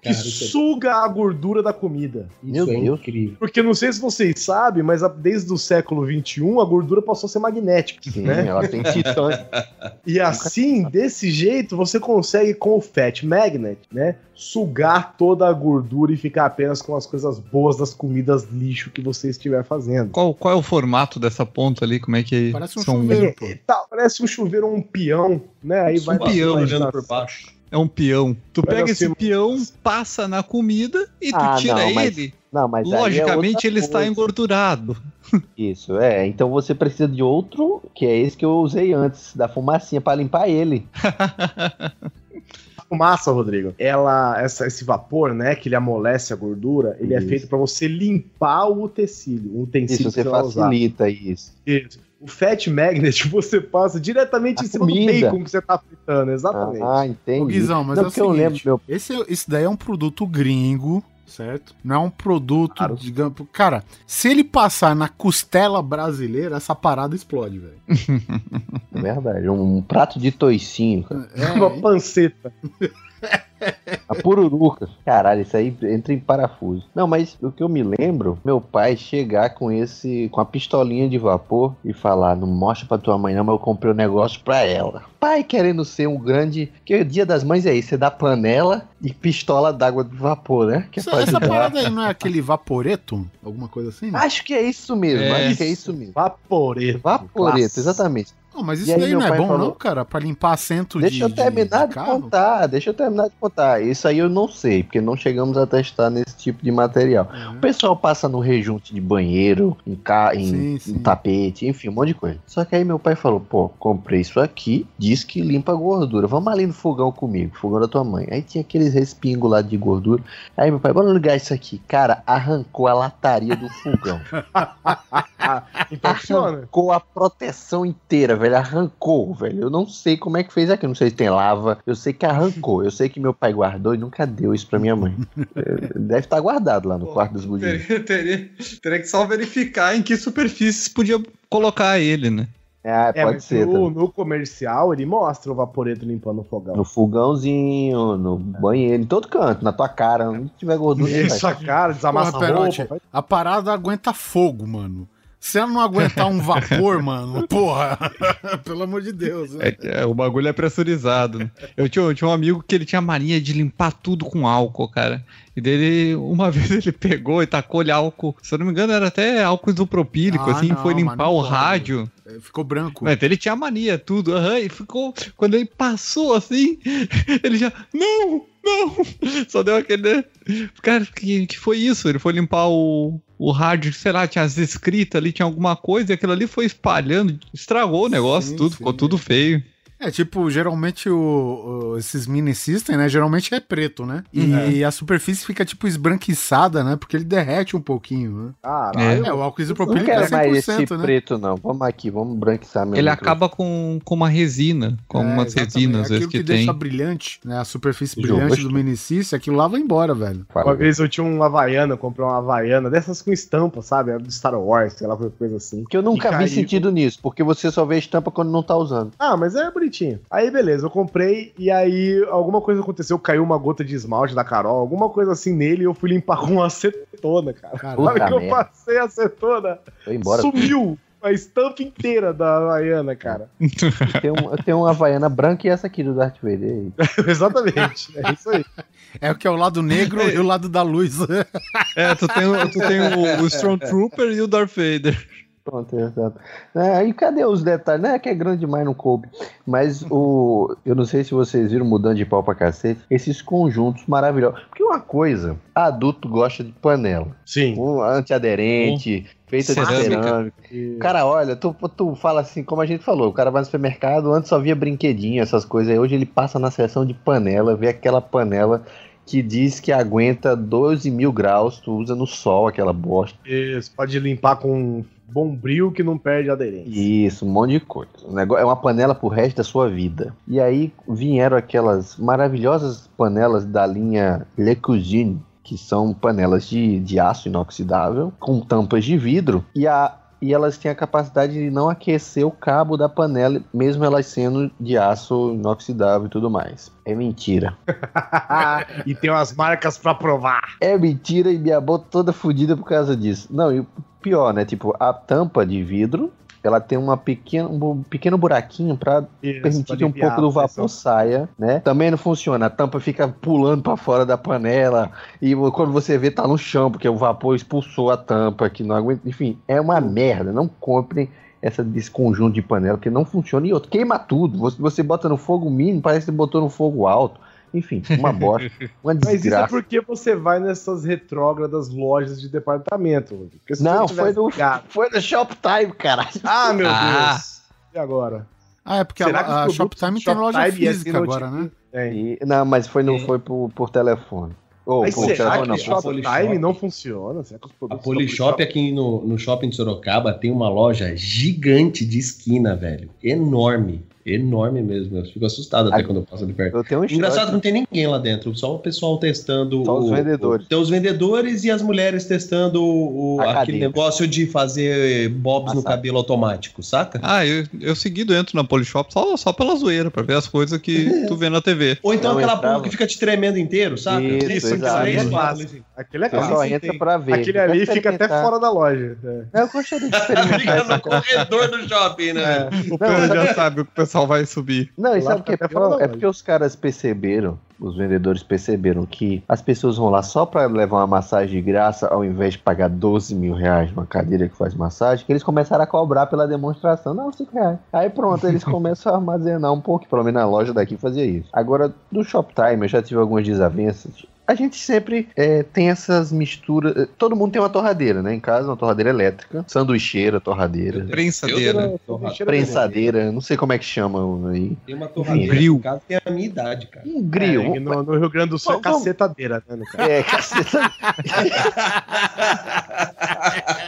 que é- suga a gordura da comida. Meu Isso é Deus. incrível. Porque não sei se vocês sabem, mas a- desde o século XXI a gordura passou a ser magnética. Sim, né? ela tem titânio. E assim, desse jeito, você consegue com o Fat Magnet, né? Sugar toda a gordura e ficar apenas com as coisas boas das comidas lixo que você estiver fazendo. Qual, qual é o formato dessa ponta ali? Como é que Parece um são- chuveiro, pô. É, tá, parece um chuveiro ou um peão, né? Aí vai Um peão, vai- olhando por baixo. É um peão. Tu pega esse peão, passa na comida e tu Ah, tira não, mas- ele. Não, mas é Logicamente outra ele está engordurado. Isso, é. Então você precisa de outro, que é esse que eu usei antes, da fumacinha pra limpar ele. fumaça, Rodrigo, ela, essa, esse vapor, né, que ele amolece a gordura, ele é Isso. feito para você limpar o tecido, o utensílio Isso, você que vai usar. facilita isso. Isso. O Fat Magnet você passa diretamente A em cima do comida. bacon que você tá fritando, exatamente. Ah, entendi. Ô, Guizão, mas Não, é o porque eu seguinte, lembro, meu esse, esse daí é um produto gringo, certo? Não é um produto, Claro. digamos... Cara, se ele passar na costela brasileira, essa parada explode, velho. É verdade. Um prato de toicinho, cara. É, Uma panceta. A pururuca. Caralho, isso aí entra em parafuso. Não, mas o que eu me lembro, meu pai chegar com esse, com a pistolinha de vapor e falar: Não mostra pra tua mãe, não, mas eu comprei um negócio pra ela. Pai querendo ser um grande. Que o dia das mães é isso: você dá panela e pistola d'água de vapor, né? Que é Essa, essa parada aí não é aquele vaporeto? Alguma coisa assim? Acho que é isso mesmo, É. acho que é isso mesmo. Vaporeto. Vaporeto, Classe. exatamente. Não, mas isso aí daí meu não é pai bom falou- não, cara? Pra limpar assento Deixa de eu terminar de, carro? contar, deixa eu terminar de contar. Isso aí eu não sei, porque não chegamos a testar nesse tipo de material. Uhum. O pessoal passa no rejunte de banheiro, em, ca... em, Sim, em sim. tapete, enfim, um monte de coisa. Só que aí meu pai falou: pô, comprei isso aqui, diz que limpa a gordura. Vamos ali no fogão comigo, fogão da tua mãe. Aí tinha aqueles respingos lá de gordura. Aí meu pai, bora ligar isso aqui. Cara, arrancou a lataria do fogão. Então funciona. Arrancou a proteção inteira, velho. Arrancou, velho. Eu não sei como é que fez aqui. Não sei se tem lava. Eu sei que arrancou. Eu sei que meu pai guardou e nunca deu isso pra minha mãe. É, Deve estar guardado lá no quarto dos budinhos. Teria, teria- teria que só verificar em que superfícies podia colocar ele, né? Ah, É, pode ser. no, tá? no comercial ele mostra o vaporeto limpando o fogão. No fogãozinho, no banheiro, em todo canto, na tua cara. Onde tiver gordura, Isso, a cara, desamassa Porra, a roupa. Perotti, vai- a parada aguenta fogo, mano. Se ela não aguentar um vapor, mano, porra, pelo amor de Deus. Né? É, é, o bagulho é pressurizado. Né? Eu, tinha, eu tinha um amigo que ele tinha mania de limpar tudo com álcool, cara. E dele, uma vez ele pegou e tacou-lhe álcool. Se eu não me engano, era até álcool isopropílico, Ah, assim, não, foi limpar o rádio. É, Ficou branco. Mas ele tinha mania, tudo. aham, e ficou. Quando ele passou assim, ele já. Não! Não! Só deu aquele. né? Cara, que, que foi isso? Ele foi limpar o, o rádio, sei lá, tinha as escritas ali, tinha alguma coisa, e aquilo ali foi espalhando, estragou o negócio, Sim, tudo, sim. ficou tudo feio. É, tipo, geralmente o, o- esses mini system, né? Geralmente é preto, né? E a superfície fica, tipo, esbranquiçada, né? Porque ele derrete um pouquinho, né? Caralho. É, o álcool Não isopropílico quero é mais esse 100%, né? preto, não. Vamos aqui, vamos branquiçar mesmo. Ele acaba com, com uma resina, com É, algumas exatamente. resinas, às vezes Aquilo que, que, deixa tem. brilhante, né? A superfície Jogo, brilhante do mini system, aquilo lá vai embora, velho. Uma vez eu tinha uma Havaiana, eu comprei uma Havaiana dessas com estampa, sabe? Era do Star Wars, sei lá, coisa assim. Que eu nunca vi caiu. sentido nisso, porque você só vê a estampa quando não tá usando. Ah, mas é bonitinho. Aí, beleza, eu comprei e aí alguma coisa aconteceu, caiu uma gota de esmalte da Carol, alguma coisa assim nele e eu fui limpar com acetona, cara. Caralho. Na hora que eu merda. passei a acetona, Foi embora. sumiu. a estampa inteira da Havaiana, cara. Tem, um, tem uma Havaiana branca e essa aqui do Darth Vader. Exatamente, é isso aí. É o que é o lado negro e o lado da luz. É, tu tem, o- tu tem o, o Stormtrooper e o Darth Vader. Pronto, exato. É, aí cadê os detalhes? Não é que é grande demais, não coube. Mas o. Eu não sei se vocês viram mudando de pau pra cacete. Esses conjuntos maravilhosos. Porque uma coisa, adulto gosta de panela. Sim. Um antiaderente, feita de Cerâmica. cerâmica. Cara, olha, tu, tu fala assim, como a gente falou, o cara vai no supermercado, antes só via brinquedinho, essas coisas. Aí hoje ele passa na seção de panela, vê aquela panela que diz que aguenta 12 mil graus, tu usa no sol aquela bosta. Isso, pode limpar com bombril que não perde aderência. Isso, um monte de coisa. O negócio é uma panela pro resto da sua vida. E aí vieram aquelas maravilhosas panelas da linha Le Cuisine, que são panelas de, de aço inoxidável, com tampas de vidro, e, a, e elas têm a capacidade de não aquecer o cabo da panela, mesmo elas sendo de aço inoxidável e tudo mais. É mentira. e tem umas marcas pra provar. É mentira e minha boca toda fodida por causa disso. Não, e pior, né? Tipo, a tampa de vidro, ela tem uma pequena, um pequeno buraquinho Isso, permitir que um pouco do vapor saia, né? Também não funciona. A tampa fica pulando pra fora da panela e quando você vê tá no chão porque o vapor expulsou a tampa que não aguenta. Enfim, é uma merda. Não comprem essa conjunto de panela porque não funciona e outro queima tudo. Você, você bota no fogo mínimo, parece que botou no fogo alto. Enfim, uma bosta, uma Mas isso é desgraça. porque você vai nessas retrógradas lojas de departamento. Rodrigo. Porque se Não, você foi no, ligado- foi no Shoptime, caralho. Ah, meu Ah. Deus. E agora? Ah, é porque a, Será os a produtos Shoptime tem loja Shoptime ia física ser agora, né? É. E- não, mas foi, no, foi por, por telefone. Ou Mas por será telefone, que não, o por- Shoptime não funciona? Será que os A Polishop aqui no, no shopping de Sorocaba tem uma loja gigante de esquina, velho. Enorme. Enorme mesmo. Eu fico assustado até Ah, quando eu passo de perto. Eu tenho um Engraçado que não tem ninguém lá dentro, só o pessoal testando. Só os o- vendedores. o- Tem os vendedores e as mulheres testando o, A aquele negócio de fazer bobs no Massagem. cabelo automático, saca? Ah, eu, eu seguido entro na Polishop só, só pela zoeira, pra ver as coisas que tu vê na TV. Ou então Não, aquela entrava. porra que fica te tremendo inteiro, saca? Isso, Isso, aquele é clássico. Aquele é clássico. entra pra ver. Aquele ali fica até fora da loja. É. Eu gostaria de experimentar Fica no corredor do shopping, né? O Pedro já sabe o que o pessoal vai subir. Não, e Lá sabe o que é pior? É porque os caras perceberam, os vendedores perceberam que as pessoas vão lá só pra levar uma massagem de graça, ao invés de pagar 12 mil reais numa cadeira que faz massagem, que eles começaram a cobrar pela demonstração. Não, 5 reais. Aí pronto, eles começam a armazenar um pouco, pelo menos na loja daqui fazia isso. Agora, do Shoptime, eu já tive algumas desavenças. A gente sempre é, tem essas misturas. eh, Todo mundo tem uma torradeira, né? Em casa, uma torradeira elétrica, sanduicheira, torradeira, Prensadeira. prensadeira, não sei como é que chama aí. Tem uma torradeira Grill. em casa tem a minha idade, cara. Um grill. É, no, no Rio Grande do Sul é cacetadeira, né, caso? É, caceta.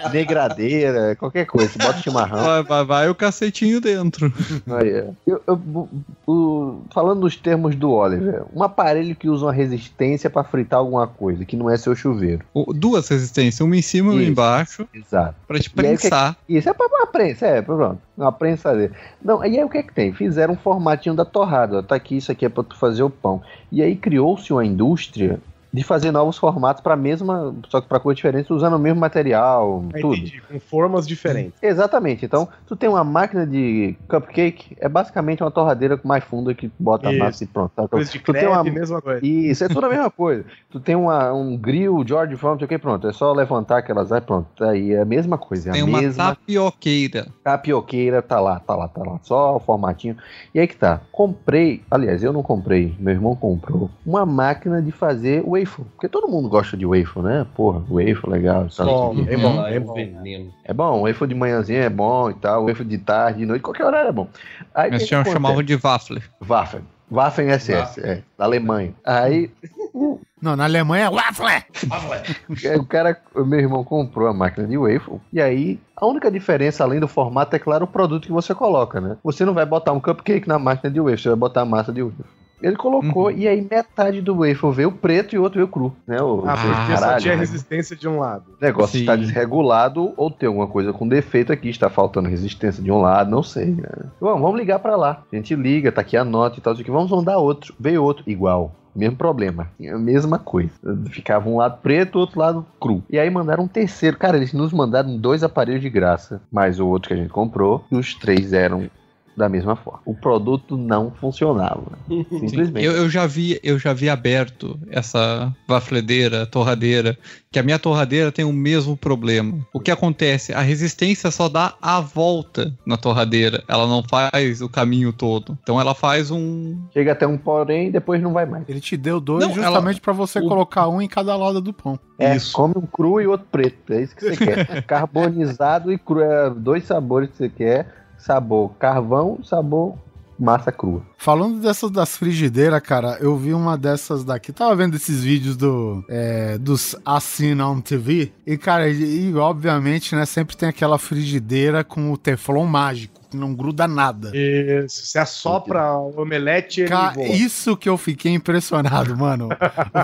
Negradeira, qualquer coisa. Bota chimarrão. Vai, vai, vai o cacetinho dentro. Aí, é. Eu- eu- o- falando nos termos do Oliver, um aparelho que usa uma resistência para fritar alguma coisa, que não é seu chuveiro. Duas resistências, uma em cima e uma embaixo, Exato. pra te que é que- prensar. Isso é pra uma prensa, é, pronto. Uma prensadeira. Não, e aí o que é que tem? Fizeram um formatinho da torrada. ó, Tá aqui, isso aqui é pra tu fazer o pão. E aí criou-se uma indústria de fazer novos formatos pra mesma, só que pra cor diferente, usando o mesmo material, Ah, tudo. entendi, com formas diferentes. Exatamente. Então, tu tem uma máquina de cupcake, é basicamente uma torradeira com mais funda que bota Isso. a massa e pronto. Tá? Coisa de tu tem crepe, uma... mesma coisa. Isso, é tudo a mesma coisa. Tu tem uma, um grill George Foreman, não sei o que, pronto. É só levantar aquelas aí, pronto. Tá Aí é a mesma coisa. É Tem a uma mesma tapioqueira. tapioqueira, tá lá, tá lá, tá lá. Só o formatinho. E aí que tá. Comprei, aliás, eu não comprei, meu irmão comprou, uma máquina de fazer waffle. Porque todo mundo gosta de waffle, né? Porra, waffle legal. Bom, quê. é bom, é um bom. veneno. É bom, waffle de manhãzinha é bom e tal, waffle de tarde, de noite, qualquer horário é bom. Aí, Eles chamavam de waffle. Waffen. Waffen SS, é, da Alemanha. Aí Não, na Alemanha é waffle! É, o cara, o meu irmão comprou a máquina de waffle, e aí a única diferença, além do formato, é claro o produto que você coloca, né? Você não vai botar um cupcake na máquina de waffle, você vai botar a massa de waffle. Ele colocou, e aí metade do waffle veio preto e o outro veio cru, né? O, Ah, porque só caralho, tinha né? resistência de um lado. O negócio Sim. está desregulado ou tem alguma coisa com defeito aqui, está faltando resistência de um lado, não sei. Né? Vamos, vamos ligar para lá. A gente liga, tá aqui a nota e tal, isso aqui. vamos mandar outro. Veio outro, igual. mesmo problema. Tinha a mesma coisa. Ficava um lado preto, outro lado cru. E aí mandaram um terceiro. Cara, eles nos mandaram dois aparelhos de graça, mais o outro que a gente comprou, e os três eram da mesma forma. O produto não funcionava. Simplesmente. Eu, eu já vi, eu já vi aberto essa vafledeira, torradeira, que a minha torradeira tem o mesmo problema. O que acontece? A resistência só dá a volta na torradeira, ela não faz o caminho todo. Então ela faz um Chega até um porém e depois não vai mais. Ele te deu dois Não, justamente ela- pra você o- colocar um em cada lado do pão. É, come um cru e outro preto. É isso que você quer. Carbonizado e cru. É dois sabores que você quer. Sabor carvão, sabor massa crua. Falando dessas das frigideiras, cara, eu vi uma dessas daqui. Tava vendo esses vídeos do é, dos Assim on TV. E, cara, e, e, obviamente, né, sempre tem aquela frigideira com o teflon mágico, não gruda nada. Isso, você assopra o omelete ele voa. isso que eu fiquei impressionado, mano.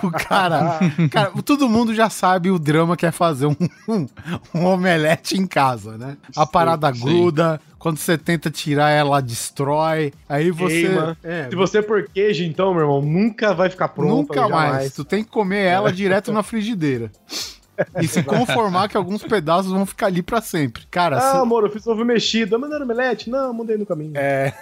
O cara, cara, todo mundo já sabe o drama que é fazer um, um, um omelete em casa, né? A parada sim. gruda, quando você tenta tirar ela destrói. Aí você é, Se você pôr queijo, então, meu irmão, nunca vai ficar pronto. nunca mais. jamais. Tu tem que comer ela direto na frigideira. E se conformar que alguns pedaços vão ficar ali pra sempre. Cara, Ah, se- amor, eu fiz ovo mexido. Mas não era omelete? Não, mudei no caminho. É.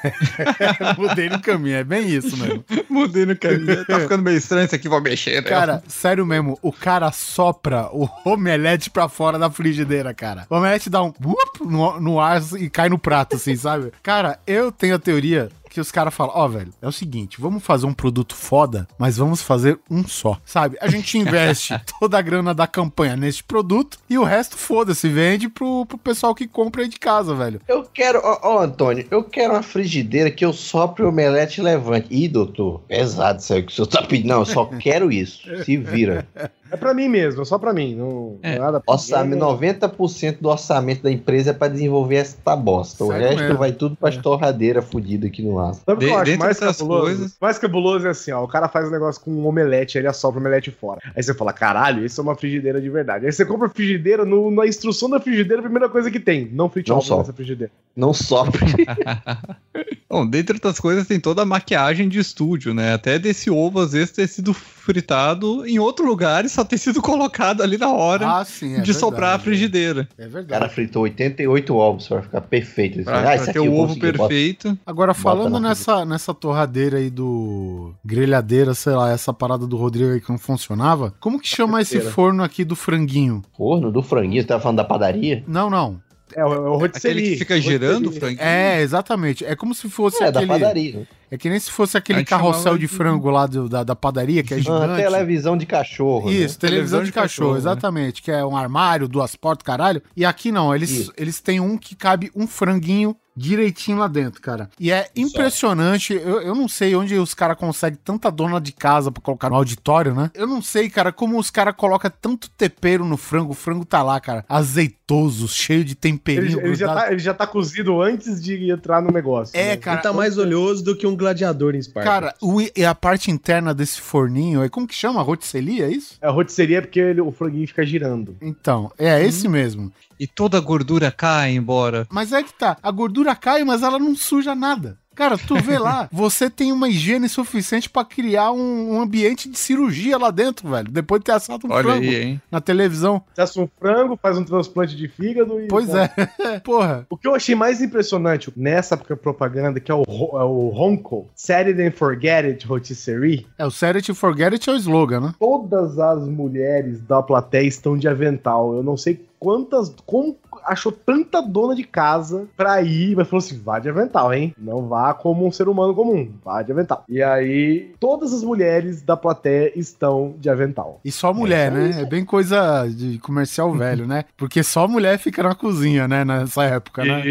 Mudei no caminho, é bem isso mesmo. Mudei no caminho. Tá ficando meio estranho isso aqui, vou mexer, né? Cara, sério mesmo, o cara sopra o omelete pra fora da frigideira, cara. O omelete dá um no, no ar e cai no prato, assim, sabe? Cara, eu tenho a teoria que os caras falam, ó, velho, é o seguinte, vamos fazer um produto foda, mas vamos fazer um só, sabe? A gente investe toda a grana da campanha neste produto e o resto, foda-se, vende pro, pro pessoal que compra aí de casa, velho. Eu quero, ó, ó, Antônio, eu quero uma frigideira que eu sopre o omelete e levante. Ih, doutor, pesado isso aí que o senhor tá pedindo. Não, eu só quero isso. Se vira. É pra mim mesmo, é só pra mim. Não, não é nada pra Orçamento, 90% do orçamento da empresa é pra desenvolver esta bosta. O Sério resto mesmo. vai tudo pras torradeiras fudidas aqui no laço. Sabe o que eu acho mais cabuloso? coisas- Mais cabuloso é assim, ó. O cara faz um negócio com um omelete, ele assopra o omelete fora. Aí você fala, caralho, isso é uma frigideira de verdade. Aí você compra a frigideira, no- na instrução da frigideira, a primeira coisa que tem, não frite Não sopra. nessa frigideira. Não sopre. Bom, dentre outras coisas, tem toda a maquiagem de estúdio, né? Até desse ovo, às vezes, ter sido fritado em outro lugar e só ter sido colocado ali na hora Ah, sim, é de soprar a verdade. frigideira. É O verdade. cara fritou 88 ovos pra ficar perfeito. Pra, ah, pra ter aqui o ovo bota- perfeito. Agora, Bota falando na nessa, nessa torradeira aí do. grelhadeira, sei lá, essa parada do Rodrigo aí que não funcionava, como que chama esse forno aqui do franguinho? Forno do franguinho, você tava falando da padaria? Não, não. É, o, é o rotisserie. Aquele que fica girando o franguinho. É, exatamente. É como se fosse É, da aquele. padaria. É que nem se fosse aquele carrossel de de- frango lá do- da, da padaria, que é Ah, gigante. televisão de cachorro. Isso, né? televisão, de, cachorro, né? exatamente. Que é um armário, duas portas, caralho. E aqui não, eles, Isso. eles têm um que cabe um franguinho direitinho lá dentro, cara. E é impressionante. Eu, eu não sei onde os caras conseguem tanta dona de casa pra colocar no auditório, né? Eu não sei, cara, como os caras colocam tanto tempero no frango. O frango tá lá, cara, azeitoso, cheio de Ele, temperinho. ele já grudado. tá, ele já tá cozido antes de entrar no negócio. É, né? cara. Ele tá mais oleoso do que um gladiador em Esparta. Cara, o- e a parte interna desse forninho, é como que chama? Rotisserie, é isso? É, a rotisserie é porque ele- o franguinho fica girando. Então, é esse mesmo. E toda a gordura cai embora. Mas é que tá, a gordura cai, mas ela não suja nada. Cara, tu vê lá, você tem uma higiene suficiente pra criar um, um ambiente de cirurgia lá dentro, velho. Depois de ter assado um Olha frango aí, hein? na televisão. Você assa um frango, faz um transplante de fígado e. Pois é. Porra. O que eu achei mais impressionante nessa propaganda, que é o, é o Ronco, Set It and Forget It Rotisserie, É, o Set It Forget It é o slogan, né? todas as mulheres da plateia estão de avental. Eu não sei quantas. Como achou tanta dona de casa pra ir, mas falou assim: vá de avental, hein? Não vá como um ser humano comum, vá de avental. E aí, todas as mulheres da plateia estão de avental. E só mulher, né? É bem coisa de comercial velho, né? Porque só mulher fica na cozinha, né? Nessa época, né?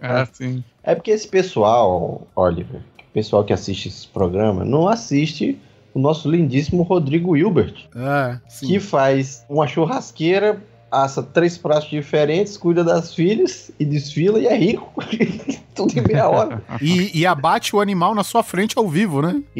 Ah, sim. É porque esse pessoal, Oliver, o pessoal que assiste esse programa, não assiste o nosso lindíssimo Rodrigo Hilbert, É, sim. que faz uma churrasqueira, assa três pratos diferentes, cuida das filhas e desfila e é rico. Tudo em meia hora. E, e abate o animal na sua frente ao vivo, né?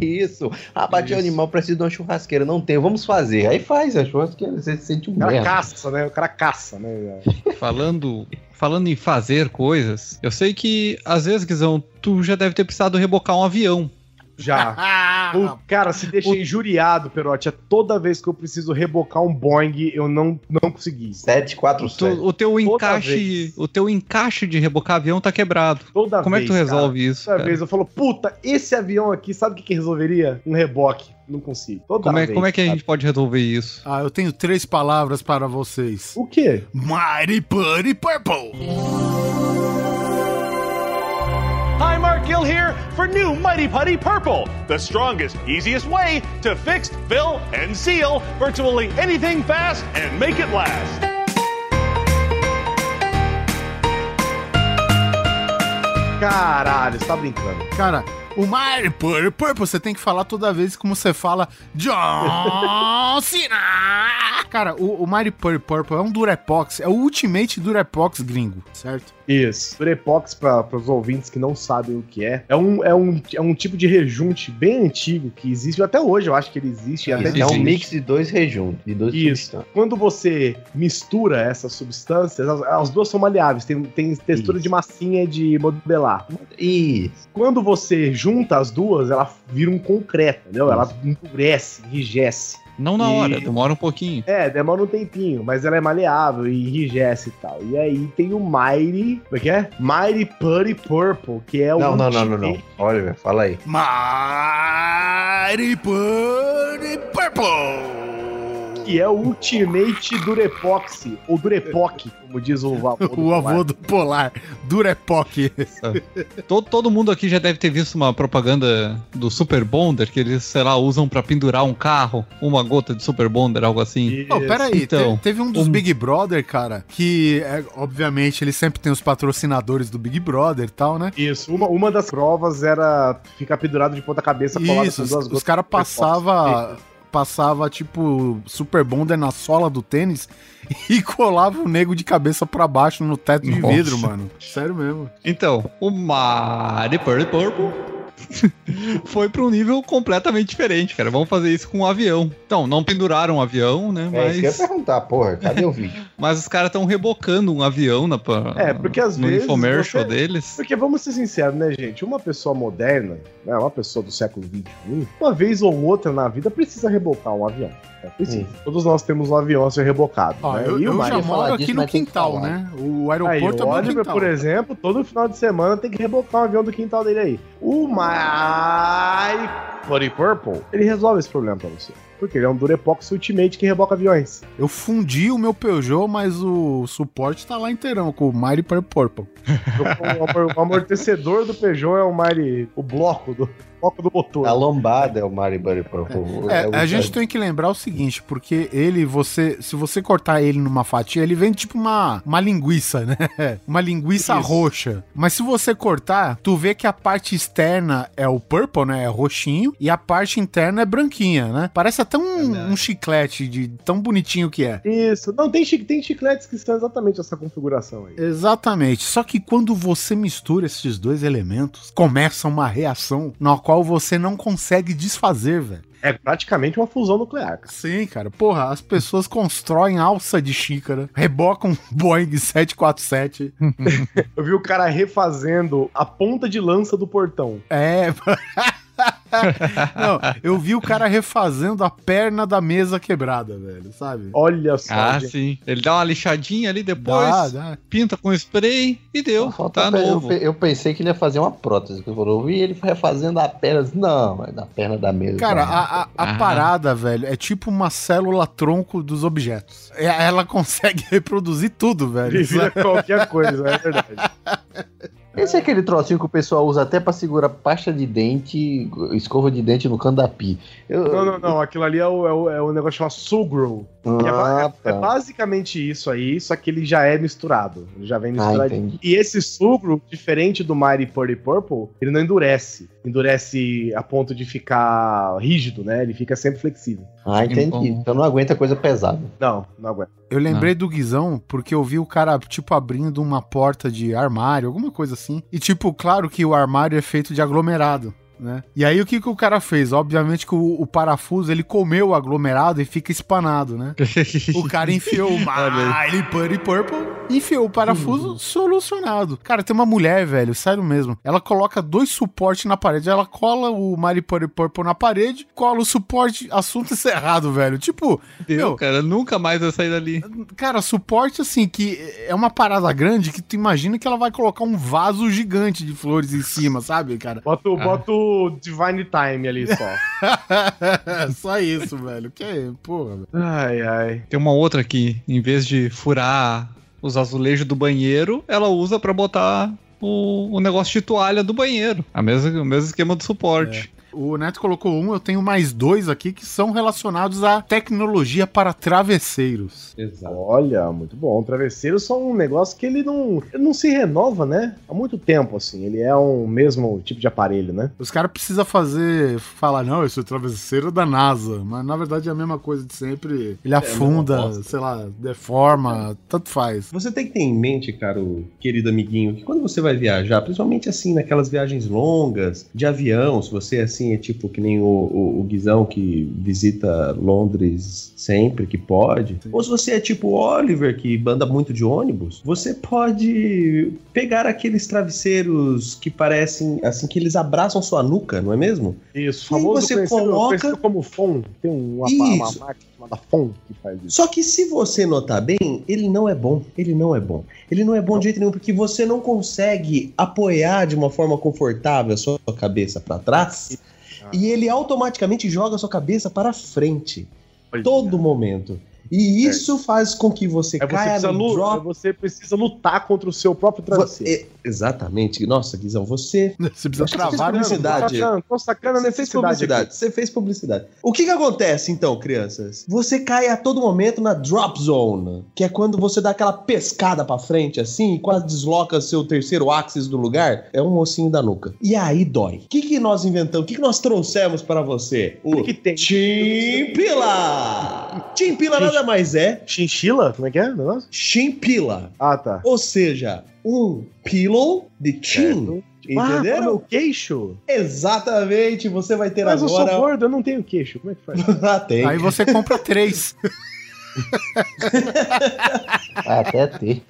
Isso. Abate o animal, precisa de uma churrasqueira. Não tem, vamos fazer. Aí faz a churrasqueira, você se sente um O cara merda. caça, né? O cara caça, né? Falando, falando em fazer coisas, eu sei que às vezes, Guizão, tu já deve ter precisado rebocar um avião. Já. O cara se deixa injuriado, Perotti. É toda vez que eu preciso rebocar um Boeing, eu não, não consegui. 747. O teu Toda encaixe, vez. o teu encaixe de rebocar avião tá quebrado. Toda Como é que tu vez, resolve cara. isso? Toda cara? vez eu falo, puta, esse avião aqui, sabe o que, que resolveria? Um reboque. Não consigo. Toda Como é, vez, como é que a gente pode resolver isso? Ah, eu tenho três palavras para vocês. O quê? Mighty Putty Purple. Mark Gill here for new Mighty Putty Purple, the strongest, easiest way to fix, fill, and seal virtually anything fast and make it last. Caralho, você tá brincando. Cara, o Mighty Putty Purple você tem que falar toda vez como você fala John Cena. Cara, o, o Mighty Putty Purple é um Durepox, é o Ultimate Durepox gringo, certo? Isso. Durepox, para os ouvintes que não sabem o que é, é um, é, um, é um tipo de rejunte bem antigo que existe, até hoje eu acho que ele existe. e até É um existe. mix de dois rejuntos, de dois Isso. substâncias. Quando você mistura essas substâncias, as, as duas são maleáveis, tem, tem textura de massinha de modelar. Isso. Quando você junta as duas, ela vira um concreto, entendeu? Ela endurece, enrijece. Não na E- hora, demora um pouquinho. É, demora um tempinho, mas ela é maleável e enrijece e tal. E aí tem o Mighty. Como é que é? Mighty Putty Purple, que é o. Não, não, não, não, não. fala aí. Mighty Putty Purple. Que é o Ultimate Durepoxy, ou Durepoc, como diz o avô. do O avô Polar. do Polar, Durepoc. Todo, todo mundo aqui já deve ter visto uma propaganda do Super Bonder, que eles, sei lá, usam pra pendurar um carro, uma gota de Super Bonder, algo assim. Oh, peraí, Então, te- teve um dos um- Big Brother, cara, que, é, obviamente, ele sempre tem os patrocinadores do Big Brother e tal, né? Isso, uma, uma das provas era ficar pendurado de ponta cabeça colado Isso, com os, duas os gotas caras de Durepox. Passava tipo Super Bonder na sola do tênis e colava o nego de cabeça pra baixo no teto de Nossa. vidro, mano. Sério mesmo. Então, o Purdy Purple foi pra um nível completamente diferente, cara. Vamos fazer isso com um avião. Então, não penduraram um avião, né? É isso que eu ia Mas, perguntar, porra, cadê o vídeo? mas os caras estão rebocando um avião na, É, porque às no vezes infomercial você- deles. Porque vamos ser sinceros, né, gente? Uma pessoa moderna, né, uma pessoa do século XXI, uma vez ou outra na vida precisa rebocar um avião. né? Precisa. Todos nós temos um avião a ser rebocado. Ó, né? eu, E o eu já Mário- moro disso, aqui no mas tem que quintal, né? O Aí, aeroporto o é meu Oliver, quintal. por exemplo, todo final de semana tem que rebocar um avião do quintal dele aí. O My Purple, ele resolve esse problema pra você. Porque ele é um Durepox Ultimate que reboca aviões. Eu fundi o meu Peugeot, mas o suporte tá lá inteirão, com o Mighty Purple. O amortecedor do Peugeot é o Mighty, o bloco do, bloco do motor. A lombada é o Mario Buddy Purple. É, o- a gente tem que lembrar o seguinte, porque ele, você, se você cortar ele numa fatia, ele vem tipo uma, uma linguiça, né? Uma linguiça Isso. roxa. Mas se você cortar, tu vê que a parte externa é o purple, né? É roxinho, e a parte interna é branquinha, né? Parece até um, um chiclete de tão bonitinho que é. Isso. Não, tem, tem chicletes que são exatamente essa configuração aí. Exatamente. Só que quando você mistura esses dois elementos, começa uma reação na qual você não consegue desfazer, velho. É praticamente uma fusão nuclear. cara. Sim, cara. Porra, as pessoas constroem alça de xícara, rebocam Boeing 747. Eu vi o cara refazendo a ponta de lança do portão. É. Não, eu vi o cara refazendo a perna da mesa quebrada, velho, sabe? Olha só. Ah, gente. sim. Ele dá uma lixadinha ali depois, Dá, dá. pinta com spray e deu. Falta Tá eu, novo. pe- eu pensei que ele ia fazer uma prótese. que Eu eu vi ele refazendo a perna. Não, é da perna da mesa. Cara, a, a, a Ah. parada, velho, é tipo uma célula tronco dos objetos. É- Ela consegue reproduzir tudo, velho. Ele vira qualquer coisa, é verdade. Esse é aquele trocinho que o pessoal usa até pra segurar pasta de dente, escova de dente no canto da pi. Eu- Não, não, não. Aquilo ali é o, é o, é o negócio chamado Sugro. É, Ah, é- é tá. basicamente isso aí, só que ele já é misturado. Ele já vem Ah, misturadinho. entendi. e esse Sugro, diferente do Mighty Purdy Purple, ele não endurece. Endurece a ponto de ficar rígido, né? Ele fica sempre flexível. Ah, entendi. Então não aguenta coisa pesada. Não, não aguenta. Eu lembrei do Guizão porque eu vi o cara, tipo, abrindo uma porta de armário, alguma coisa assim. E, tipo, claro que o armário é feito de aglomerado. Né? E aí o que, que o cara fez? Obviamente que o, o parafuso ele comeu o aglomerado e fica espanado, né? o cara enfiou o Miley Putty Purple, enfiou o parafuso solucionado. Cara, tem uma mulher, velho, sério mesmo. Ela coloca dois suportes na parede, ela cola o Miley Putty Purple na parede, cola o suporte, assunto encerrado, velho. Tipo, Deu, meu, cara, nunca mais vai sair dali. Cara, suporte assim, que é uma parada grande que tu imagina que ela vai colocar um vaso gigante de flores em cima, sabe, cara? Bota, o- bota o Divine Time ali só. Só isso, velho. Que é, porra, velho. ai, ai. Tem uma outra aqui, em vez de furar os azulejos do banheiro, ela usa pra botar o, o negócio de toalha do banheiro. A mesma, o mesmo esquema do suporte. O Neto colocou um, eu tenho mais dois aqui que são relacionados à tecnologia para travesseiros. Exato. Olha, muito bom. Travesseiros são um negócio que ele não, ele não se renova, né? Há muito tempo, assim. Ele é um mesmo tipo de aparelho, né? Os caras precisam fazer, falar, não, esse é travesseiro da NASA, mas na verdade é a mesma coisa de sempre. Ele afunda, bosta. sei lá, deforma, tanto faz. Você tem que ter em mente, caro querido amiguinho, que quando você vai viajar, principalmente assim, naquelas viagens longas, de avião, se você assim é tipo que nem o, o, o Guizão que visita Londres sempre que pode, ou se você é tipo o Oliver que anda muito de ônibus, você pode pegar aqueles travesseiros que parecem assim que eles abraçam sua nuca, não é mesmo? Isso, E famoso você coloca- como FON. Tem uma, uma máquina chamada FON que faz isso. Só que se você notar bem, ele não é bom. Ele não é bom. Ele não é bom de jeito nenhum, porque você não consegue apoiar de uma forma confortável a sua cabeça para trás. E ele automaticamente joga a sua cabeça para frente. Todo momento. E isso faz com que você É você, caia precisa no drop. você precisa lutar contra o seu próprio travesseiro. Exatamente. Nossa, Guizão, você. Você precisa você fez travar no publicidade. Tô sacando, tô sacando a Você fez publicidade. aqui. Você fez publicidade. O que que acontece então, crianças? Você cai a todo momento na drop zone, que é quando você dá aquela pescada pra frente assim e quase desloca seu terceiro axis do lugar. É um ossinho da nuca. E aí dói. O que que nós inventamos? O que que nós trouxemos para você? O que tem? Chimpila. Chimpila nada mais é Chinchila? Como é que é o negócio? chimpila. Ah, tá. Ou seja, um pillow de chin. Ah, para Entenderam? o queixo? Exatamente, você vai ter Mas eu agora. sou gordo, eu não tenho queixo. Como é que faz? ah, tem. Aí você compra três. Até ter.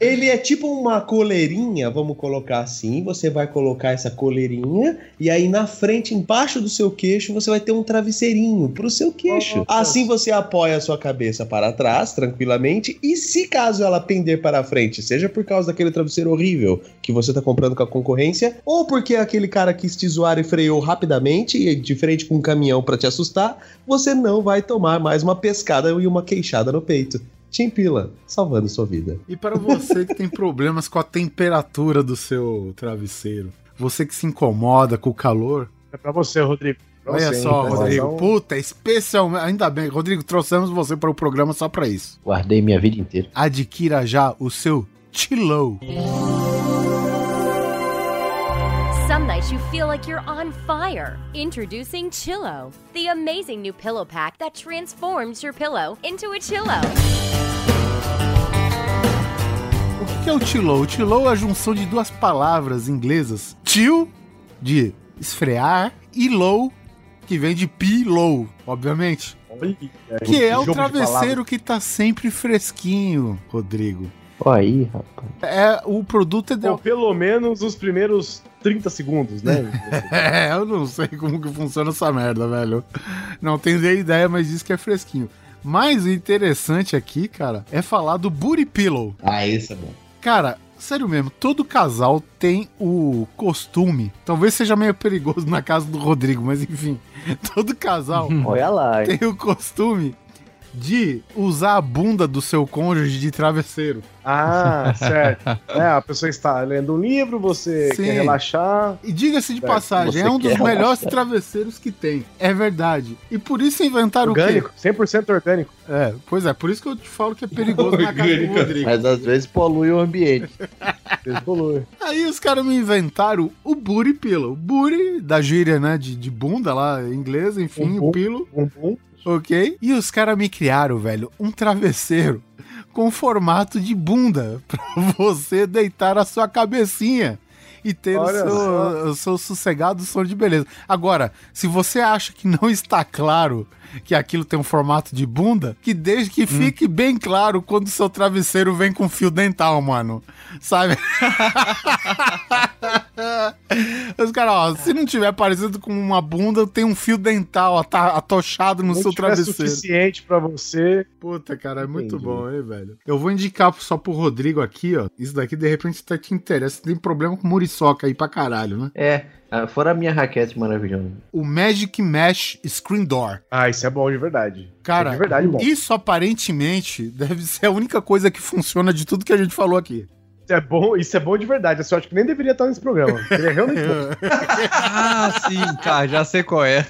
Ele é tipo uma coleirinha, vamos colocar assim. Você vai colocar essa coleirinha e aí na frente, embaixo do seu queixo, você vai ter um travesseirinho pro seu queixo. Assim você apoia a sua cabeça para trás, tranquilamente. E se caso ela pender para frente, seja por causa daquele travesseiro horrível que você tá comprando com a concorrência, ou porque aquele cara quis te zoar e freou rapidamente, e de frente com um caminhão para te assustar, você não vai tomar mais uma pescada e uma queixada no peito. Chimpila, salvando sua vida. E para você que tem problemas com a temperatura do seu travesseiro, você que se incomoda com o calor, É pra você, Rodrigo. Pra olha você, só, hein? Rodrigo. Então, Puta, especialmente. Ainda bem, Rodrigo, trouxemos você para o programa só para isso. Guardei minha vida inteira. Adquira já o seu Chillow. You feel like you're on fire. Introducing Chillo, the amazing new pillow pack that transforms your pillow into a Chillo. O que é o Chillow? O Chillow é a junção de duas palavras inglesas. Chill, de esfriar, e low, que vem de pillow, obviamente. Que é o travesseiro que tá sempre fresquinho, Rodrigo. Aí, rapaz. É, o produto é Ou pelo menos os primeiros 30 segundos, né? É, eu não sei como que funciona essa merda, velho. Não tenho nem ideia, mas diz que é fresquinho. Mas o interessante aqui, cara, é falar do Booty Pillow. Ah, esse é bom. Cara, sério mesmo, todo casal tem o costume. Talvez seja meio perigoso na casa do Rodrigo, mas enfim. Todo casal Olha lá, hein? tem o costume de usar a bunda do seu cônjuge de travesseiro. Ah, certo. É, a pessoa está lendo um livro, você Sim. quer relaxar. E diga-se de Certo, passagem, é um dos melhores relaxar. travesseiros que tem. É verdade. E por isso inventaram Orgânico, o quê? 100% orgânico. É, pois é, por isso que eu te falo que é perigoso na casa do Rodrigo. Mas às vezes polui o ambiente. Descolou. Aí os caras me inventaram o Booty Pillow. Booty, da gíria, né, de, de bunda lá, em inglês, enfim, o pillow. Ok? E os caras me criaram, velho, um travesseiro com formato de bunda pra você deitar a sua cabecinha. e ter o seu, o seu sossegado sono de beleza. Agora, se você acha que não está claro que aquilo tem um formato de bunda, que desde que fique bem claro quando o seu travesseiro vem com fio dental, mano. Sabe? Os caras, ó, se não tiver parecido com uma bunda, tem um fio dental atochado no Não seu tiver travesseiro. suficiente pra você. Puta, cara, é muito Entendi. bom, hein, velho? Eu vou indicar só pro Rodrigo aqui, ó. Isso daqui, de repente, tá te interessa. Tem problema com muriçoca aí pra caralho, né? É, ah, fora a minha raquete maravilhosa. O Magic Mesh Screen Door. Ah, isso é bom de verdade. Cara, é de verdade bom. isso aparentemente deve ser a única coisa que funciona de tudo que a gente falou aqui. Isso é bom, isso é bom de verdade. Eu acho que nem deveria estar nesse programa. Ele é realmente bom. Ah, sim, cara, já sei qual é.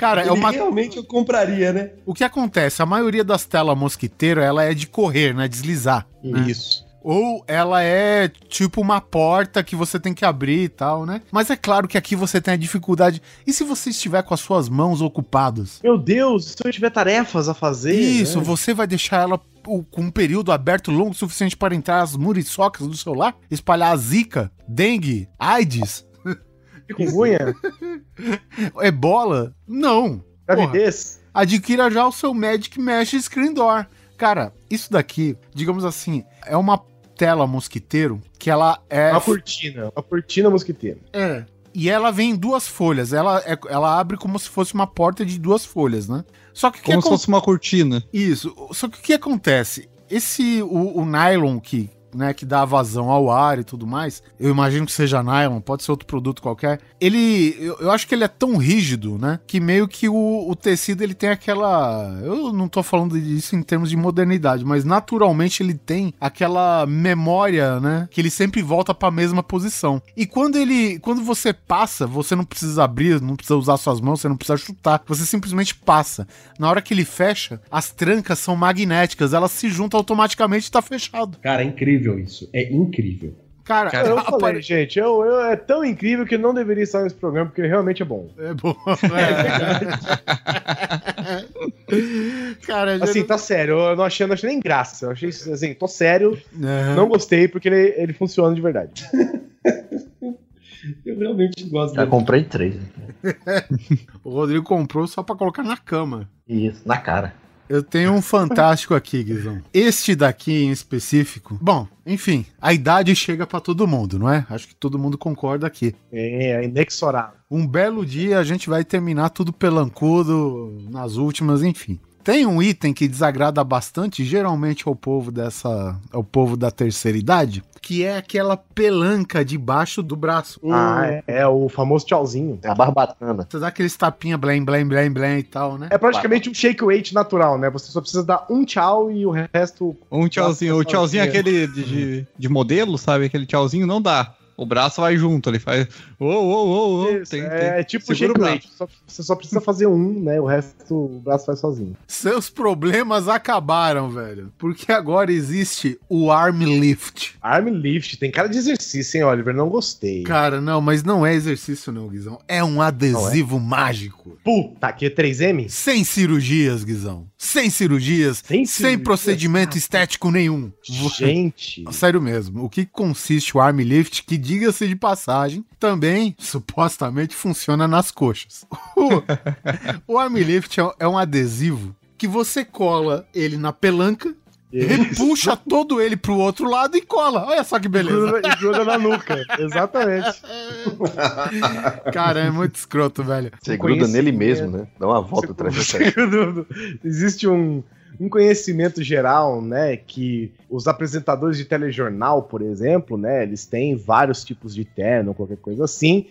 Cara, é Ele uma. realmente eu compraria, né? O que acontece? A maioria das telas mosquiteiro, ela é de correr, né? Deslizar. né? Ou ela é tipo uma porta que você tem que abrir e tal, né? Mas é claro que aqui você tem a dificuldade. E se você estiver com as suas mãos ocupadas? Meu Deus, se eu tiver tarefas a fazer. Isso, né? você vai deixar ela com um período aberto longo o suficiente para entrar as muriçocas do celular, espalhar a zika, dengue, AIDS, Chikungunya, ebola? Não. Porra. gravidez. adquira já o seu Magic Mesh Screen Door. Cara, isso daqui, digamos assim, é uma tela mosquiteiro que ela é. Uma cortina. Uma cortina mosquiteira. É. E ela vem em duas folhas. Ela, é- ela abre como se fosse uma porta de duas folhas, né? Só que o que Como se fosse uma cortina. Isso. Só que o que acontece? Esse, o, o nylon que, né, que dá vazão ao ar e tudo mais, eu imagino que seja nylon, pode ser outro produto qualquer. Ele, eu, eu acho que ele é tão rígido, né, que meio que o, o tecido ele tem aquela, eu não tô falando disso em termos de modernidade, mas naturalmente ele tem aquela memória, né, que ele sempre volta para a mesma posição. E quando ele, quando você passa, você não precisa abrir, não precisa usar suas mãos, você não precisa chutar, você simplesmente passa. Na hora que ele fecha, as trancas são magnéticas, elas se juntam automaticamente e tá fechado. Cara, é incrível isso. É incrível. Cara, eu apare- falei, gente, eu, eu- é tão incrível que não deveria estar nesse programa, porque realmente é bom. É bom. Cara, já- Assim, tá sério, eu não achei, não achei nem graça. Eu achei, assim, tô sério, não gostei, porque ele, ele funciona de verdade. Eu realmente gosto Já dele. comprei três. o Rodrigo comprou só pra colocar na cama. Isso, na cara. Eu tenho um fantástico aqui, Guizão. Este daqui em específico. Bom, enfim, a idade chega pra todo mundo, não é? Acho que todo mundo concorda aqui. É, é inexorável. Um belo dia a gente vai terminar tudo pelancudo nas últimas, enfim. Tem um item que desagrada bastante, geralmente ao povo dessa, ao povo da terceira idade, que é aquela pelanca debaixo do braço. Ah, é, é o famoso tchauzinho. É a barbatana. Você dá aqueles tapinha blém, blém, blém, blém e tal, né? É praticamente um shake weight natural, né? Você só precisa dar um tchau e o resto. Um tchauzinho. O tchauzinho Sozinho. aquele de, de, de modelo, sabe? Aquele tchauzinho não dá. O braço vai junto, ele faz. Ô, ô, ô, ô. Isso, é tipo segura shake weight. Você só precisa fazer um, né? O resto o braço faz sozinho. Seus problemas acabaram, velho. Porque agora existe o arm lift. Arm lift, tem cara de exercício, hein, Oliver? Não gostei. Cara, não, mas não é exercício não, Guizão. É um adesivo mágico. Puta, aqui é 3M? Sem cirurgias, Guizão. Sem cirurgias, sem, cirurgias, procedimento estético nenhum. Gente. Sério mesmo, o que consiste o arm lift, que diga-se de passagem, também supostamente funciona nas coxas. O, o arm lift é, é um adesivo que você cola ele na pelanca, repuxa todo ele pro outro lado e cola. Olha só que beleza. Gruda, e gruda na nuca. Exatamente. Cara, é muito escroto, velho. Você gruda nele mesmo, né? Dá uma volta atrás. Existe um, um conhecimento geral, né, que os apresentadores de telejornal, por exemplo, né, eles têm vários tipos de terno, qualquer coisa assim.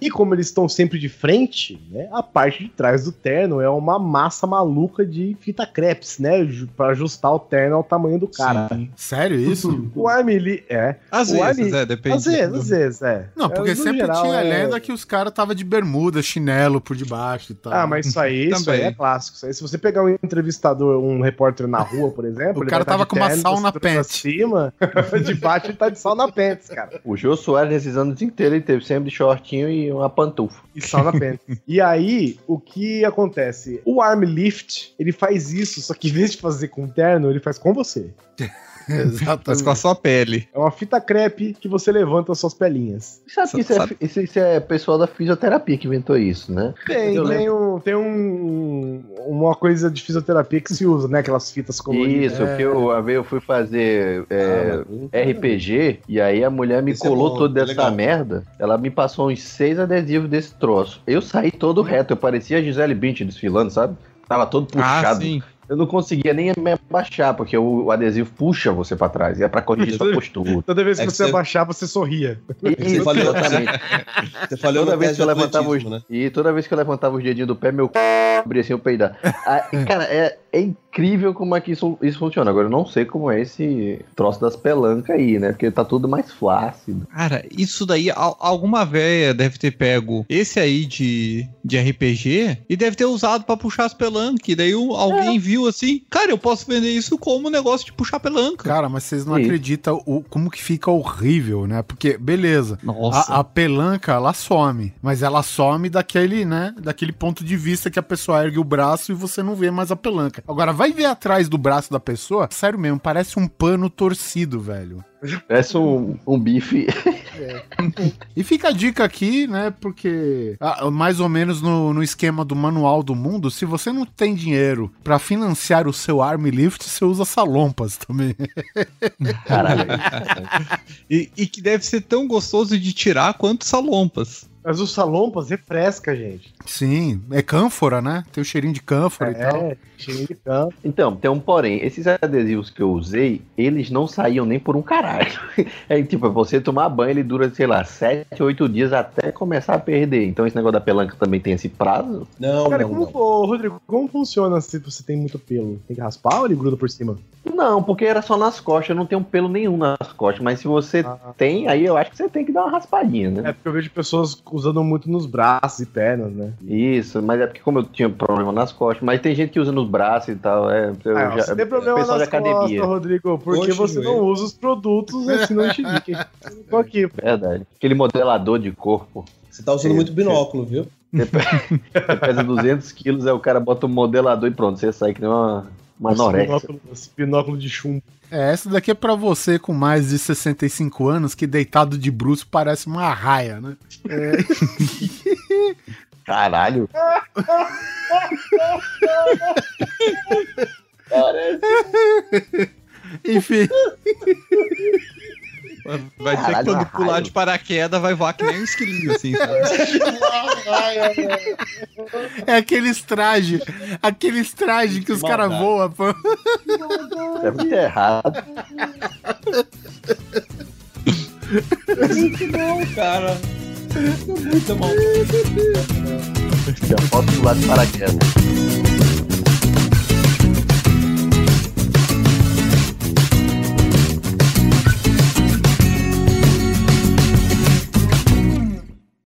E como eles estão sempre de frente, né, a parte de trás do terno é uma massa maluca de fita crepes, né, pra ajustar o terno ao tamanho do cara. Sério isso? O Armili é. Às o vezes, é, depende Às vezes, do- às vezes, é. Não, porque É, sempre geral, tinha é- lenda que os caras tava de bermuda, chinelo por debaixo e tal. Ah, mas isso aí, isso aí Também. é clássico. Isso aí, se você pegar um entrevistador, um repórter na rua, por exemplo, O ele cara tá tava de com uma terno, sauna cintura pra pants. cima, de baixo ele tá de sauna pants, cara. O Jô Soares, nesses anos inteiros, ele teve sempre de shortinho e uma pantufa. E sauna pants. e aí, o que acontece? O arm lift, ele faz isso, só que em vez de fazer com terno, ele faz com você. Exatamente. Mas com a sua pele. É uma fita crepe que você levanta as suas pelinhas. Sabe que isso é, isso, isso é pessoal da fisioterapia que inventou isso, né? Tem, Eu tem, um, tem um, uma coisa de fisioterapia que se usa, né? Aquelas fitas coloridas. Isso, É. que eu, vez eu fui fazer é, RPG e aí a mulher me Esse é colou toda é dessa legal. merda. Ela me passou uns seis adesivos desse troço. Eu saí todo reto, eu parecia a Gisele Bündchen desfilando, sabe? Tava todo puxado. sim. Eu não conseguia nem me abaixar, porque o, o adesivo puxa você pra trás. E é pra corrigir sua postura. Toda vez que É que você você- abaixar, você sorria. Isso, falhou- exatamente. Você falhou toda vez que eu levantava os, né? E toda vez que eu levantava os dedinhos do pé, meu c... abria assim, eu peidar. Ah, cara, é, é incrível como é que isso, isso funciona. Agora, eu não sei como é esse troço das pelancas aí, né? Porque tá tudo mais flácido. Cara, isso daí, al- alguma véia deve ter pego esse aí de, de RPG e deve ter usado pra puxar as pelancas. E daí alguém viu assim, cara, eu posso vender isso como negócio de puxar pelanca. Cara, mas vocês não Sim. acreditam o, como que fica horrível, né? Porque, beleza, Nossa. a, a pelanca, ela some, mas ela some daquele, né? Daquele ponto de vista que a pessoa ergue o braço e você não vê mais a pelanca. Agora, vai ver atrás do braço da pessoa, sério mesmo, parece um pano torcido, velho. Parece um, um bife. E fica a dica aqui, né? Porque ah, mais ou menos no, no esquema do manual do mundo, se você não tem dinheiro pra financiar o seu arm lift, você usa salompas também. Caralho. E, e que deve ser tão gostoso de tirar quanto salompas. Mas o salompas refresca, gente. Sim, é cânfora, né? Tem o cheirinho de cânfora e tal. É, cheirinho de campo. Então, tem um porém. Esses adesivos que eu usei, eles não saíam nem por um caralho. É tipo, você tomar banho, ele dura, sei lá, 7, 8 dias até começar a perder. Então esse negócio da pelanca também tem esse prazo? Não, Cara, não, como, não. Ô, Rodrigo, como funciona se você tem muito pelo? Tem que raspar ou ele gruda por cima? Não, porque era só nas costas, eu não tenho pelo nenhum nas costas. Mas se você tem, aí eu acho que você tem que dar uma raspadinha, né? É porque eu vejo pessoas usando muito nos braços e pernas, né? Isso, mas é porque como eu tinha problema nas costas, mas tem gente que usa nos braços e tal, é. Eu Ah, você tem problema nas de academia. costas, Rodrigo, porque Coxa, você não usa os produtos assim no Chique. Tô aqui. Verdade. Aquele modelador de corpo. Você tá usando muito binóculo, viu? Você pe- você pesa 200 quilos, aí o cara bota um modelador e pronto, você sai que nem uma, uma anorexia. binóculo, esse binóculo de chumbo. É, essa daqui é pra você com mais de 65 anos que deitado de bruxo parece uma raia, né? É. Caralho. Enfim. Vai dizer que quando pular de paraquedas vai voar que nem um esquilinho, assim, sabe? É aqueles trajes, aqueles trajes que os caras voam, pô. É muito errado. Muito bom, cara. Muito bom. Já posso pular de paraquedas.